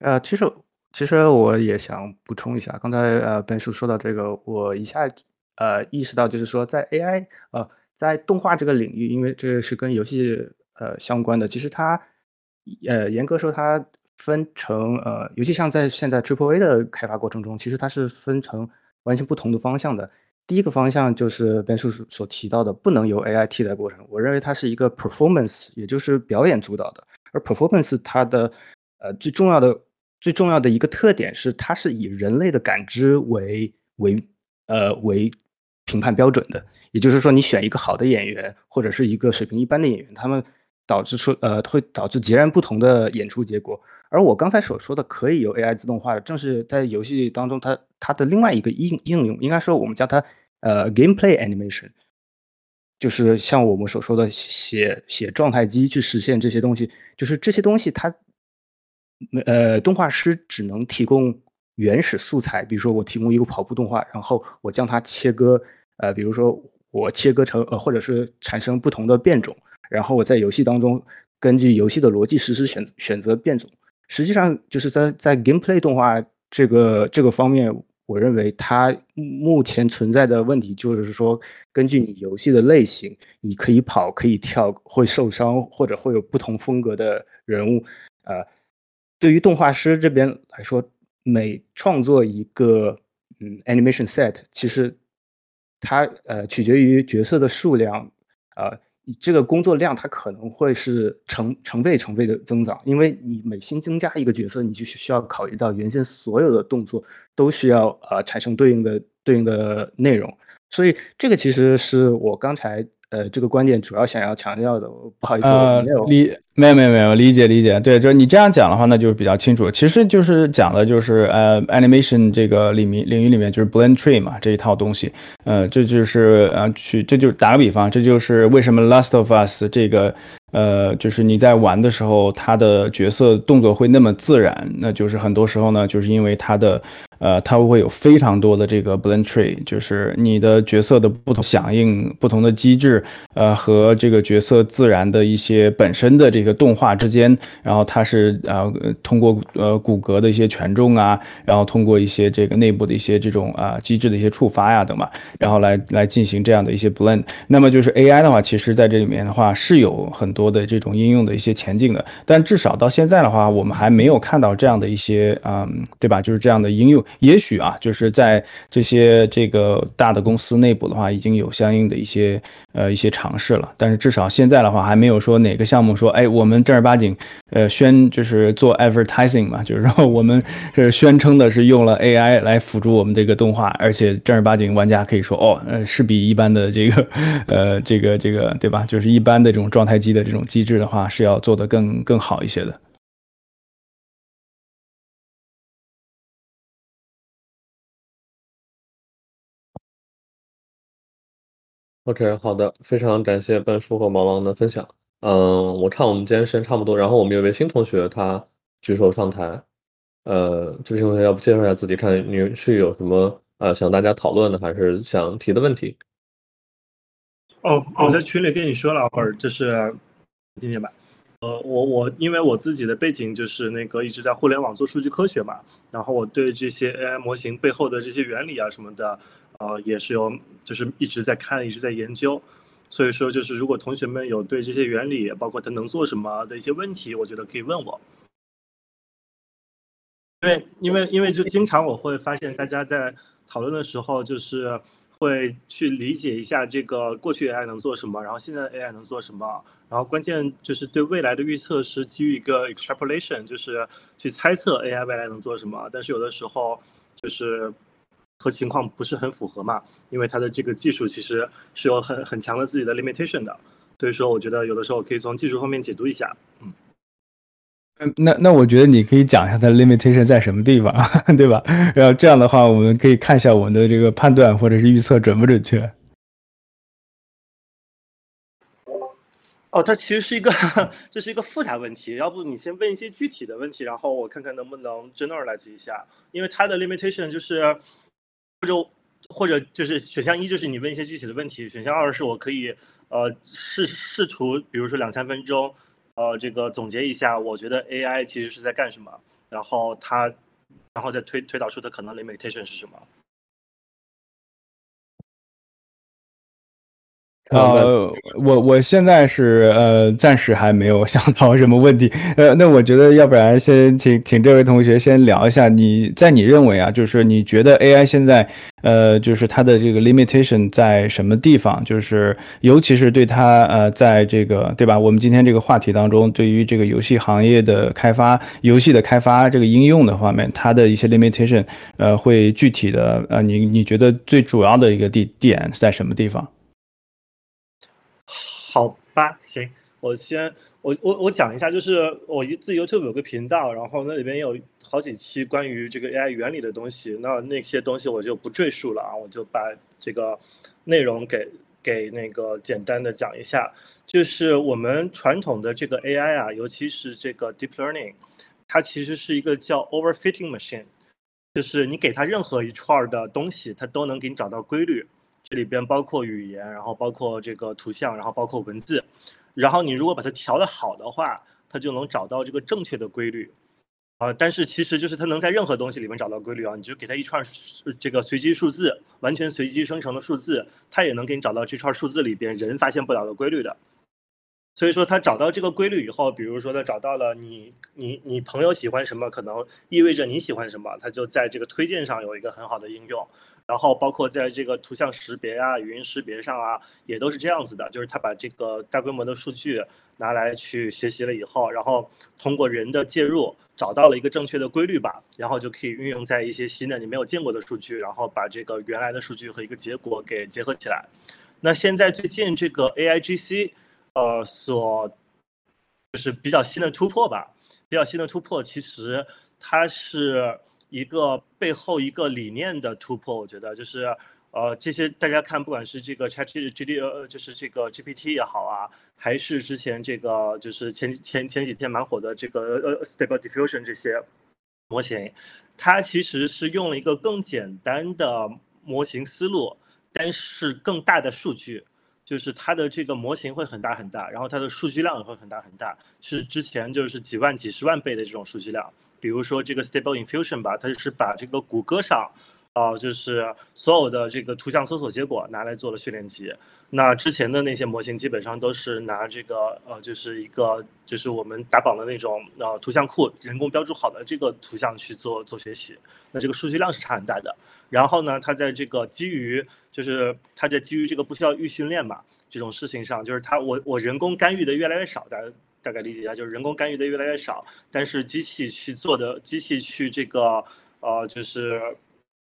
呃，其实其实我也想补充一下，刚才呃本叔说到这个，我一下呃意识到就是说在 AI 呃在动画这个领域，因为这是跟游戏。呃，相关的其实它，呃，严格说它分成呃，尤其像在现在 Triple A 的开发过程中，其实它是分成完全不同的方向的。第一个方向就是边叔所提到的不能由 AI 替代过程，我认为它是一个 performance，也就是表演主导的。而 performance 它的呃最重要的最重要的一个特点是，它是以人类的感知为为呃为评判标准的。也就是说，你选一个好的演员或者是一个水平一般的演员，他们。导致出呃会导致截然不同的演出结果，而我刚才所说的可以由 AI 自动化的，正是在游戏当中它它的另外一个应应用，应该说我们叫它呃 gameplay animation，就是像我们所说的写写状态机去实现这些东西，就是这些东西它呃动画师只能提供原始素材，比如说我提供一个跑步动画，然后我将它切割，呃比如说我切割成呃或者是产生不同的变种。然后我在游戏当中根据游戏的逻辑实时选选择变种，实际上就是在在 gameplay 动画这个这个方面，我认为它目前存在的问题就是说，根据你游戏的类型，你可以跑可以跳，会受伤或者会有不同风格的人物。呃，对于动画师这边来说，每创作一个嗯 animation set，其实它呃取决于角色的数量，呃。这个工作量它可能会是成成倍成倍的增长，因为你每新增加一个角色，你就需要考虑到原先所有的动作都需要呃产生对应的对应的内容，所以这个其实是我刚才呃这个观点主要想要强调的。不好意思，我没有理没有没有没有理解理解，对，就是你这样讲的话，那就比较清楚。其实就是讲的就是呃，animation 这个里面领域里面就是 blend tree 嘛这一套东西，呃，这就是呃去，这就打个比方，这就是为什么 Last of Us 这个呃，就是你在玩的时候，他的角色动作会那么自然，那就是很多时候呢，就是因为他的。呃，它会有非常多的这个 blend tree，就是你的角色的不同响应、不同的机制，呃，和这个角色自然的一些本身的这个动画之间，然后它是呃通过呃骨骼的一些权重啊，然后通过一些这个内部的一些这种啊机制的一些触发呀等吧，然后来来进行这样的一些 blend。那么就是 AI 的话，其实在这里面的话是有很多的这种应用的一些前景的，但至少到现在的话，我们还没有看到这样的一些嗯，对吧？就是这样的应用。也许啊，就是在这些这个大的公司内部的话，已经有相应的一些呃一些尝试了，但是至少现在的话，还没有说哪个项目说，哎，我们正儿八经呃宣就是做 advertising 嘛，就是说我们是宣称的是用了 AI 来辅助我们这个动画，而且正儿八经玩家可以说，哦，呃，是比一般的这个呃这个这个对吧？就是一般的这种状态机的这种机制的话，是要做得更更好一些的。OK，好的，非常感谢半叔和毛狼的分享。嗯，我看我们今天时间差不多，然后我们有位新同学他举手上台，呃，这位同学要不介绍一下自己，看你是有什么呃想大家讨论的，还是想提的问题？哦，我在群里跟你说了会儿，就是听见吧？呃，我我因为我自己的背景就是那个一直在互联网做数据科学嘛，然后我对这些 AI 模型背后的这些原理啊什么的。呃，也是有，就是一直在看，一直在研究，所以说就是如果同学们有对这些原理，包括它能做什么的一些问题，我觉得可以问我。因为因为因为就经常我会发现大家在讨论的时候，就是会去理解一下这个过去 AI 能做什么，然后现在 AI 能做什么，然后关键就是对未来的预测是基于一个 extrapolation，就是去猜测 AI 未来能做什么，但是有的时候就是。和情况不是很符合嘛？因为它的这个技术其实是有很很强的自己的 limitation 的，所以说我觉得有的时候可以从技术方面解读一下。嗯，那那我觉得你可以讲一下它的 limitation 在什么地方，对吧？然后这样的话，我们可以看一下我们的这个判断或者是预测准不准确。哦，它其实是一个 这是一个复杂问题，要不你先问一些具体的问题，然后我看看能不能 generalize 一下，因为它的 limitation 就是。或者或者就是选项一就是你问一些具体的问题，选项二是我可以呃试试图，比如说两三分钟，呃这个总结一下，我觉得 AI 其实是在干什么，然后它然后再推推导出它可能 limitation 是什么。呃，我我现在是呃，暂时还没有想到什么问题。呃，那我觉得要不然先请请这位同学先聊一下，你在你认为啊，就是你觉得 AI 现在呃，就是它的这个 limitation 在什么地方？就是尤其是对它呃，在这个对吧？我们今天这个话题当中，对于这个游戏行业的开发、游戏的开发这个应用的方面，它的一些 limitation，呃，会具体的呃，你你觉得最主要的一个地点在什么地方？好吧，行，我先我我我讲一下，就是我一自己 YouTube 有个频道，然后那里边有好几期关于这个 AI 原理的东西，那那些东西我就不赘述了啊，我就把这个内容给给那个简单的讲一下，就是我们传统的这个 AI 啊，尤其是这个 Deep Learning，它其实是一个叫 Overfitting Machine，就是你给它任何一串的东西，它都能给你找到规律。这里边包括语言，然后包括这个图像，然后包括文字，然后你如果把它调的好的话，它就能找到这个正确的规律，啊，但是其实就是它能在任何东西里面找到规律啊，你就给它一串这个随机数字，完全随机生成的数字，它也能给你找到这串数字里边人发现不了的规律的。所以说，它找到这个规律以后，比如说它找到了你，你，你朋友喜欢什么，可能意味着你喜欢什么，它就在这个推荐上有一个很好的应用。然后包括在这个图像识别啊、语音识别上啊，也都是这样子的，就是他把这个大规模的数据拿来去学习了以后，然后通过人的介入，找到了一个正确的规律吧，然后就可以运用在一些新的你没有见过的数据，然后把这个原来的数据和一个结果给结合起来。那现在最近这个 AIGC。呃，所就是比较新的突破吧，比较新的突破，其实它是一个背后一个理念的突破。我觉得就是，呃，这些大家看，不管是这个 ChatGPT，呃，就是这个 GPT 也好啊，还是之前这个就是前前前几天蛮火的这个呃 Stable Diffusion 这些模型，它其实是用了一个更简单的模型思路，但是更大的数据。就是它的这个模型会很大很大，然后它的数据量也会很大很大，是之前就是几万、几十万倍的这种数据量。比如说这个 Stable Infusion 吧，它就是把这个谷歌上，啊，就是所有的这个图像搜索结果拿来做了训练集。那之前的那些模型基本上都是拿这个呃，就是一个就是我们打榜的那种呃图像库，人工标注好的这个图像去做做学习，那这个数据量是差很大的。然后呢，它在这个基于就是它在基于这个不需要预训练嘛这种事情上，就是它我我人工干预的越来越少，大家大概理解一下，就是人工干预的越来越少，但是机器去做的机器去这个呃就是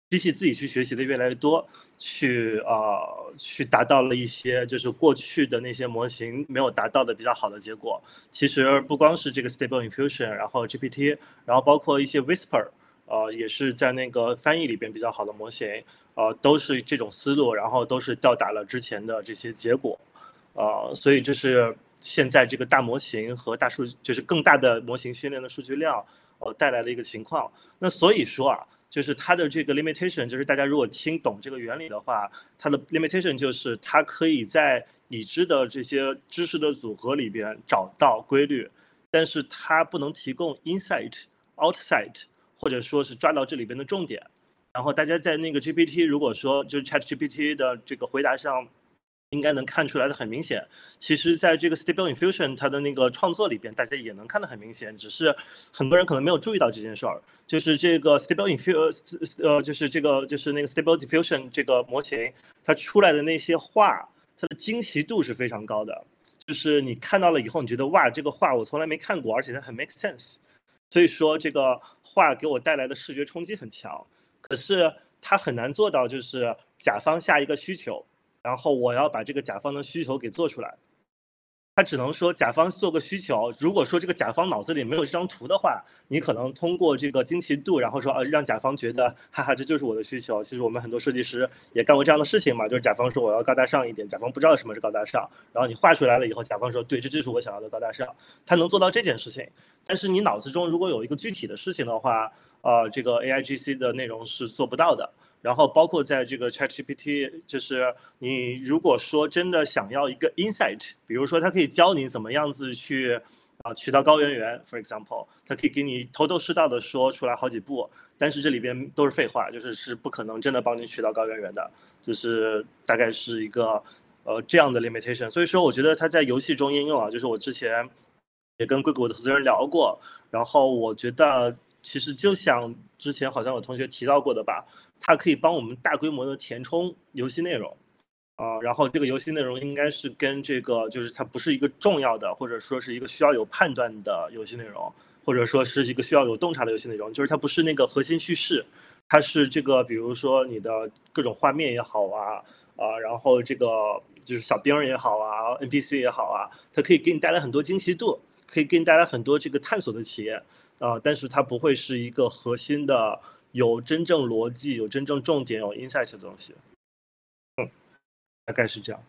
机器自己去学习的越来越多。去呃去达到了一些就是过去的那些模型没有达到的比较好的结果。其实不光是这个 Stable Infusion，然后 GPT，然后包括一些 Whisper，呃也是在那个翻译里边比较好的模型，呃都是这种思路，然后都是到达了之前的这些结果。呃，所以这是现在这个大模型和大数就是更大的模型训练的数据量呃带来的一个情况。那所以说啊。就是它的这个 limitation，就是大家如果听懂这个原理的话，它的 limitation 就是它可以在已知的这些知识的组合里边找到规律，但是它不能提供 insight、outsight，或者说是抓到这里边的重点。然后大家在那个 GPT，如果说就是 Chat GPT 的这个回答上。应该能看出来的很明显，其实在这个 Stable Infusion 它的那个创作里边，大家也能看得很明显，只是很多人可能没有注意到这件事儿。就是这个 Stable Infusion，呃，就是这个就是那个 Stable Diffusion 这个模型，它出来的那些画，它的惊奇度是非常高的。就是你看到了以后，你觉得哇，这个画我从来没看过，而且它很 make sense。所以说这个画给我带来的视觉冲击很强。可是它很难做到，就是甲方下一个需求。然后我要把这个甲方的需求给做出来，他只能说甲方做个需求。如果说这个甲方脑子里没有这张图的话，你可能通过这个惊奇度，然后说呃让甲方觉得哈哈这就是我的需求。其实我们很多设计师也干过这样的事情嘛，就是甲方说我要高大上一点，甲方不知道什么是高大上，然后你画出来了以后，甲方说对，这就是我想要的高大上。他能做到这件事情，但是你脑子中如果有一个具体的事情的话，呃，这个 A I G C 的内容是做不到的。然后包括在这个 ChatGPT，就是你如果说真的想要一个 insight，比如说它可以教你怎么样子去啊取到高圆圆，for example，它可以给你头头是道的说出来好几步，但是这里边都是废话，就是是不可能真的帮你取到高圆圆的，就是大概是一个呃这样的 limitation。所以说我觉得它在游戏中应用啊，就是我之前也跟硅谷的投资人聊过，然后我觉得其实就像之前好像有同学提到过的吧。它可以帮我们大规模的填充游戏内容，啊，然后这个游戏内容应该是跟这个，就是它不是一个重要的，或者说是一个需要有判断的游戏内容，或者说是一个需要有洞察的游戏内容，就是它不是那个核心叙事，它是这个，比如说你的各种画面也好啊，啊，然后这个就是小兵也好啊，NPC 也好啊，它可以给你带来很多惊奇度，可以给你带来很多这个探索的体验，啊，但是它不会是一个核心的。有真正逻辑、有真正重点、有 insight 的东西，嗯，大概是这样。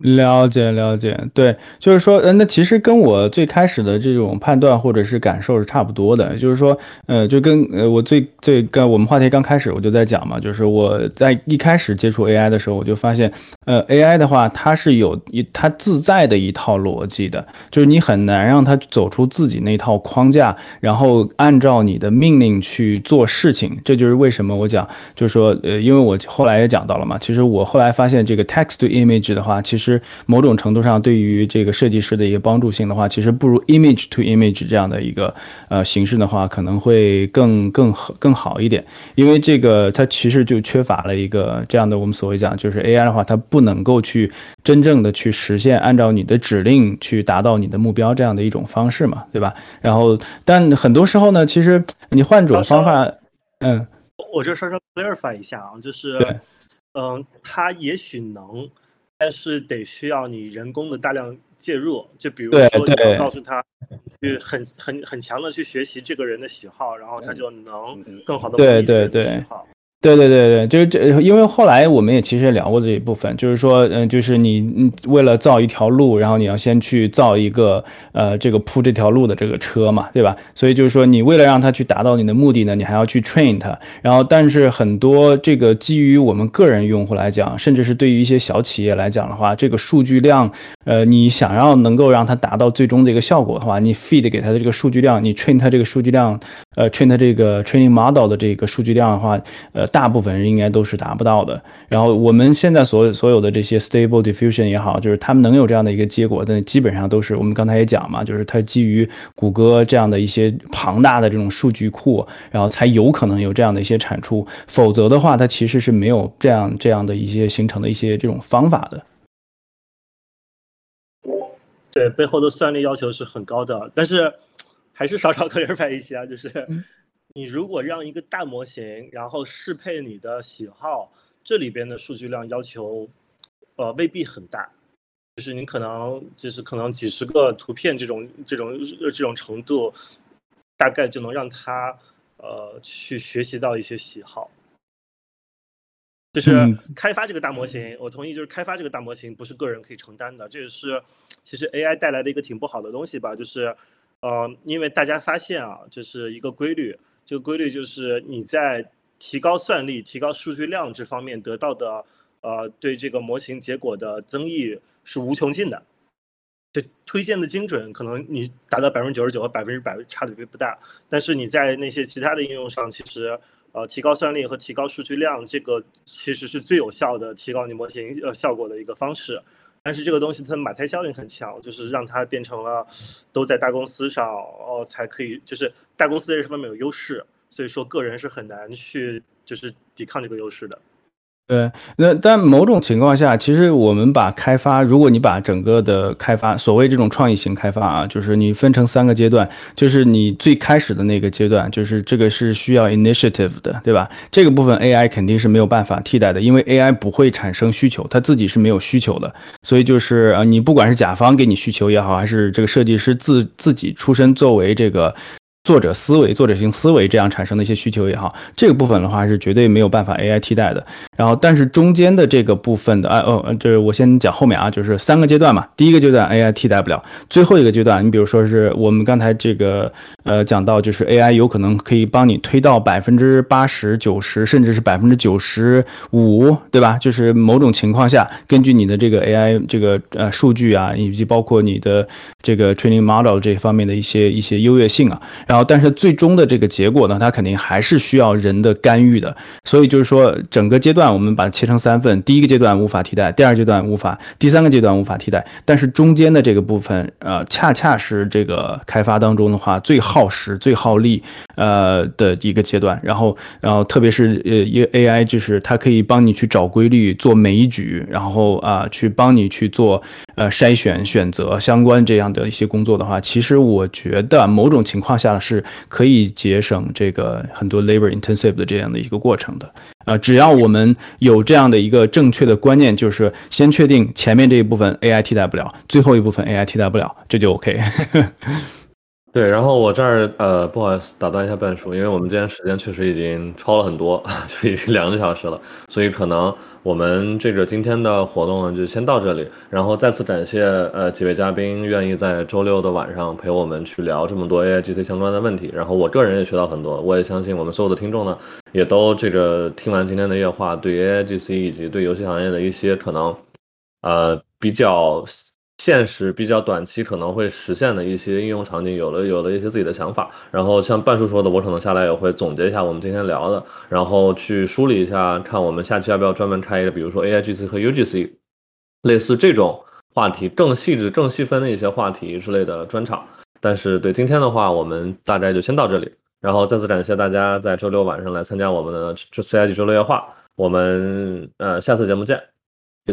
了解了解，对，就是说，呃，那其实跟我最开始的这种判断或者是感受是差不多的，就是说，呃，就跟呃我最最跟我们话题刚开始我就在讲嘛，就是我在一开始接触 AI 的时候，我就发现，呃，AI 的话它是有一它自在的一套逻辑的，就是你很难让它走出自己那套框架，然后按照你的命令去做事情，这就是为什么我讲，就是说，呃，因为我后来也讲到了嘛，其实我后来发现这个 text to image 的话，其实。实某种程度上，对于这个设计师的一个帮助性的话，其实不如 image to image 这样的一个呃形式的话，可能会更更好更好一点。因为这个它其实就缺乏了一个这样的我们所谓讲，就是 AI 的话，它不能够去真正的去实现按照你的指令去达到你的目标这样的一种方式嘛，对吧？然后，但很多时候呢，其实你换种方法，嗯，我这稍稍 clarify 一下啊，就是，嗯，它也许能。但是得需要你人工的大量介入，就比如说你要告诉他去很很很强的去学习这个人的喜好，然后他就能更好的对对对。对对对对，就是这，因为后来我们也其实也聊过这一部分，就是说，嗯，就是你嗯为了造一条路，然后你要先去造一个呃这个铺这条路的这个车嘛，对吧？所以就是说，你为了让它去达到你的目的呢，你还要去 train 它。然后，但是很多这个基于我们个人用户来讲，甚至是对于一些小企业来讲的话，这个数据量，呃，你想要能够让它达到最终的一个效果的话，你 feed 给它的这个数据量，你 train 它这个数据量，呃，train 它这个 training model 的这个数据量的话，呃。大部分人应该都是达不到的。然后我们现在所所有的这些 Stable Diffusion 也好，就是他们能有这样的一个结果，但基本上都是我们刚才也讲嘛，就是它基于谷歌这样的一些庞大的这种数据库，然后才有可能有这样的一些产出。否则的话，它其实是没有这样这样的一些形成的一些这种方法的。对，背后的算力要求是很高的，但是还是少少个人派一些啊，就是。你如果让一个大模型，然后适配你的喜好，这里边的数据量要求，呃，未必很大，就是你可能就是可能几十个图片这种这种这种程度，大概就能让它呃去学习到一些喜好。就是开发这个大模型，我同意，就是开发这个大模型不是个人可以承担的，这也是其实 AI 带来的一个挺不好的东西吧，就是呃，因为大家发现啊，就是一个规律。这个规律就是你在提高算力、提高数据量这方面得到的，呃，对这个模型结果的增益是无穷尽的。这推荐的精准可能你达到百分之九十九和百分之百差别不大，但是你在那些其他的应用上，其实呃提高算力和提高数据量，这个其实是最有效的提高你模型呃效果的一个方式。但是这个东西它的马太效应很强，就是让它变成了都在大公司上哦才可以，就是大公司在这方面有优势，所以说个人是很难去就是抵抗这个优势的。对，那但某种情况下，其实我们把开发，如果你把整个的开发，所谓这种创意型开发啊，就是你分成三个阶段，就是你最开始的那个阶段，就是这个是需要 initiative 的，对吧？这个部分 AI 肯定是没有办法替代的，因为 AI 不会产生需求，它自己是没有需求的，所以就是呃，你不管是甲方给你需求也好，还是这个设计师自自己出身作为这个。作者思维、作者性思维这样产生的一些需求也好，这个部分的话是绝对没有办法 AI 替代的。然后，但是中间的这个部分的，哎哦，就是我先讲后面啊，就是三个阶段嘛。第一个阶段 AI 替代不了，最后一个阶段，你比如说是我们刚才这个呃讲到，就是 AI 有可能可以帮你推到百分之八十九十，甚至是百分之九十五，对吧？就是某种情况下，根据你的这个 AI 这个呃数据啊，以及包括你的这个 training model 这方面的一些一些优越性啊，然后。然后，但是最终的这个结果呢，它肯定还是需要人的干预的。所以就是说，整个阶段我们把它切成三份：第一个阶段无法替代，第二阶段无法，第三个阶段无法替代。但是中间的这个部分，呃，恰恰是这个开发当中的话最耗时、最耗力，呃的一个阶段。然后，然后特别是呃，一 AI 就是它可以帮你去找规律、做枚举，然后啊，去帮你去做呃筛选、选择相关这样的一些工作的话，其实我觉得某种情况下。是可以节省这个很多 labor intensive 的这样的一个过程的啊，只要我们有这样的一个正确的观念，就是先确定前面这一部分 AI 替代不了，最后一部分 AI 替代不了，这就 OK。对，然后我这儿呃不好意思打断一下半叔，因为我们今天时间确实已经超了很多，就已经两个小时了，所以可能我们这个今天的活动呢就先到这里。然后再次感谢呃几位嘉宾愿意在周六的晚上陪我们去聊这么多 AI GC 相关的问题。然后我个人也学到很多，我也相信我们所有的听众呢也都这个听完今天的夜话，对 AI GC 以及对游戏行业的一些可能呃比较。现实比较短期可能会实现的一些应用场景，有了有了一些自己的想法。然后像半叔说的，我可能下来也会总结一下我们今天聊的，然后去梳理一下，看我们下期要不要专门开一个，比如说 AIGC 和 UGC，类似这种话题更细致、更细分的一些话题之类的专场。但是对今天的话，我们大概就先到这里。然后再次感谢大家在周六晚上来参加我们的 CIG 周六夜话。我们呃下次节目见。